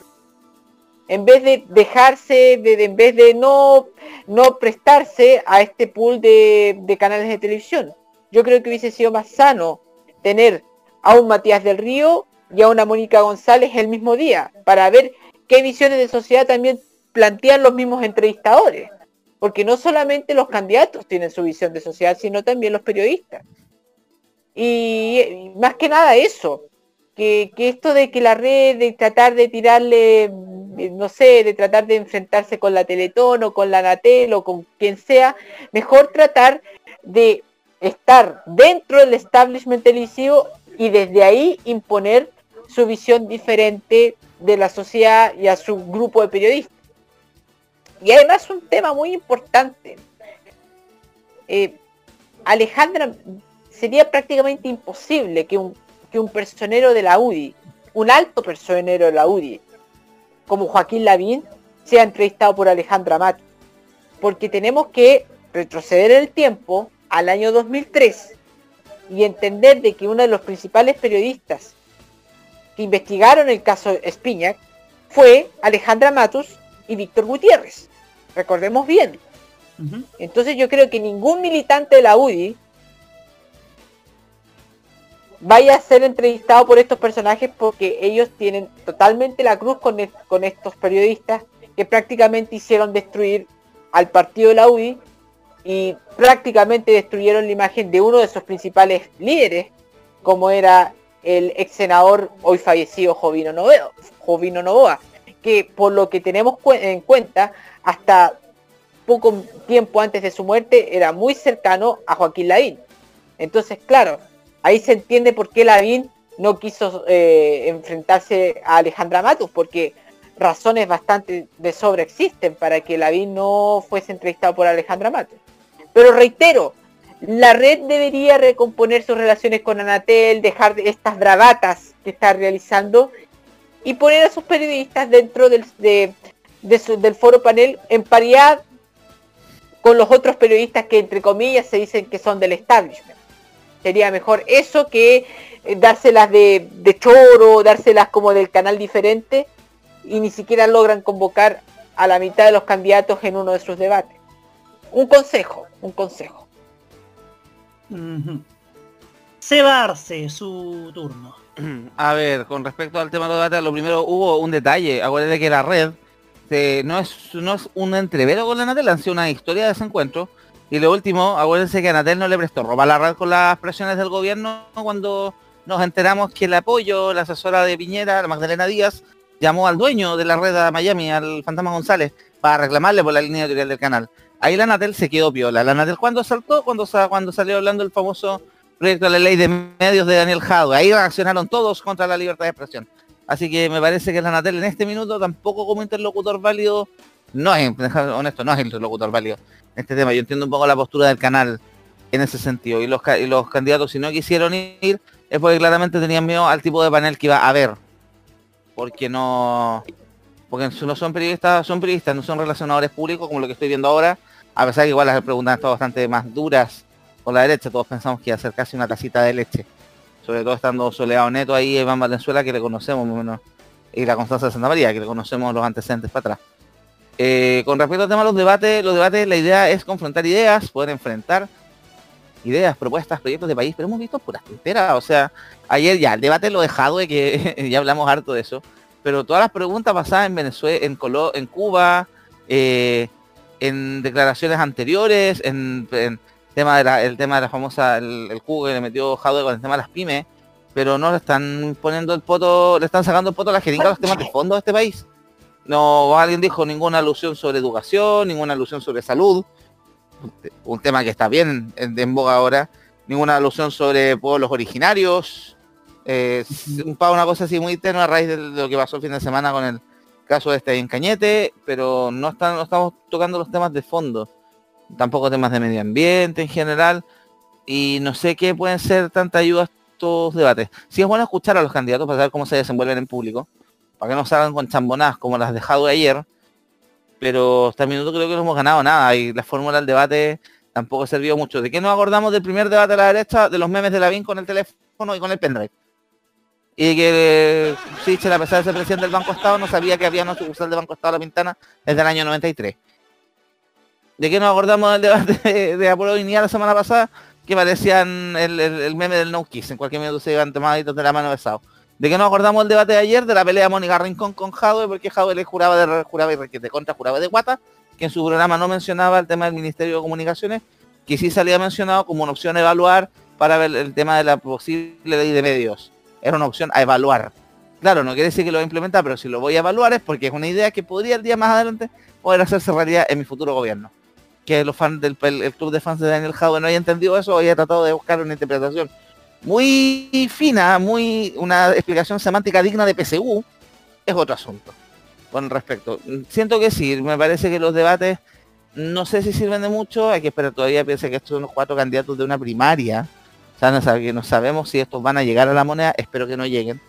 En vez de dejarse, de, en vez de no, no prestarse a este pool de canales de televisión. Yo creo que hubiese sido más sano tener a un Matías del Río y a una Mónica González el mismo día, para ver qué visiones de sociedad también plantean los mismos entrevistadores. Porque no solamente los candidatos tienen su visión de sociedad, sino también los periodistas. Y, más que nada eso, que, que esto de que la red, de tratar de tirarle, eh, no sé, de tratar de enfrentarse con la Teletón o con la Anatel o con quien sea, mejor tratar de estar dentro del establishment televisivo y desde ahí imponer su visión diferente de la sociedad y a su grupo de periodistas. Y además un tema muy importante. Eh, Alejandra, sería prácticamente imposible que un, que un personero de la UDI, un alto personero de la UDI, como Joaquín Lavín, sea entrevistado por Alejandra Mato. Porque tenemos que retroceder en el tiempo al año 2003 y entender de que uno de los principales periodistas que investigaron el caso Espiñac fue Alejandra Matus y Víctor Gutiérrez. Recordemos bien. Entonces yo creo que ningún militante de la UDI vaya a ser entrevistado por estos personajes porque ellos tienen totalmente la cruz con, con estos periodistas que prácticamente hicieron destruir al partido de la UDI y prácticamente destruyeron la imagen de uno de sus principales líderes, como era el ex senador hoy fallecido Jovino Novoa, que por lo que tenemos en cuenta, hasta poco tiempo antes de su muerte era muy cercano a Joaquín Lavín. Entonces, claro, ahí se entiende por qué Lavín no quiso eh, enfrentarse a Alejandra Matus, porque razones bastante de sobra existen para que Lavín no fuese entrevistado por Alejandra Matus. Pero reitero, la red debería recomponer sus relaciones con Anatel, dejar de estas bravatas que está realizando y poner a sus periodistas dentro del, del foro panel en paridad con los otros periodistas que entre comillas se dicen que son del establishment. Sería mejor eso que eh, dárselas de, de choro, dárselas como del canal diferente y ni siquiera logran convocar a la mitad de los candidatos en uno de sus debates. Un consejo, un consejo. Arce, su turno. A ver, con respecto al tema de los debates, lo primero hubo un detalle. Acuérdate que la red eh, no, es, no es un entrevero con la Anatel, han sido una historia de ese encuentro. Y lo último, acuérdense que Anatel no le prestó ropa la red con las presiones del gobierno cuando nos enteramos que el apoyo, la asesora de Piñera, la Magdalena Díaz, llamó al dueño de la red a Miami, al Fantasma González, para reclamarle por la línea editorial del canal. Ahí la Anatel se quedó piola. La Anatel cuando saltó, cuando, sa- cuando salió hablando el famoso proyecto de la ley de medios de Daniel Jadwe. Ahí reaccionaron todos contra la libertad de expresión. Así que me parece que la Anatel en este minuto tampoco como interlocutor válido, no es, honesto, no es interlocutor válido en este tema. Yo entiendo un poco la postura del canal en ese sentido. Y los, y los candidatos, si no quisieron ir, es porque claramente tenían miedo al tipo de panel que iba a haber. Porque no... Porque no son periodistas, son periodistas, no son relacionadores públicos como lo que estoy viendo ahora. A pesar que igual las preguntas han estado bastante más duras por la derecha. Todos pensamos que iba a ser casi una tacita de leche. Sobre todo estando Soleado Neto ahí, Iván Valenzuela, que le conocemos menos. Y la Constanza de Santa María, que le conocemos los antecedentes para atrás. Eh, con respecto al tema de los debates, los debates, la idea es confrontar ideas, poder enfrentar ideas, propuestas, proyectos de país, pero hemos visto puras tonteras. O sea, ayer ya, el debate lo dejado de que ya hablamos harto de eso, pero todas las preguntas basadas en Venezuela, en, Colo- en Cuba, eh, en declaraciones anteriores, en, en tema de la, el tema de la famosa, el, el cubo que le metió Jadwe con el tema de las pymes, pero no le están poniendo el poto, le están sacando el poto a la jeringa a los temas de fondo de este país. No, alguien dijo ninguna alusión sobre educación, ninguna alusión sobre salud, un tema que está bien en, en boga ahora, ninguna alusión sobre pueblos originarios, eh, una cosa así muy tenue a raíz de lo que pasó el fin de semana con el caso de este en Cañete, pero no, están, no estamos tocando los temas de fondo, tampoco temas de medio ambiente en general, y no sé qué pueden ser tanta ayuda estos debates. Sí es bueno escuchar a los candidatos para saber cómo se desenvuelven en público, para que no salgan con chambonadas como las dejado de ayer, pero hasta el minuto creo que no hemos ganado nada y la fórmula del debate tampoco ha servido mucho. ¿De qué nos acordamos del primer debate a la derecha? De los memes de Lavín con el teléfono y con el pendrive. Y que Sichel, a pesar de ser presidente del Banco Estado, no sabía que había una sucursal de Banco Estado La Pintana desde el año 93. ¿De qué nos acordamos del debate de, de Apolo la semana pasada? Que parecían el, el- el meme del no kiss. En cualquier minuto se iban tomaditos de la mano besados. ¿De qué nos acordamos del debate de ayer? De la pelea de Mónica Rincón con Jadwe, porque Jadwe le juraba de juraba y requete contra juraba de guata, que en su programa no mencionaba el tema del Ministerio de Comunicaciones, que sí salía mencionado como una opción a evaluar para ver el tema de la posible ley de medios. Era una opción a evaluar. Claro, no quiere decir que lo voy a implementar, pero si lo voy a evaluar es porque es una idea que podría el día más adelante poder hacerse realidad en mi futuro gobierno. Que los fans del el, el club de fans de Daniel Jadwe no haya entendido eso, haya tratado de buscar una interpretación muy fina, muy una explicación semántica digna de PSU, es otro asunto. Con respecto, siento que sí, me parece que los debates no sé si sirven de mucho, hay que esperar todavía, piense que estos son los cuatro candidatos de una primaria, o sea, no, sabemos si estos van a llegar a la moneda, espero que no lleguen.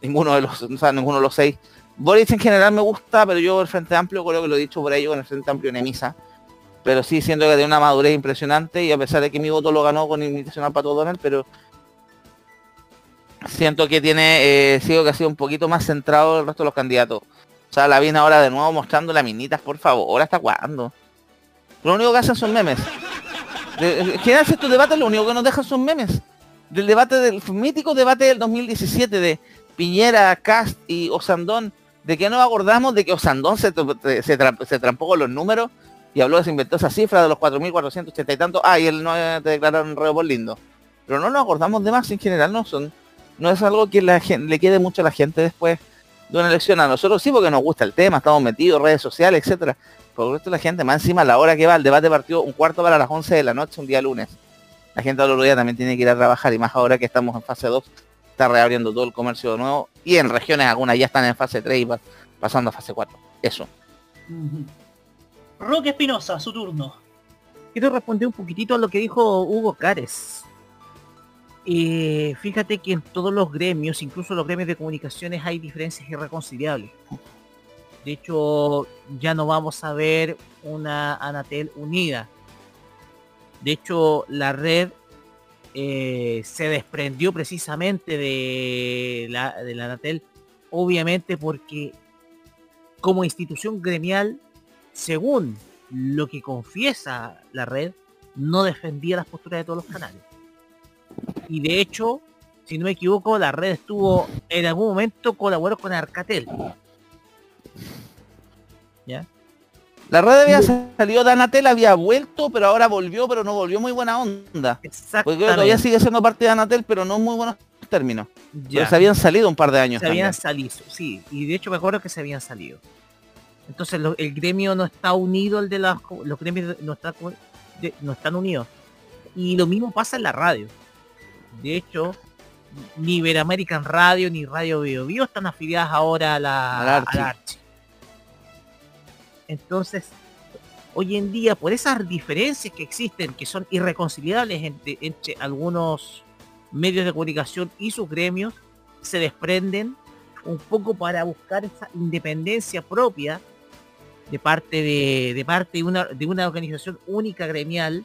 Ninguno de los, o sea, ninguno de los seis. Boris en general me gusta, pero yo el Frente Amplio, creo que lo he dicho por ahí, con el Frente Amplio Nemisa. Pero sí siento que tiene una madurez impresionante y a pesar de que mi voto lo ganó con invitación al Pato Donald, pero siento que tiene, eh, sigo que ha sido un poquito más centrado el resto de los candidatos. O sea, la viene ahora de nuevo mostrando las minitas, por favor, ¿hasta cuándo? Lo único que hacen son memes. De- ¿Quién hace estos debates? Lo único que nos dejan son memes. Del debate del mítico debate del 2017 de Piñera, Cast y Osandón, de que nos acordamos de que Osandón se, se, tra- se trampó con los números y habló, se inventó esa cifra de los 4.480 y tanto. Ah, y él no eh, te declararon reo por lindo. Pero no nos acordamos de más en general, no son. No es algo que la le quede mucho a la gente después de una elección. A nosotros sí porque nos gusta el tema, estamos metidos, redes sociales, etcétera. Por resto de la gente, más encima a la hora que va, el debate partió un cuarto para las 11 de la noche, un día lunes. La gente al otro día también tiene que ir a trabajar y más ahora que estamos en fase 2, está reabriendo todo el comercio de nuevo y en regiones algunas ya están en fase 3 y pa- pasando a fase 4. Eso. Roque Espinosa, su turno. Quiero responder un poquitito a lo que dijo Hugo Cares. Eh, fíjate que en todos los gremios, incluso los gremios de comunicaciones, hay diferencias irreconciliables. De hecho, ya no vamos a ver una Anatel unida. De hecho, la red eh, se desprendió precisamente de la, de la Anatel, obviamente porque como institución gremial, según lo que confiesa la red, no defendía las posturas de todos los canales. Y de hecho, si no me equivoco, la red estuvo en algún momento colaboró con Arcatel. ¿Ya? La red había salido de Anatel, había vuelto, pero ahora volvió, pero no volvió muy buena onda. Porque todavía sigue siendo parte de Anatel, pero no muy buenos términos. Ya. Pero se habían salido un par de años. Se habían salido, sí. Y de hecho me acuerdo que se habían salido. Entonces lo- el gremio no está unido, el de las los gremios no, está, de- no están unidos. Y lo mismo pasa en la radio. De hecho, ni Iberoamerican Radio ni Radio Bio Bio están afiliadas ahora a la, Archi. Archi. Entonces, hoy en día, por esas diferencias que existen, que son irreconciliables entre, entre algunos medios de comunicación y sus gremios, se desprenden un poco para buscar esa independencia propia de parte de, de parte de una, de una organización única gremial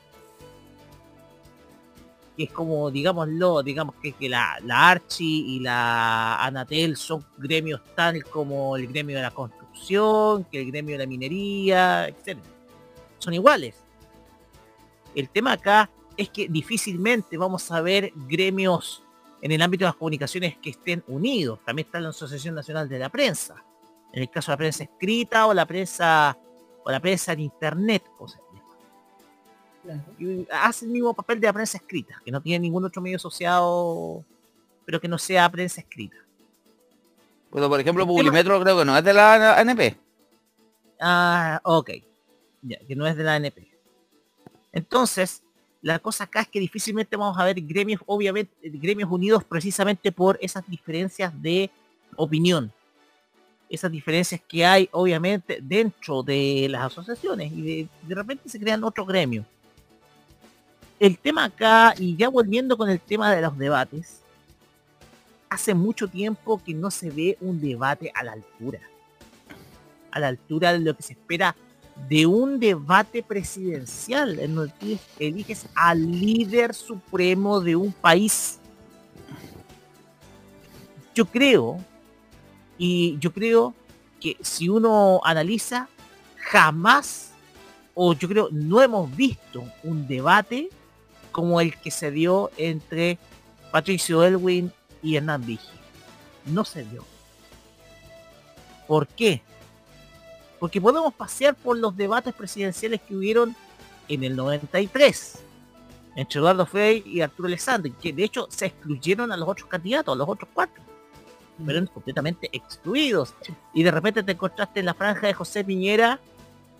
que es como digámoslo digamos que, la, la Archi y la Anatel son gremios tal como el gremio de la construcción que el gremio de la minería etc son iguales el tema acá es que difícilmente vamos a ver gremios en el ámbito de las comunicaciones que estén unidos. También está la Asociación Nacional de la Prensa. En el caso de la prensa escrita o la prensa o la prensa en internet, se Y hace el mismo papel de la prensa escrita, que no tiene ningún otro medio asociado, pero que no sea prensa escrita. Bueno, por ejemplo, Publimetro creo que no es de la ANP. Ah, ok. Ya, que no es de la ANP. Entonces, la cosa acá es que difícilmente vamos a ver gremios, obviamente, gremios unidos precisamente por esas diferencias de opinión. Esas diferencias que hay, obviamente, dentro de las asociaciones y de, de repente se crean otro gremio. El tema acá, y ya volviendo con el tema de los debates, hace mucho tiempo que no se ve un debate a la altura. A la altura de lo que se espera de un debate presidencial en el que eliges al líder supremo de un país. Yo creo, y yo creo que si uno analiza, jamás, o yo creo, no hemos visto un debate como el que se dio entre Patricio Elwin y Hernán Vigi. No se dio. ¿Por qué? Porque podemos pasear por los debates presidenciales que hubieron en el 93 entre Eduardo Frei y Arturo Alessandri, que de hecho se excluyeron a los otros candidatos, a los otros cuatro. Fueron completamente excluidos. Y de repente te encontraste en la franja de José Piñera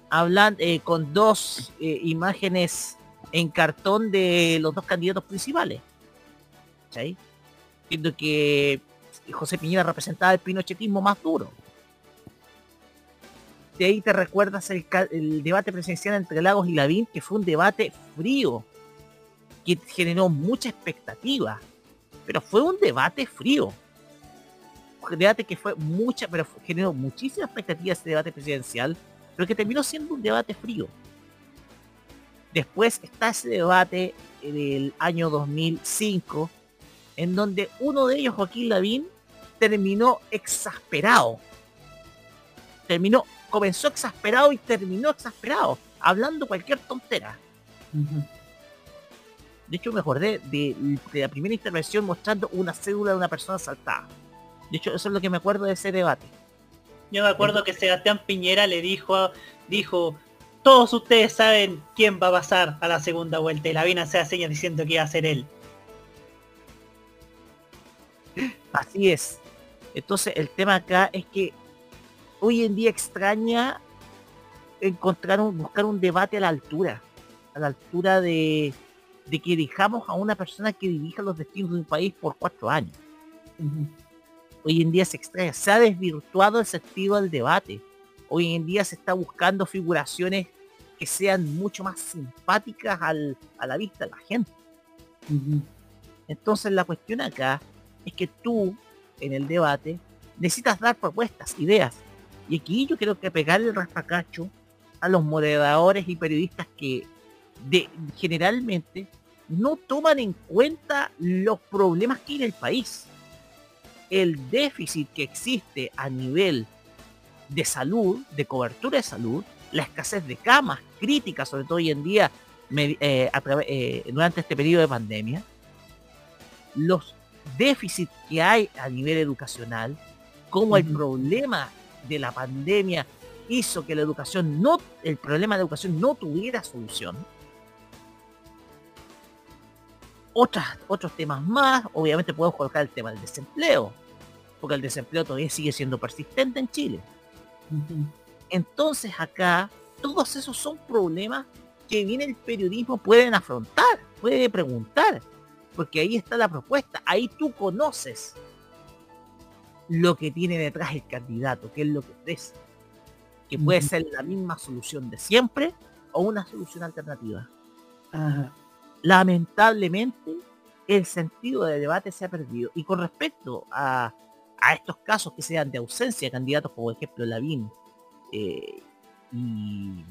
hablando con dos eh, imágenes en cartón de los dos candidatos principales. ¿Sí? Siendo que José Piñera representaba el pinochetismo más duro de ahí te recuerdas el, el debate presidencial entre Lagos y Lavín, que fue un debate frío, que generó mucha expectativa, pero fue un debate frío. Un debate que fue mucha, pero generó muchísima expectativa ese debate presidencial, pero que terminó siendo un debate frío. Después está ese debate del año 2005, en donde uno de ellos, Joaquín Lavín, terminó exasperado. Terminó, comenzó exasperado y terminó exasperado, hablando cualquier tontera. De hecho, me acordé de, de la primera intervención mostrando una cédula de una persona saltada. De hecho, eso es lo que me acuerdo de ese debate. Yo me acuerdo que Sebastián Piñera le dijo, dijo, todos ustedes saben quién va a pasar a la segunda vuelta. Y la Vina se señas diciendo que iba a ser él. Así es. Entonces el tema acá es que hoy en día extraña encontrar un, buscar un debate a la altura. A la altura de, de que dejamos a una persona que dirija los destinos de un país por cuatro años. Hoy en día se extraña, se ha desvirtuado el sentido del debate. Hoy en día se está buscando figuraciones que sean mucho más simpáticas al- a la vista de la gente. Entonces la cuestión acá es que tú, en el debate, necesitas dar propuestas, ideas. Y aquí yo creo que pegarle el raspacacho a los moderadores y periodistas que de, generalmente no toman en cuenta los problemas que hay en el país. El déficit que existe a nivel de salud, de cobertura de salud, la escasez de camas crítica, sobre todo hoy en día, me- eh, a eh, durante este periodo de pandemia, los déficits que hay a nivel educacional, cómo el problema de la pandemia hizo que la educación no, el problema de educación no tuviera solución. Otras, otros temas más, obviamente podemos colocar el tema del desempleo, porque el desempleo todavía sigue siendo persistente en Chile. Entonces acá, todos esos son problemas que viene el periodismo pueden afrontar, puede preguntar, porque ahí está la propuesta, ahí tú conoces lo que tiene detrás el candidato, qué es lo que ofrece, que puede ser la misma solución de siempre o una solución alternativa. Ajá. Lamentablemente, el sentido del debate se ha perdido. Y con respecto a, a estos casos que sean de ausencia de candidatos, como por ejemplo Lavín eh, y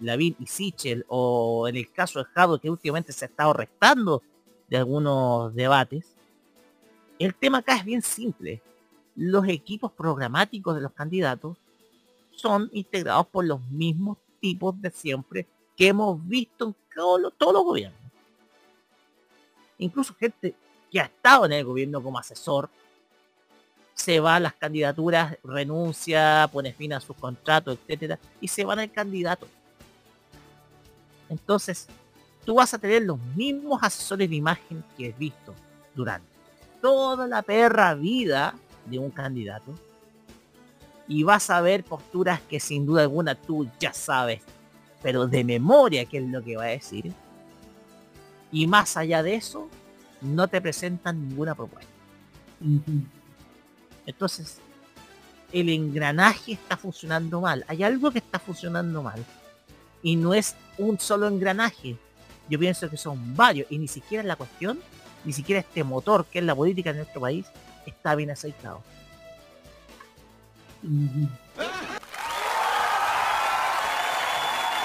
Lavín y Sichel, o en el caso de Jado, que últimamente se ha estado restando de algunos debates, el tema acá es bien simple. Los equipos programáticos de los candidatos son integrados por los mismos tipos de siempre que hemos visto en todo todos los gobiernos. Incluso gente que ha estado en el gobierno como asesor, se va a las candidaturas, renuncia, pone fin a sus contratos, etcétera, y se van al candidato. Entonces, tú vas a tener los mismos asesores de imagen que has visto durante toda la perra vida de un candidato. Y vas a ver posturas que sin duda alguna tú ya sabes, pero de memoria qué es lo que va a decir. Y más allá de eso, no te presentan ninguna propuesta. Entonces, el engranaje está funcionando mal. Hay algo que está funcionando mal. Y no es un solo engranaje. Yo pienso que son varios. Y ni siquiera la cuestión, ni siquiera este motor que es la política en nuestro país, está bien aceitado.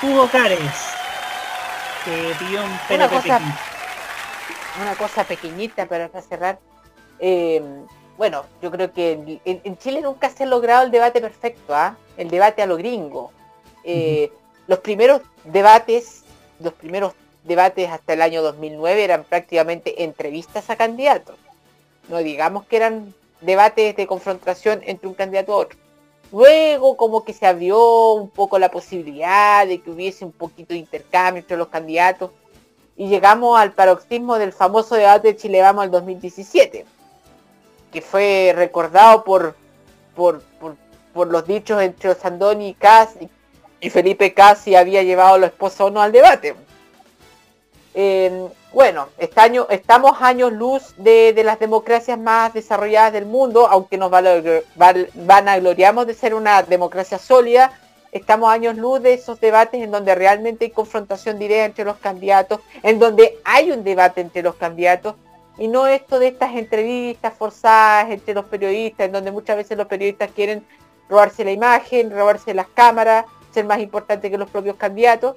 Hugo Cares. Que pidió un Una PNP cosa, una cosa pequeñita para para cerrar. Eh, bueno, yo creo que en, Chile nunca se ha logrado el debate perfecto, ¿ah? El debate a lo gringo. Eh, Los primeros debates, los primeros debates hasta el año 2009 eran prácticamente entrevistas a candidatos. No digamos que eran debates de confrontación entre un candidato a otro. Luego como que se abrió un poco la posibilidad de que hubiese un poquito de intercambio entre los candidatos y llegamos al paroxismo del famoso debate de Chile Vamos al 2017, que fue recordado por, por, por, por los dichos entre Sandoni y y, Felipe Cas si había llevado a la esposa o no al debate. Eh, bueno, este año- estamos años luz de, de las democracias más desarrolladas del mundo, aunque nos val- vanagloriamos de ser una democracia sólida, estamos años luz de esos debates en donde realmente hay confrontación ideas entre los candidatos, en donde hay un debate entre los candidatos, y no esto de estas entrevistas forzadas entre los periodistas, en donde muchas veces los periodistas quieren robarse la imagen, robarse las cámaras, ser más importante que los propios candidatos.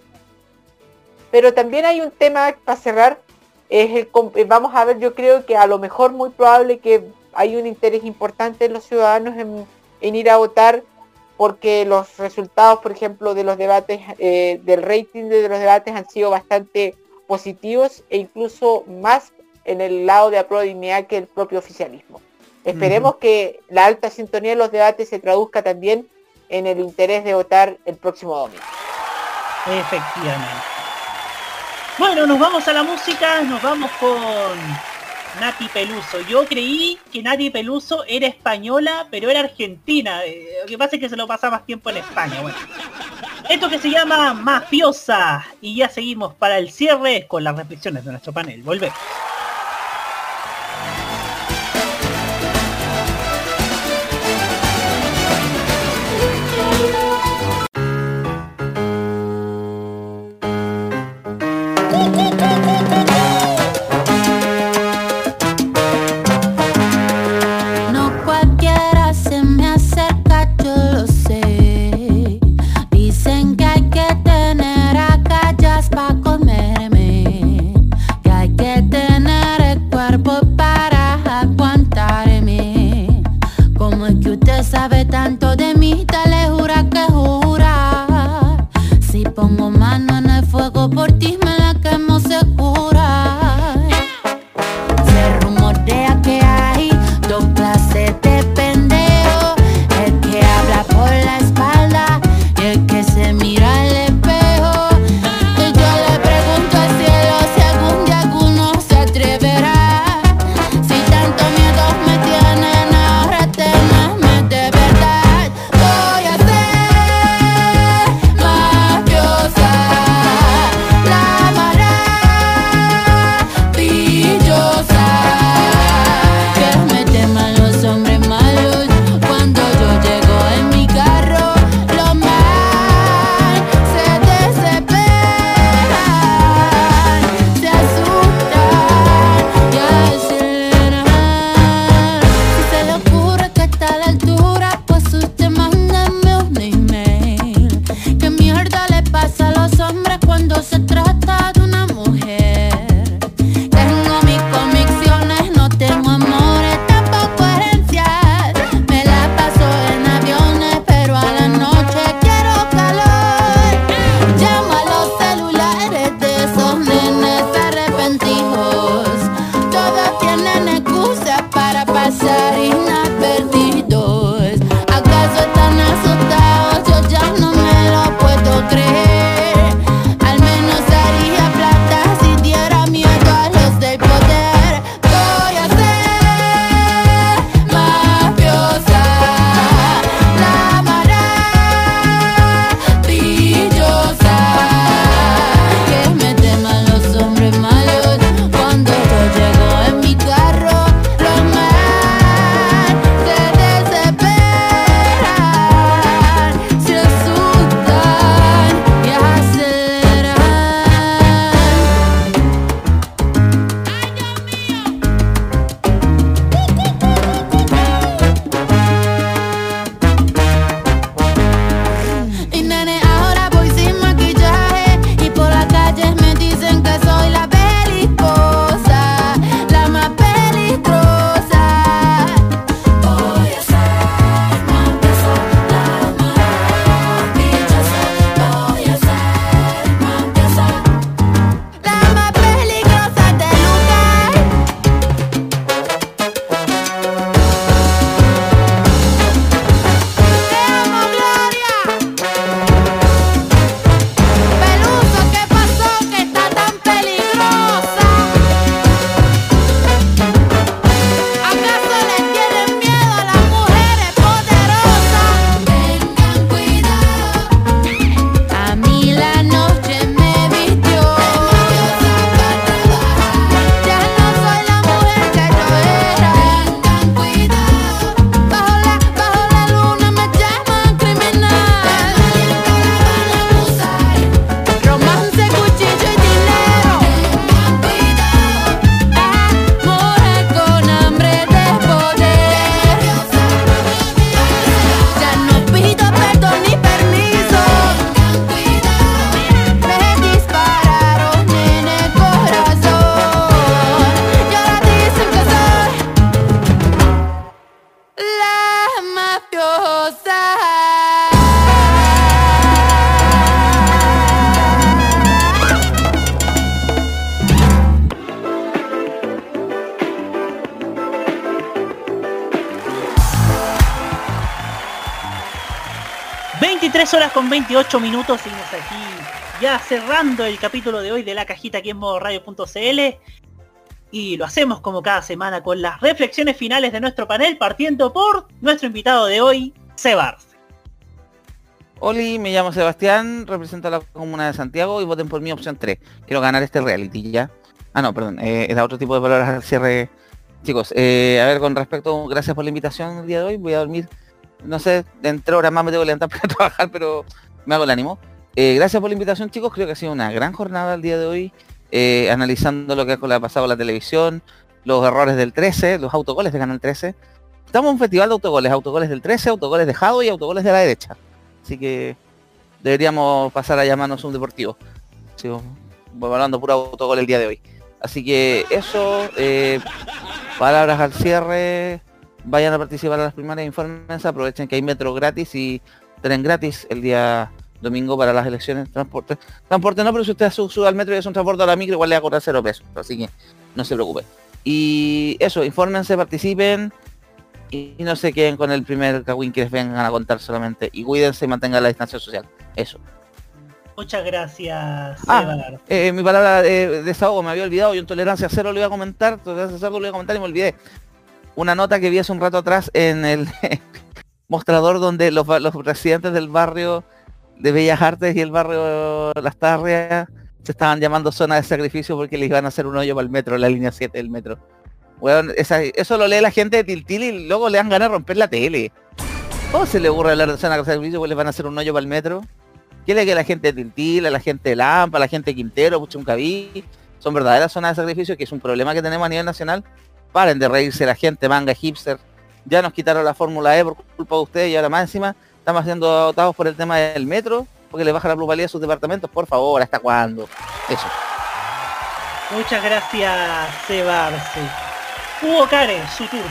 Pero también hay un tema para cerrar, es el, eh, vamos a ver, yo creo que a lo mejor muy probable que hay un interés importante en los ciudadanos en, en ir a votar porque los resultados, por ejemplo, de los debates, eh, del rating de los debates han sido bastante positivos e incluso más en el lado de dignidad que el propio oficialismo. Esperemos que la alta sintonía de los debates se traduzca también en el interés de votar el próximo domingo. Efectivamente. Bueno, nos vamos a la música, nos vamos con Nati Peluso. Yo creí que Nati Peluso era española, pero era argentina. Eh, Lo que pasa es que se lo pasa más tiempo en España. Bueno. Esto que se llama Mafiosa. Y ya seguimos para el cierre con las reflexiones de nuestro panel. Volvemos. Te le jura que jura. Si pongo mano en el fuego por ti, 28 minutos, seguimos aquí ya cerrando el capítulo de hoy de la cajita aquí en modo radio.cl y lo hacemos como cada semana con las reflexiones finales de nuestro panel partiendo por nuestro invitado de hoy, Sebar. Oli, me llamo Sebastián, represento a la comuna de Santiago y voten por mi opción 3. Quiero ganar este reality ya. Ah, no, perdón, eh, era otro tipo de palabras al cierre. Chicos, eh, a ver, con respecto, gracias por la invitación el día de hoy. Voy a dormir, no sé, entre horas más me tengo que levantar para trabajar, pero me hago el ánimo. Eh, gracias por la invitación, chicos. Creo que ha sido una gran jornada el día de hoy, eh, analizando lo que ha pasado la televisión, los errores del 13, los autogoles de Canal 13. Estamos en un festival de autogoles, autogoles del 13, autogoles de Jado y autogoles de la derecha. Así que deberíamos pasar a llamarnos un deportivo. Sigo hablando puro autogol el día de hoy. Así que eso, eh, palabras al cierre, vayan a participar a las primarias, infórmense, aprovechen que hay metro gratis y tren gratis el día domingo para las elecciones, transporte. Transporte no, pero si usted sube al metro y es un transporte a la micro, igual le va a cobrar cero pesos. Así que no se preocupe. Y eso, infórmense, participen y no se queden con el primer cagüín que les vengan a contar solamente. Y cuídense y mantengan la distancia social. Eso. Muchas gracias, Ah, eh, mi palabra de desahogo me había olvidado, yo en tolerancia cero lo iba a comentar, tolerancia cero lo iba a comentar y me olvidé. Una nota que vi hace un rato atrás en el mostrador donde los, residentes del barrio de Bellas Artes y el barrio Las Tarrias se estaban llamando zona de sacrificio porque les iban a hacer un hoyo para el metro, la línea 7 del metro. Esa- eso lo lee la gente de Tiltil y luego le dan ganas de romper la tele. ¿Cómo se le ocurre hablar de zona de sacrificio porque les van a hacer un hoyo para el metro? Quiere que la gente de Tiltil, la gente de Lampa, la gente de Quintero, Puchuncaví, son verdaderas zonas de sacrificio, que es un problema que tenemos a nivel nacional. Paren de reírse la gente, manga hipster. Ya nos quitaron la Fórmula E por culpa de ustedes y ahora más encima estamos siendo votados por el tema del metro, porque le baja la plusvalía a sus departamentos. Por favor, ¿hasta cuándo? Eso. Muchas gracias, Sebarce. Hugo Karen, su turno.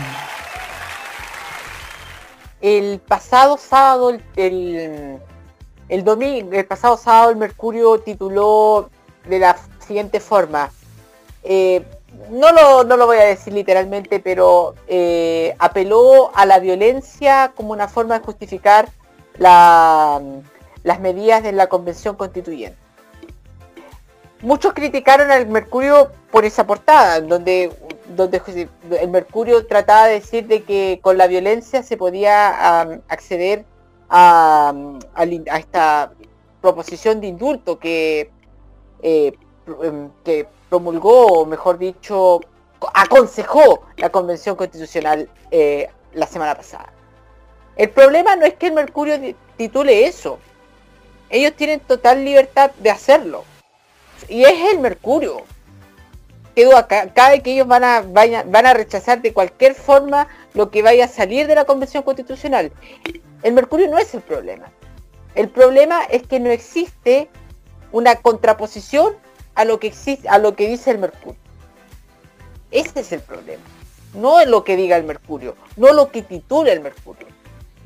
El pasado sábado, el, el, el domingo, el pasado sábado el Mercurio tituló de la siguiente forma. eh, no, lo, no lo voy a decir literalmente, pero eh, apeló a la violencia como una forma de justificar la- las medidas de la Convención Constituyente. Muchos criticaron al Mercurio por esa portada, donde, donde el Mercurio trataba de decir de que con la violencia se podía acceder a, a esta proposición de indulto que, eh, em, que promulgó, o mejor dicho, co- aconsejó la Convención Constitucional eh, la semana pasada. El problema no es que el Mercurio titule eso. Ellos tienen total libertad de hacerlo. Y es el Mercurio. Acá, cada vez que ellos van a, vayan- van a rechazar de cualquier forma lo que vaya a salir de la Convención Constitucional. El Mercurio no es el problema. El problema es que no existe una contraposición a lo que existe, a lo que dice el Mercurio. Ese es el problema. No es lo que diga el Mercurio, no lo que titula el Mercurio.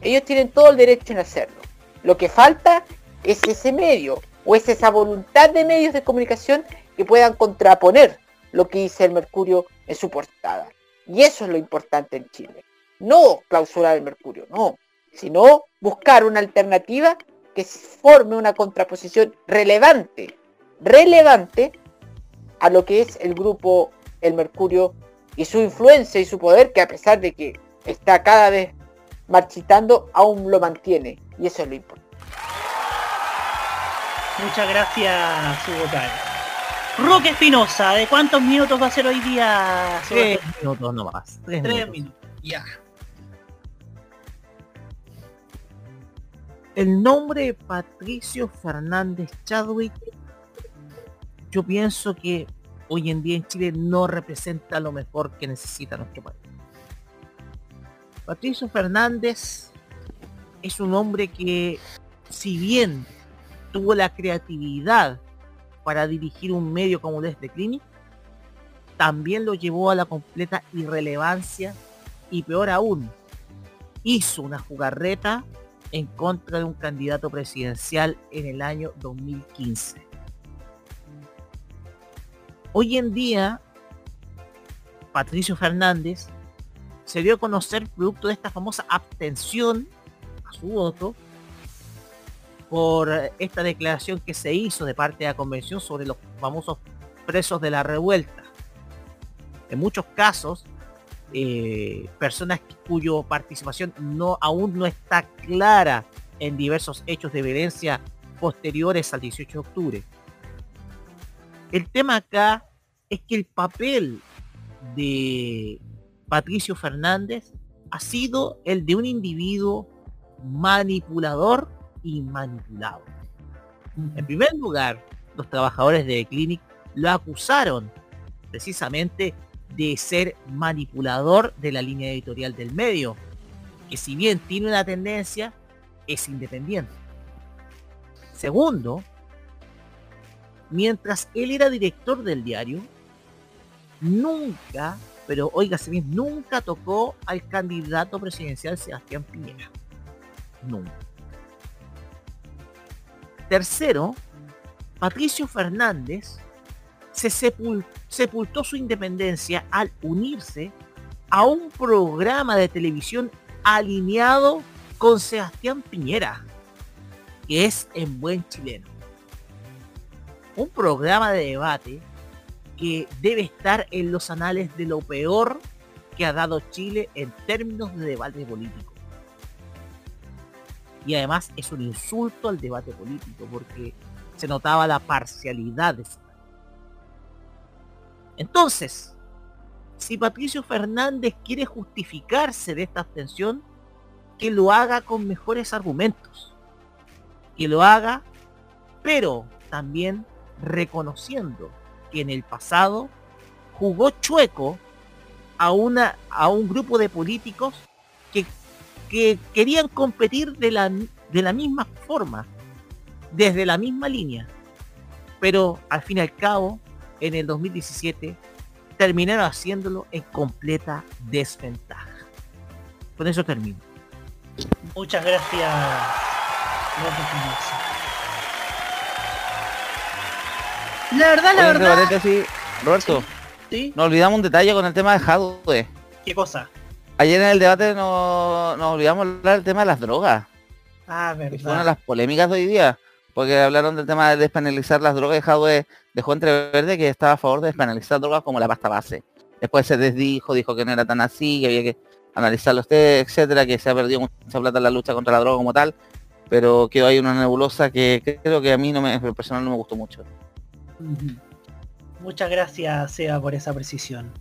Ellos tienen todo el derecho en hacerlo. Lo que falta es ese medio o es esa voluntad de medios de comunicación que puedan contraponer lo que dice el Mercurio en su portada. Y eso es lo importante en Chile. No clausurar el Mercurio, no, sino buscar una alternativa que forme una contraposición relevante, relevante a lo que es el grupo El Mercurio y su influencia y su poder que a pesar de que está cada vez marchitando, aún lo mantiene. Y eso es lo importante. Muchas gracias, Karen. Roque Espinosa, ¿de cuántos minutos va a ser hoy día? Tres minutos nomás. Tres, Tres minutos. minutos. Ya. El nombre de Patricio Fernández Chadwick, yo pienso que hoy en día en Chile no representa lo mejor que necesita nuestro país. Patricio Fernández es un hombre que, si bien tuvo la creatividad para dirigir un medio como este Clinic, también lo llevó a la completa irrelevancia y peor aún, hizo una jugarreta en contra de un candidato presidencial en el año 2015. Hoy en día, Patricio Fernández se dio a conocer producto de esta famosa abstención a su voto por esta declaración que se hizo de parte de la convención sobre los famosos presos de la revuelta. En muchos casos, eh, personas cuya participación no aún no está clara en diversos hechos de violencia posteriores al 18 de octubre. El tema acá es que el papel de Patricio Fernández ha sido el de un individuo manipulador y manipulado. En primer lugar, los trabajadores de Clinic lo acusaron precisamente de ser manipulador de la línea editorial del medio, que si bien tiene una tendencia, es independiente. Segundo, mientras él era director del diario, nunca, pero oígase bien, nunca tocó al candidato presidencial Sebastián Piñera. Nunca. Tercero, Patricio Fernández se sepul- sepultó su independencia al unirse a un programa de televisión alineado con Sebastián Piñera, que es en buen chileno. Un programa de debate que debe estar en los anales de lo peor que ha dado Chile en términos de debate político. Y además es un insulto al debate político porque se notaba la parcialidad de ese entonces, si Patricio Fernández quiere justificarse de esta abstención, que lo haga con mejores argumentos. Que lo haga, pero también reconociendo que en el pasado jugó chueco a, una, a un grupo de políticos que, que querían competir de la, de la misma forma, desde la misma línea. Pero al fin y al cabo, en el 2017 terminaron haciéndolo en completa desventaja. Con eso termino. Muchas gracias. Roque La verdad, la Oye, verdad. Roberto, Sí. nos olvidamos un detalle con el tema de Jadwe. ¿Qué cosa? Ayer en el debate no- nos olvidamos hablar del tema de las drogas. Ah, que fue una de verdad. las polémicas de hoy día. Porque hablaron del tema de despenalizar las drogas y Jadwe dejó entreverde que estaba a favor de despenalizar drogas como la pasta base. Después se desdijo, dijo que no era tan así, que había que analizarlo usted, etcétera, que se ha perdido mucha plata en la lucha contra la droga como tal, pero quedó ahí una nebulosa que, que creo que a mí no me, personal no me gustó mucho. Muchas gracias, Seba, por esa precisión.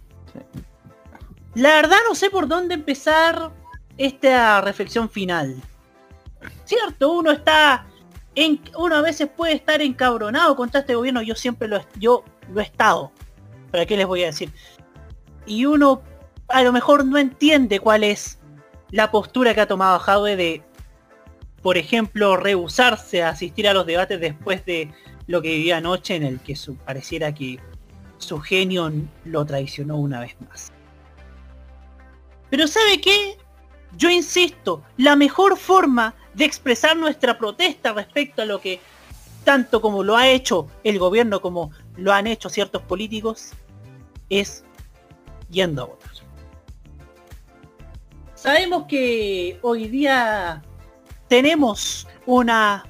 La verdad no sé por dónde empezar esta reflexión final. Cierto, uno está en, uno a veces puede estar encabronado contra este gobierno, yo siempre lo, he- yo lo he estado. ¿Para qué les voy a decir? Y uno a lo mejor no entiende cuál es la postura que ha tomado Jadwe de, por ejemplo, rehusarse a asistir a los debates después de lo que vivía anoche en el que pareciera que su genio lo traicionó una vez más. Pero ¿sabe qué? Yo insisto, la mejor forma de expresar nuestra protesta respecto a lo que tanto como lo ha hecho el gobierno como lo han hecho ciertos políticos es yendo a votar. Sabemos que hoy día tenemos una,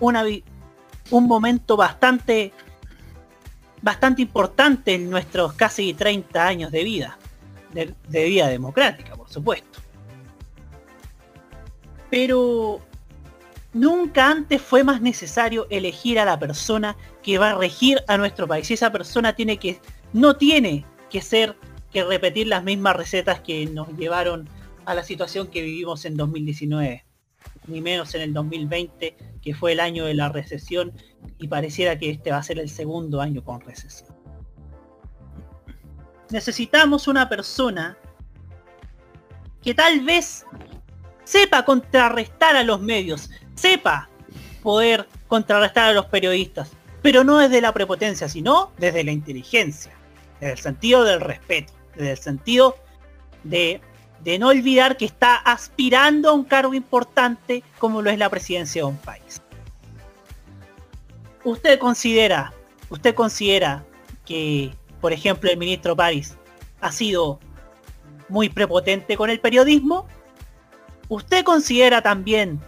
una un momento bastante bastante importante en nuestros casi 30 años de vida, de, de vida democrática, por supuesto. Pero nunca antes fue más necesario elegir a la persona que va a regir a nuestro país. Y esa persona tiene que, no tiene que ser, que repetir las mismas recetas que nos llevaron a la situación que vivimos en 2019, ni menos en el 2020, que fue el año de la recesión y pareciera que este va a ser el segundo año con recesión. Necesitamos una persona que tal vez sepa contrarrestar a los medios, sepa poder contrarrestar a los periodistas, pero no desde la prepotencia, sino desde la inteligencia, desde el sentido del respeto, desde el sentido de, de no olvidar que está aspirando a un cargo importante como lo es la presidencia de un país. ¿Usted considera, usted considera que, por ejemplo, el ministro París ha sido muy prepotente con el periodismo? ¿Usted considera también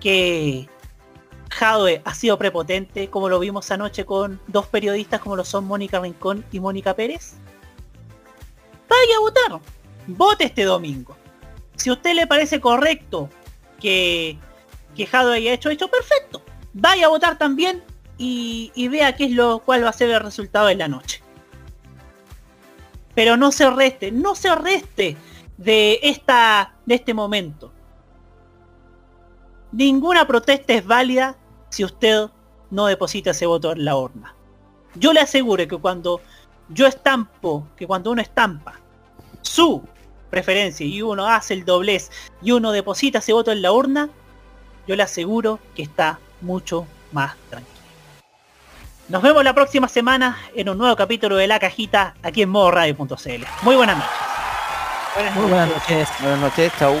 que Jadwe ha sido prepotente, como lo vimos anoche con dos periodistas como lo son Mónica Rincón y Mónica Pérez. Vaya a votar. Vote este domingo. Si a usted le parece correcto que, que haya hecho hecho perfecto. Vaya a votar también y, y vea qué es lo cuál va a ser el resultado de la noche. Pero no se reste, no se reste de esta de este momento. Ninguna protesta es válida si usted no deposita ese voto en la urna. Yo le aseguro que cuando yo estampo, que cuando uno estampa su preferencia y uno hace el doblez y uno deposita ese voto en la urna, yo le aseguro que está mucho más tranquilo. Nos vemos la próxima semana en un nuevo capítulo de La Cajita aquí en modoradio.cl. Muy buenas noches. Muy buenas noches. Buenas noches, chau.